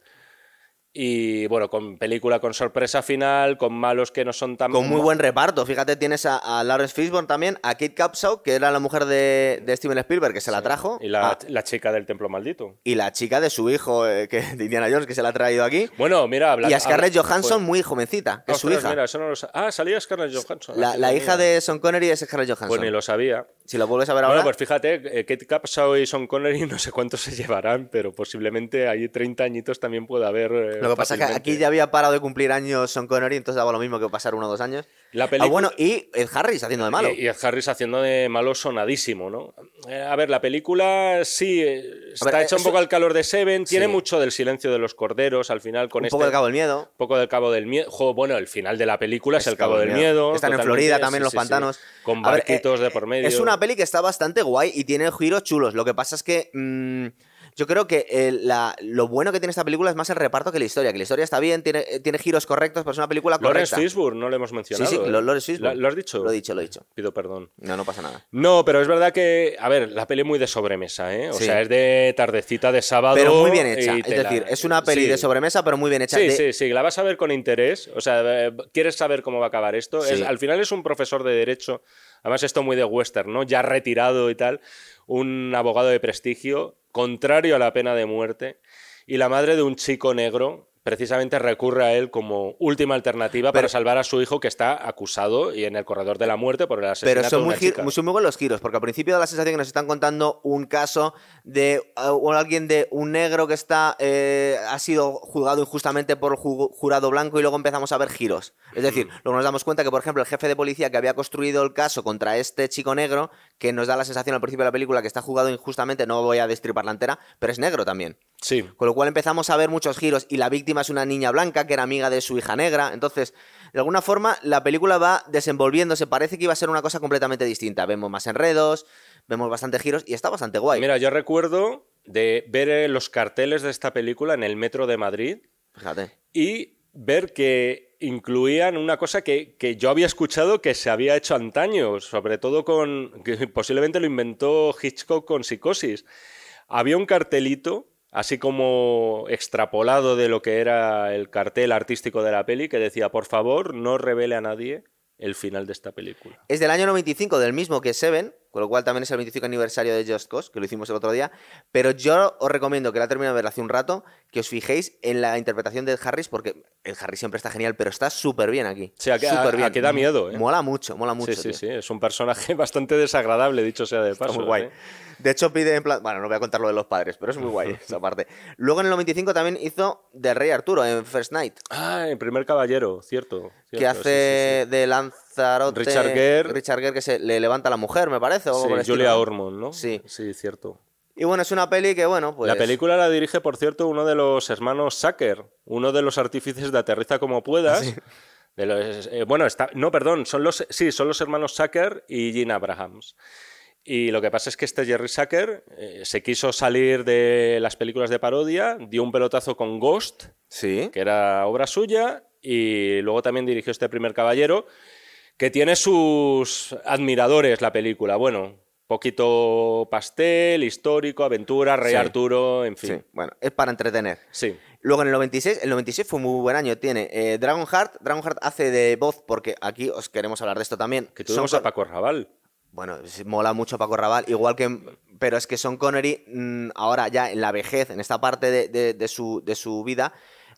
Y bueno, con película con sorpresa final, con malos que no son tan... Con muy buen reparto. Fíjate, tienes a, a Lawrence Fishburne también, a Kate Capshaw, que era la mujer de, de Steven Spielberg, que se la trajo. Y la, Ah, la chica del templo maldito. y la chica de su hijo, eh, que, de Indiana Jones, que se la ha traído aquí. Bueno, mira, habla- y a Scarlett habla- Johansson, pues- muy jovencita, que es su hija. mira, eso no lo sa- Ah, salía Scarlett Johansson. La, lo hija de Sean Connery es Scarlett Johansson. Pues ni lo sabía. Si lo vuelves a ver ahora. Bueno, pues fíjate, eh, Kate Capshaw y Sean Connery no sé cuántos se llevarán, pero posiblemente ahí 30 añitos también puede haber. eh, Lo que pasa es que aquí ya había parado de cumplir años Sean Connery, entonces daba lo mismo que pasar uno o dos años. La Ah, película... bueno, y Ed Harris haciendo de malo. Y, y Ed Harris haciendo de malo sonadísimo, ¿no? Eh, a ver, la película sí está ver, hecha un poco al calor de Seven, tiene Sí. mucho del silencio de los corderos al final con un este poco del cabo del miedo. poco del Cabo del Miedo. Bueno, el final de la película es, el Cabo del Miedo. Están en Florida también sí, los sí, pantanos. Con ver, barquitos de por medio. Es una peli que está bastante guay y tiene giros chulos. Lo que pasa es que mm, yo creo que eh, la- lo bueno que tiene esta película es más el reparto que la historia. Que la historia está bien, tiene, eh, tiene giros correctos, pero es una película Lawrence correcta. Fishburne, no le hemos Sí, mencionado. sí, ¿eh? lo, Lawrence. ¿Lo, lo has dicho? Lo he dicho, lo he dicho. Pido perdón. No, no pasa nada. No, pero es verdad que, a ver, la peli es muy de sobremesa, ¿eh? O Sí. sea, es de tardecita de sábado. Pero muy bien hecha. Es la- decir, es una peli Sí. de sobremesa, pero muy bien hecha. Sí, De- sí, sí, la vas a ver con interés. O sea, eh, quieres saber cómo va a acabar esto. Sí. Es- al final es un profesor de derecho, además esto muy de western, ¿no? Ya retirado y tal, un abogado de prestigio, contrario a la pena de muerte. y la madre de un chico negro precisamente recurre a él como última alternativa para salvar a su hijo que está acusado y en el corredor de la muerte por el asesinato Pero son de muy, una gir- chica. son muy buenos los giros, porque al principio da la sensación que nos están contando un caso de o alguien de un negro que está eh, ha sido juzgado injustamente por el ju- jurado blanco y luego empezamos a ver giros. Es decir, luego nos damos cuenta que, por ejemplo, el jefe de policía que había construido el caso contra este chico negro, que nos da la sensación al principio de la película que está juzgado injustamente, no voy a destripar la entera, pero es negro también. Sí, Con lo cual empezamos a ver muchos giros y la víctima es una niña blanca que era amiga de su hija negra. Entonces, de alguna forma, la película va desenvolviéndose. Parece que iba a ser una cosa completamente distinta. Vemos más enredos, vemos bastante giros y está bastante guay. mira, yo recuerdo de ver eh, los carteles de esta película en el metro de Madrid Fíjate. y ver que incluían una cosa que, que yo había escuchado que se había hecho antaño, sobre todo con, que posiblemente lo inventó Hitchcock con Psicosis. Había un cartelito, así como extrapolado de lo que era el cartel artístico de la peli, que decía, por favor, no revele a nadie el final de esta película. Es del año 95, del mismo que Seven, con lo cual también es el 25 aniversario de Just Cause, que lo hicimos el otro día. Pero yo os recomiendo que la termine de ver hace un rato, que os fijéis en la interpretación de Ed Harris, porque el Harris siempre está genial, pero está súper bien aquí. Sí, a- bien. da miedo, ¿eh? Mola mucho, mola mucho. sí, sí, tío. sí, es un personaje bastante desagradable, dicho sea de paso. Está muy guay. ¿eh? De hecho, pide en plan. Bueno, no voy a contar lo de los padres, pero es muy guay esa parte. Luego en el 95 también hizo del Rey Arturo en First Night, Ah, el primer caballero, cierto. que hace sí, sí, de Lanzarote. Richard Gere. Richard Gere, que se le levanta a la mujer, me parece. O sí. algo por el Sí, estilo, Julia. Ormond, ¿no? Sí. Sí, cierto. Y bueno, es una peli que, bueno, pues. La película la dirige, por cierto, uno de los hermanos Sacker, uno de los artífices de Aterriza como puedas. De los- eh, bueno, está, no, perdón, son los, sí, son los hermanos Sacker y Gene Abrahams. Y lo que pasa es que este Jerry Sacker eh, se quiso salir de las películas de parodia, dio un pelotazo con Ghost, Sí. que era obra suya, y luego también dirigió este primer caballero, que tiene sus admiradores la película. Bueno, poquito pastel, histórico, aventura, Rey Sí. Arturo, en Sí, fin. bueno, es para entretener. Sí. Luego en el 96, el 96 fue muy buen año. Tiene eh, Dragonheart. Dragonheart hace de voz, porque aquí os queremos hablar de esto también. Que tuvimos Son a Paco Raval. Bueno, mola mucho Paco Raval, igual que. Pero es que Son Connery, mm, ahora ya en la vejez, en esta parte de, de- de su, de su vida,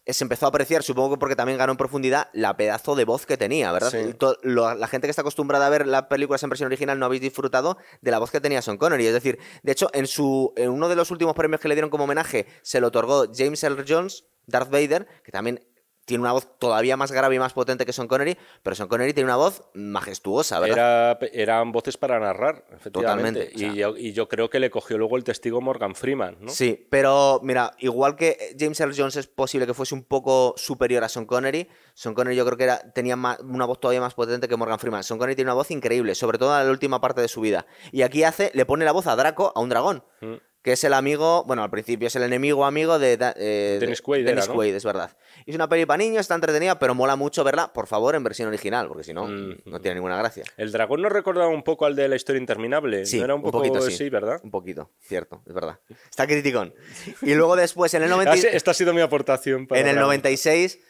eh, se empezó a apreciar, supongo que porque también ganó en profundidad, la pedazo de voz que tenía, ¿verdad? Sí. Lo- la gente que está acostumbrada a ver las películas en versión original no habéis disfrutado de la voz que tenía Son Connery. Es decir, de hecho, en, su, en uno de los últimos premios que le dieron como homenaje, se lo otorgó James Earl Jones, Darth Vader, que también tiene una voz todavía más grave y más potente que Son Connery, pero Son Connery tiene una voz majestuosa, ¿verdad? Era, eran voces para narrar, efectivamente. Totalmente, o sea. y, yo, y yo creo que le cogió luego el testigo Morgan Freeman, ¿no? Sí, pero mira, igual que James Earl Jones es posible que fuese un poco superior a Sean Connery, Sean Connery yo creo que era, tenía una voz todavía más potente que Morgan Freeman. Sean Connery tiene una voz increíble, sobre todo en la última parte de su vida. Y aquí hace, le pone la voz a Draco, a un dragón, Mm. Que es el amigo, bueno, al principio es el enemigo amigo de, eh, de- Dennis Quaid Dennis era, ¿no? Quaid, es verdad. Es una peli para niños, está entretenida, pero mola mucho verla, por favor, en versión original, porque si no, Mm. no tiene ninguna gracia. El dragón nos recordaba un poco al de la historia interminable. Sí, ¿No era un, poquito, sí. ¿verdad? Un poquito, cierto, es verdad. Está criticón. Y luego después, en el 90... Ah, sí, esta ha sido mi aportación para En el Dragón. 96,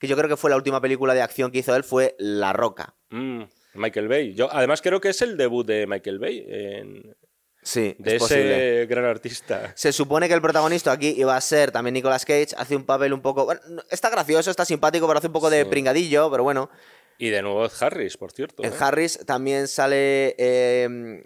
que yo creo que fue la última película de acción que hizo él, fue La Roca. Mm, Michael Bay. Yo, además, creo que es el debut de Michael Bay, en- Sí, de es ese posible. gran artista. Se supone que el protagonista aquí iba a ser también Nicolas Cage, hace un papel un poco... bueno, está gracioso, está simpático, pero hace un poco de pringadillo, pero bueno. Y de nuevo Ed Harris, por cierto. Ed ¿eh? Harris también sale... eh,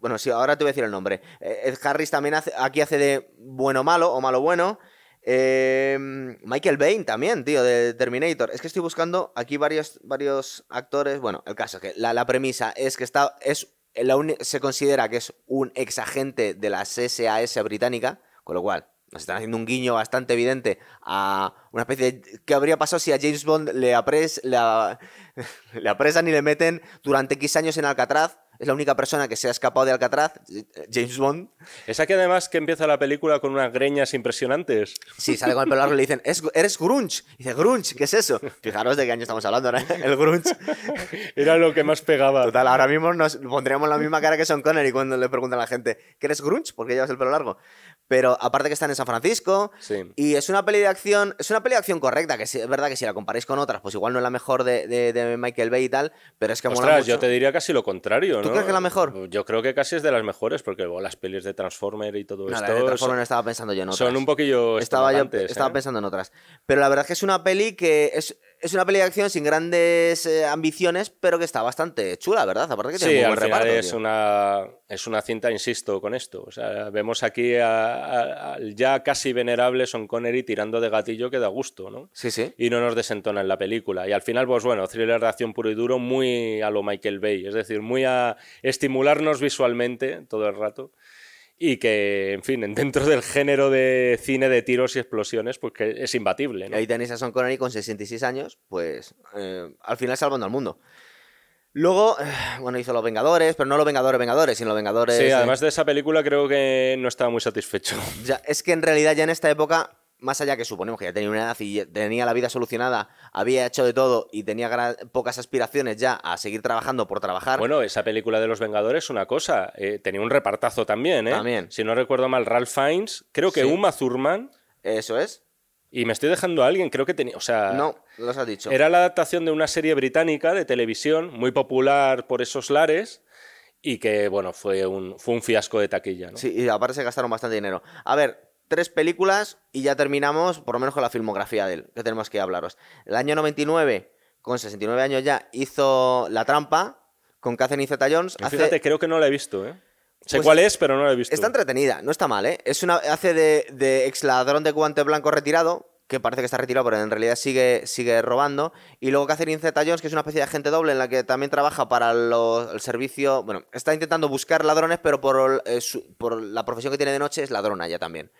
bueno, sí, ahora te voy a decir el nombre. Eh, Ed Harris también hace, aquí hace de bueno malo o malo bueno. Eh, Michael Bain también, tío, de Terminator. Es que estoy buscando aquí varios, varios actores. Bueno, el caso es que la, la premisa es que está, es la se considera que es un ex agente de la SAS británica, con lo cual nos están haciendo un guiño bastante evidente a una especie de... ¿Qué habría pasado si a James Bond le, apres, le, le apresan y le meten durante X años en Alcatraz? Es la única persona que se ha escapado de Alcatraz, James Bond. Esa que además que empieza la película con unas greñas impresionantes. Sí, sale con el pelo largo y le dicen, "Es- eres grunge. Y dice, grunge, ¿qué es eso? Fijaros de qué año estamos hablando, ¿no? El grunge. Era lo que más pegaba. Total, ahora mismo nos pondríamos la misma cara que Sean Connery cuando le preguntan a la gente, ¿que eres grunge? ¿Por qué llevas el pelo largo? Pero aparte que están en San Francisco, Sí. y es una peli de acción, es una peli de acción correcta, que es verdad que si la comparáis con otras, pues igual no es la mejor de, de- de Michael Bay y tal, pero es que mola Ostras, mucho. yo te diría casi lo contrario, ¿Tú ¿no? crees que es la mejor? Yo creo que casi es de las mejores, porque luego las pelis de Transformer y todo No, la esto de son- Transformers estaba pensando yo en otras. son un poquillo estaba yo extravagantes, estaba ¿eh? pensando en otras. Pero la verdad es que es una peli que es, es una peli de acción sin grandes eh, ambiciones, pero que está bastante chula, ¿verdad? Aparte que tiene Sí, muy al buen final reparto. es tío. una, es una cinta, insisto, con esto. O sea, vemos aquí al ya casi venerable Sean Connery tirando de gatillo que da gusto, ¿no? Sí, sí. Y no nos desentona en la película. Y al final, pues bueno, thriller de acción puro y duro, muy a lo Michael Bay. Es decir, muy a estimularnos visualmente todo el rato. Y que, en fin, dentro del género de cine de tiros y explosiones, pues que es imbatible, ¿no? ahí tenéis a Sean Connery con 66 años, pues eh, al final salvando al mundo. Luego, eh, bueno, hizo Los Vengadores, pero no Los Vengadores Vengadores, sino Los Vengadores... Sí, eh, además de esa película creo que no estaba muy satisfecho. Ya, es que en realidad ya en esta época, más allá que suponemos que ya tenía una edad y tenía la vida solucionada, había hecho de todo y tenía pocas aspiraciones ya a seguir trabajando por trabajar. Bueno, esa película de los Vengadores, una cosa, eh, tenía un repartazo también, ¿eh? También. Si no recuerdo mal, Ralph Fiennes, creo que Sí. Uma Thurman, Eso es. y me estoy dejando a alguien, creo que tenía, o sea, No, los has dicho. era la adaptación de una serie británica de televisión muy popular por esos lares y que, bueno, fue un, fue un fiasco de taquilla, ¿no? Sí, y aparte se gastaron bastante dinero. A ver, tres películas y ya terminamos, por lo menos con la filmografía de él, que tenemos que hablaros. El año 99, con 69 años ya, hizo La Trampa con Catherine Zeta-Jones. Y Hace- Fíjate, creo que no la he visto, ¿eh? Sé Pues cuál es, pero no la he visto. Está entretenida, no está mal, ¿eh? Es una, hace de, de ex ladrón de guante blanco retirado, que parece que está retirado, pero en realidad sigue, sigue robando. Y luego Catherine Zeta-Jones, que es una especie de agente doble en la que también trabaja para el servicio... Bueno, está intentando buscar ladrones, pero por, eh, su- por la profesión que tiene de noche es ladrona ya también.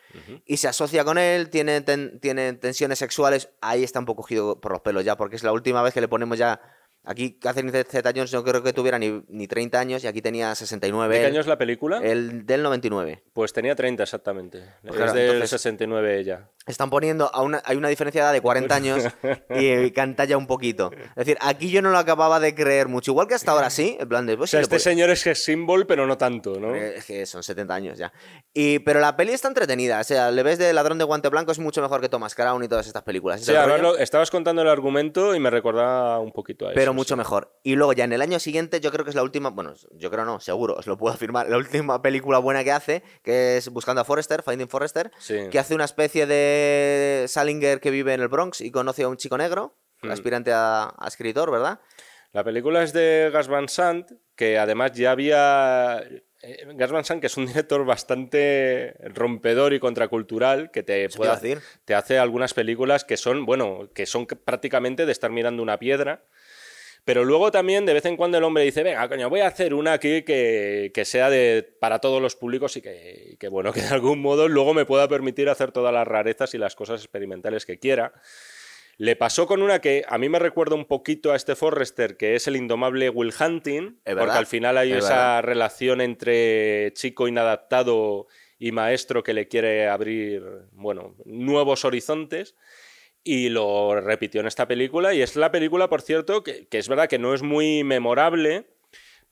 Y se asocia con él, tiene, ten- tiene tensiones sexuales. Ahí está un poco cogido por los pelos ya, porque es la última vez que le ponemos ya... Aquí Catherine Zeta-Jones no creo que tuviera ni, ni 30 años y aquí tenía 69. ¿De qué año es la película? El del 99. Pues tenía 30 exactamente. Pues es claro, del entonces- 69 ella. Están poniendo a una, hay una diferencia de edad de 40 años y canta ya un poquito. Es decir, aquí yo no lo acababa de creer mucho. Igual que hasta ahora sí, en plan de. O Pues, sea, sí, este señor es que es symbol, pero no tanto, ¿no? Es que son 70 años ya. Y, pero la peli está entretenida. O sea, le ves de ladrón de guante blanco, es mucho mejor que Thomas Crown y todas estas películas. Sí, rollo, lo- estabas contando el argumento y me recordaba un poquito a eso. pero mucho mejor. Y luego ya en el año siguiente, yo creo que es la última. Bueno, yo creo no, seguro, os lo puedo afirmar. La última película buena que hace, que es Buscando a Forrester, Finding Forrester, Sí. que hace una especie de Salinger que vive en el Bronx y conoce a un chico negro, Hmm. aspirante a, a escritor, ¿verdad? La película es de Gas Van Sant, que además ya había... eh, Gas Van Sant, que es un director bastante rompedor y contracultural, que te, puede hacer- te hace algunas películas que son, bueno, que son prácticamente de estar mirando una piedra. Pero luego también de vez en cuando el hombre dice, venga, coño, voy a hacer una aquí que, que sea de, para todos los públicos y que, y que, bueno, que de algún modo luego me pueda permitir hacer todas las rarezas y las cosas experimentales que quiera. Le pasó con una que a mí me recuerda un poquito a este Forrester, que es el indomable Will Hunting, porque verdad, al final hay es esa verdad. relación entre chico inadaptado y maestro que le quiere abrir, bueno, nuevos horizontes. Y lo repitió en esta película. Y es la película, por cierto, que, que es verdad que no es muy memorable,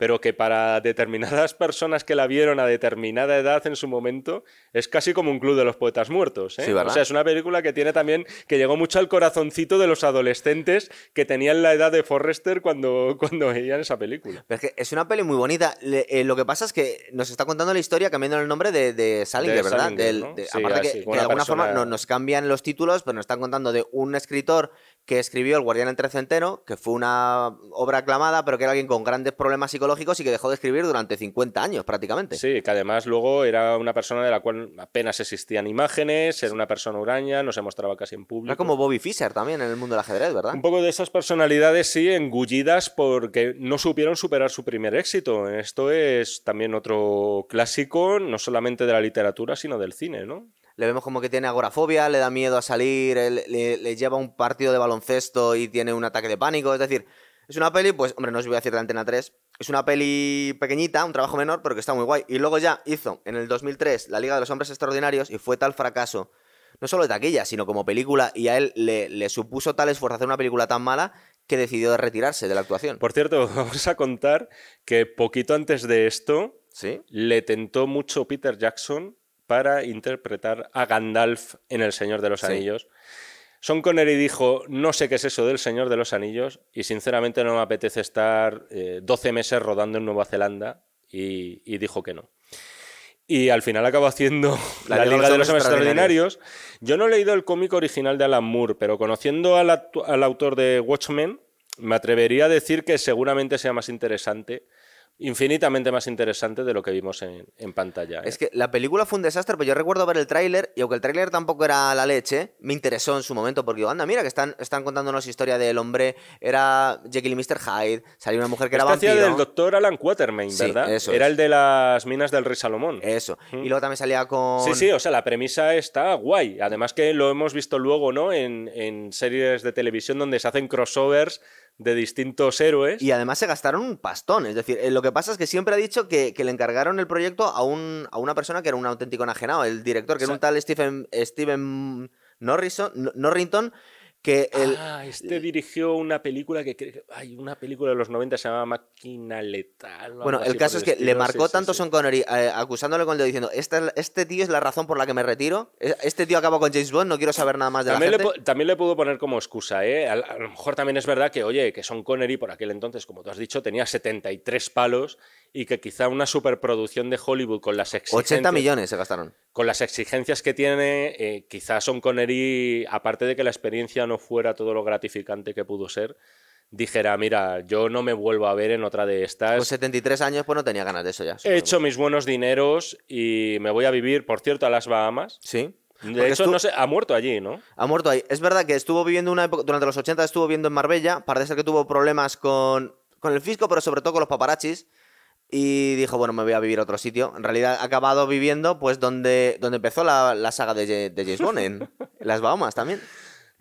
pero que para determinadas personas que la vieron a determinada edad en su momento es casi como un club de los poetas muertos. ¿eh? Sí, ¿verdad? O sea, es una película que tiene también, que llegó mucho al corazoncito de los adolescentes que tenían la edad de Forrester cuando, cuando veían esa película. Pero es que es una peli muy bonita. Le- eh, lo que pasa es que nos está contando la historia cambiando el nombre de, de Salinger, De ¿verdad? Salinger, de- Sí, aparte así, que, de alguna persona- forma no- nos cambian los títulos, pero nos están contando de un escritor que escribió El Guardián entre Centeno, que fue una obra aclamada, pero que era alguien con grandes problemas psicológicos y que dejó de escribir durante 50 años prácticamente. Sí, que además luego era una persona de la cual apenas existían imágenes, era una persona huraña, no se mostraba casi en público. Era como Bobby Fischer también en el mundo del ajedrez, ¿verdad? Un poco de esas personalidades, sí, engullidas porque no supieron superar su primer éxito. Esto es también otro clásico, no solamente de la literatura, sino del cine, ¿no? Le vemos como que tiene agorafobia, le da miedo a salir, le, le lleva un partido de baloncesto y tiene un ataque de pánico. Es decir, es una peli, pues, hombre, no os voy a decir de Antena 3. Es una peli pequeñita, un trabajo menor, pero que está muy guay. Y luego ya hizo en el 2003 La Liga de los Hombres Extraordinarios y fue tal fracaso, no solo de taquilla, sino como película. Y a él le, le supuso tal esfuerzo hacer una película tan mala que decidió retirarse de la actuación. Por cierto, vamos a contar que poquito antes de esto ¿Sí? le tentó mucho Peter Jackson para interpretar a Gandalf en El Señor de los Sí. Anillos. Sean Connery dijo, no sé qué es eso del Señor de los Anillos y sinceramente no me apetece estar 12 eh, meses rodando en Nueva Zelanda y, dijo que no. Y al final acabó haciendo la, Liga de los, Hombres Extraordinarios. Yo no he leído el cómic original de Alan Moore, pero conociendo al, al autor de Watchmen, me atrevería a decir que seguramente sea más interesante infinitamente más interesante de lo que vimos en, pantalla. Es ¿eh? que la película fue un desastre, pero yo recuerdo ver el tráiler y aunque el tráiler tampoco era la leche, me interesó en su momento porque digo, anda, mira que están, están contándonos historia del hombre, era Jekyll y Mr. Hyde, salió una mujer que era vampiro. del doctor Alan Quatermain, ¿verdad? eso era el de las minas del rey Salomón. Eso. Y luego también salía con... Sí, sí, o sea, la premisa está guay. Además que lo hemos visto luego, ¿no? En, en series de televisión donde se hacen crossovers de distintos héroes. Y además se gastaron un pastón. Es decir, eh, lo que pasa es que siempre ha dicho que, le encargaron el proyecto a, un, a una persona que era un auténtico enajenado, el director, que era un tal Stephen, Steven Norrison, Norrington, que el... Ah, este dirigió una película que hay una película de los 90 se llama Máquina Letal. Bueno, el caso es que le marcó tanto Son Connery eh, acusándole con el dedo diciendo, este, este tío es la razón por la que me retiro, e, este tío acabó con James Bond, no quiero saber nada más de también la gente. Le, también le pudo poner como excusa, ¿eh? A, a, lo mejor también es verdad que, oye, que Son Connery por aquel entonces, como tú has dicho, tenía 73 palos y que quizá una superproducción de Hollywood con las exigencias... 80 millones se gastaron. Con las exigencias que tiene, eh, quizá Son Connery, aparte de que la experiencia no fuera todo lo gratificante que pudo ser, dijera, mira, yo no me vuelvo a ver en otra de estas. Con 73 años, pues no tenía ganas de eso ya. He hecho mis buenos dineros y me voy a vivir, por cierto, a las Bahamas. Sí. De hecho, no sé, ha muerto allí, ¿no? Ha muerto ahí. Es verdad que estuvo viviendo una época, durante los 80 estuvo viviendo en Marbella, parece ser que tuvo problemas con, con el fisco, pero sobre todo con los paparachis y dijo, bueno, me voy a vivir a otro sitio. En realidad ha acabado viviendo pues donde, donde empezó la, la saga de, de James Bond, en las Bahamas también.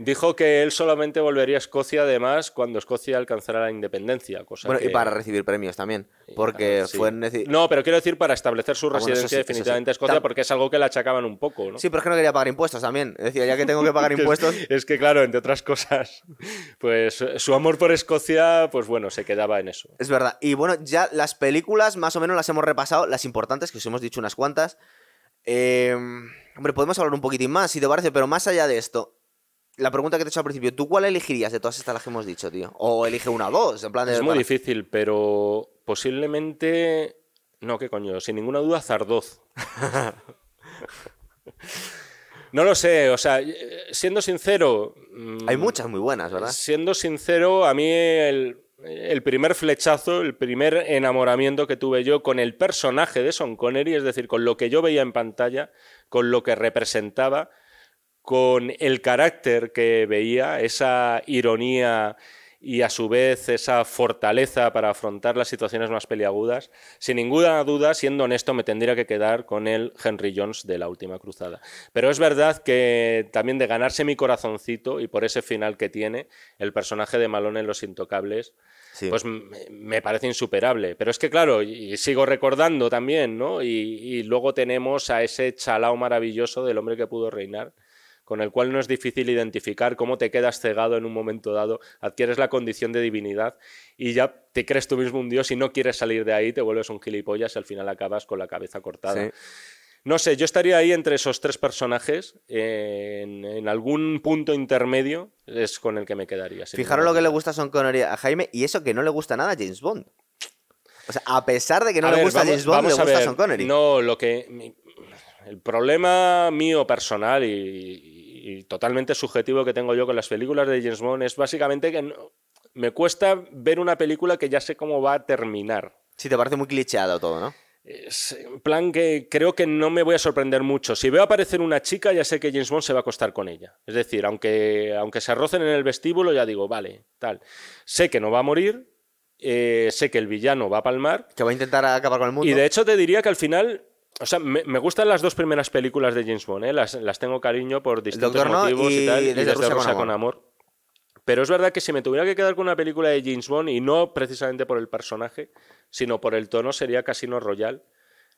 Dijo que él solamente volvería a Escocia, además, cuando Escocia alcanzara la independencia. Cosa bueno, y para recibir premios también. Porque fue No, pero quiero decir para establecer su ah, residencia definitivamente en Escocia, porque es algo que le achacaban un poco, ¿no? Sí, pero es que no quería pagar impuestos también. Decía, ya que tengo que pagar impuestos. es que, claro, entre otras cosas, pues su amor por Escocia, pues bueno, se quedaba en eso. Es verdad. Y bueno, ya las películas, más o menos las hemos repasado, las importantes, que os hemos dicho unas cuantas. Eh, hombre, podemos hablar un poquitín más, si te parece, pero más allá de esto, la pregunta que te he hecho al principio, ¿tú cuál elegirías de todas estas las que hemos dicho, tío? O elige una o dos, en plan de... Es muy difícil, pero posiblemente... No, qué coño, sin ninguna duda Zardoz. no lo sé, o sea, siendo sincero... Hay mm, muchas muy buenas, ¿verdad? Siendo sincero, a mí el, el primer flechazo, el primer enamoramiento que tuve yo con el personaje de Son Connery, es decir, con lo que yo veía en pantalla, con lo que representaba, con el carácter que veía, esa ironía y a su vez esa fortaleza para afrontar las situaciones más peliagudas, sin ninguna duda, siendo honesto, me tendría que quedar con el Henry Jones de la última cruzada. Pero es verdad que también de ganarse mi corazoncito y por ese final que tiene, el personaje de Malone en Los Intocables, pues me parece insuperable. Pero es que, claro, y sigo recordando también, ¿no? Y, y luego tenemos a ese chalao maravilloso del hombre que pudo reinar con el cual no es difícil identificar cómo te quedas cegado en un momento dado, adquieres la condición de divinidad y ya te crees tú mismo un dios y no quieres salir de ahí, te vuelves un gilipollas y al final acabas con la cabeza cortada. No sé, yo estaría ahí entre esos tres personajes, en, algún punto intermedio es con el que me quedaría. Fijaros lo que le gusta a Son Connery a Jaime y eso que no le gusta nada a James Bond. O sea, a pesar de que no le gusta a James Bond, le gusta a Son Connery. No, lo que... El problema mío personal y, y totalmente subjetivo que tengo yo con las películas de James Bond es básicamente que me cuesta ver una película que ya sé cómo va a terminar. Sí, te parece muy clicheado todo, ¿no? Es en plan que creo que no me voy a sorprender mucho. Si veo aparecer una chica, ya sé que James Bond se va a acostar con ella. Es decir, aunque, aunque se arrocen en el vestíbulo, ya digo, vale, tal. Sé que no va a morir, eh, sé que el villano va a palmar. Que va a intentar acabar con el mundo. Y de hecho te diría que al final o sea, me, gustan las dos primeras películas de James Bond, ¿eh? las, tengo cariño por distintos motivos y, tal, y desde, Rusia, con, amor. Pero es verdad que si me tuviera que quedar con una película de James Bond, y no precisamente por el personaje, sino por el tono, sería Casino Royale,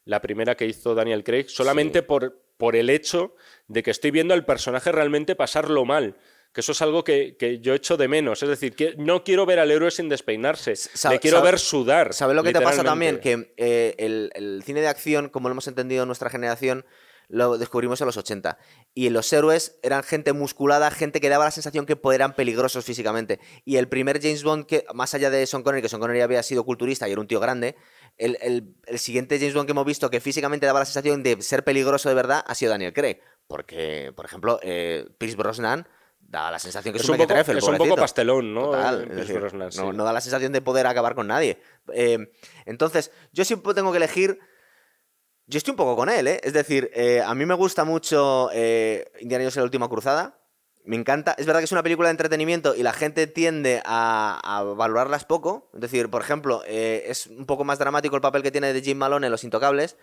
la primera que hizo Daniel Craig, solamente por, por el hecho de que estoy viendo al personaje realmente pasarlo mal que eso es algo que, yo echo de menos. Es decir, que no quiero ver al héroe sin despeinarse, le quiero ver sudar. ¿Sabes lo que te pasa también? Que eh, el, cine de acción, como lo hemos entendido en nuestra generación, lo descubrimos en los 80. Y los héroes eran gente musculada, gente que daba la sensación que eran peligrosos físicamente. Y el primer James Bond, que más allá de Sean Connery, que Sean Connery había sido culturista y era un tío grande, el, el siguiente James Bond que hemos visto que físicamente daba la sensación de ser peligroso de verdad ha sido Daniel Craig. Porque, por ejemplo, eh, Pierce Brosnan da la sensación que es, un, poco, es un poco pastelón, ¿no? no, da la sensación de poder acabar con nadie. Eh, entonces, yo siempre tengo que elegir. Yo estoy un poco con él, ¿eh? Es decir, eh, a mí me gusta mucho eh, Indiana Jones en la última cruzada. Me encanta. Es verdad que es una película de entretenimiento y la gente tiende a, valorarlas poco. Es decir, por ejemplo, es un poco más dramático el papel que tiene de Jim Malone en Los Intocables.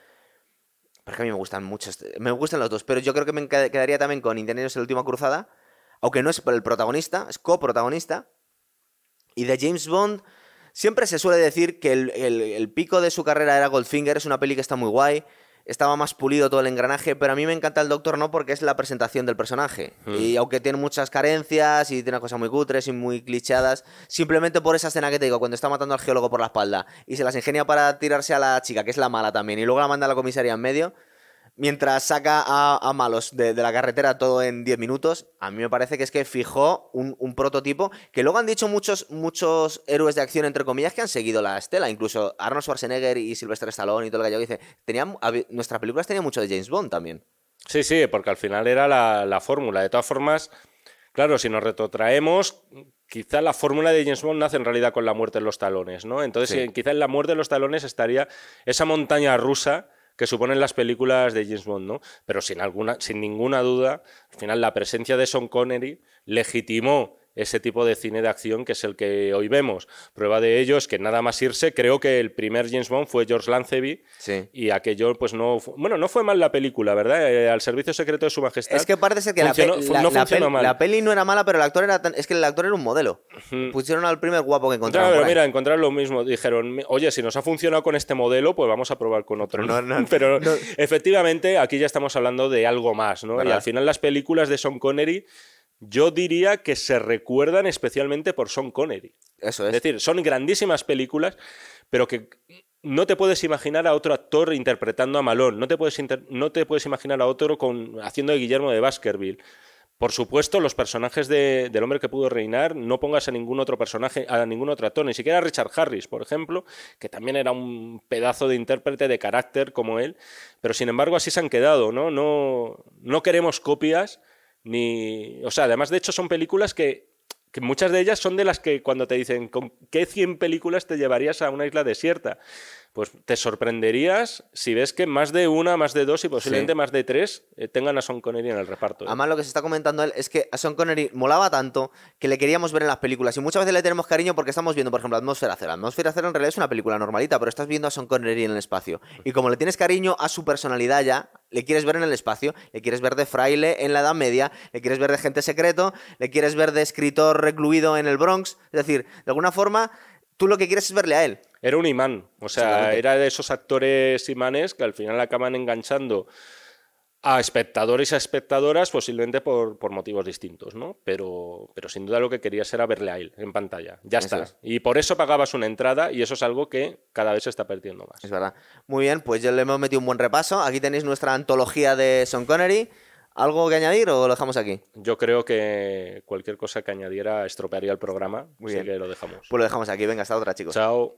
Porque a mí me gustan mucho. Me gustan los dos, pero yo creo que me quedaría también con Indiana Jones en la última cruzada aunque no es el protagonista, es coprotagonista. Y de James Bond, siempre se suele decir que el, pico de su carrera era Goldfinger, es una peli que está muy guay, estaba más pulido todo el engranaje, pero a mí me encanta el Doctor No porque es la presentación del personaje. Hmm. Y aunque tiene muchas carencias y tiene cosas muy cutres y muy clichadas, simplemente por esa escena que te digo, cuando está matando al geólogo por la espalda y se las ingenia para tirarse a la chica, que es la mala también, y luego la manda a la comisaría en medio, mientras saca a, malos de, la carretera todo en 10 minutos, a mí me parece que es que fijó un, prototipo que luego han dicho muchos, muchos héroes de acción, entre comillas, que han seguido la estela. Incluso Arnold Schwarzenegger y Sylvester Stallone y todo lo que yo dice. Tenían, nuestra película tenía mucho de James Bond también. Sí, sí, porque al final era la, fórmula. De todas formas, claro, si nos retrotraemos, quizá la fórmula de James Bond nace en realidad con la muerte de los talones, ¿no? Entonces, quizá en la muerte de los talones estaría esa montaña rusa que suponen las películas de James Bond, ¿no? Pero sin, alguna, sin ninguna duda, al final la presencia de Sean Connery legitimó ese tipo de cine de acción que es el que hoy vemos. Prueba de ello es que nada más irse, creo que el primer James Bond fue George Lanceby y aquello pues no bueno, no fue mal la película, ¿verdad? Eh, al servicio secreto de su majestad. Es que parece ser que la, peli no era mala, pero el actor era es que el actor era un modelo. Pusieron al primer guapo que encontraron. Claro, pero mira, encontraron lo mismo, dijeron, "Oye, si nos ha funcionado con este modelo, pues vamos a probar con otro." pero efectivamente aquí ya estamos hablando de algo más, ¿no? Y al final las películas de Sean Connery yo diría que se recuerdan especialmente por Sean Connery. Eso es. Es decir, son grandísimas películas, pero que no te puedes imaginar a otro actor interpretando a Malone, no te puedes, no te puedes imaginar a otro con, haciendo de Guillermo de Baskerville. Por supuesto, los personajes de, del hombre que pudo reinar, no pongas a ningún otro personaje, a ningún otro actor, ni siquiera a Richard Harris, por ejemplo, que también era un pedazo de intérprete de carácter como él, pero sin embargo así se han quedado, ¿no? No, no queremos copias, ni... O sea, además de hecho son películas que, que muchas de ellas son de las que cuando te dicen ¿con qué 100 películas te llevarías a una isla desierta? Pues te sorprenderías si ves que más de una, más de dos y posiblemente más de tres eh, tengan a Sean Connery en el reparto. ¿eh? Además, lo que se está comentando él es que a Sean Connery molaba tanto que le queríamos ver en las películas y muchas veces le tenemos cariño porque estamos viendo, por ejemplo, Atmósfera Cero. Atmósfera Cero en realidad es una película normalita, pero estás viendo a Sean Connery en el espacio. Y como le tienes cariño a su personalidad ya, le quieres ver en el espacio, le quieres ver de fraile en la Edad Media, le quieres ver de gente secreto, le quieres ver de escritor recluido en el Bronx. Es decir, de alguna forma, tú lo que quieres es verle a él. Era un imán, o sea, era de esos actores imanes que al final acaban enganchando a espectadores y a espectadoras posiblemente por, motivos distintos, ¿no? Pero, pero sin duda lo que querías era verle a él en pantalla. Ya está. Y por eso pagabas una entrada y eso es algo que cada vez se está perdiendo más. Es verdad. Muy bien, pues ya le hemos metido un buen repaso. Aquí tenéis nuestra antología de Sean Connery. ¿Algo que añadir o lo dejamos aquí? Yo creo que cualquier cosa que añadiera estropearía el programa. Muy bien. que lo dejamos. Pues lo dejamos aquí. Venga, hasta otra, chicos. Chao.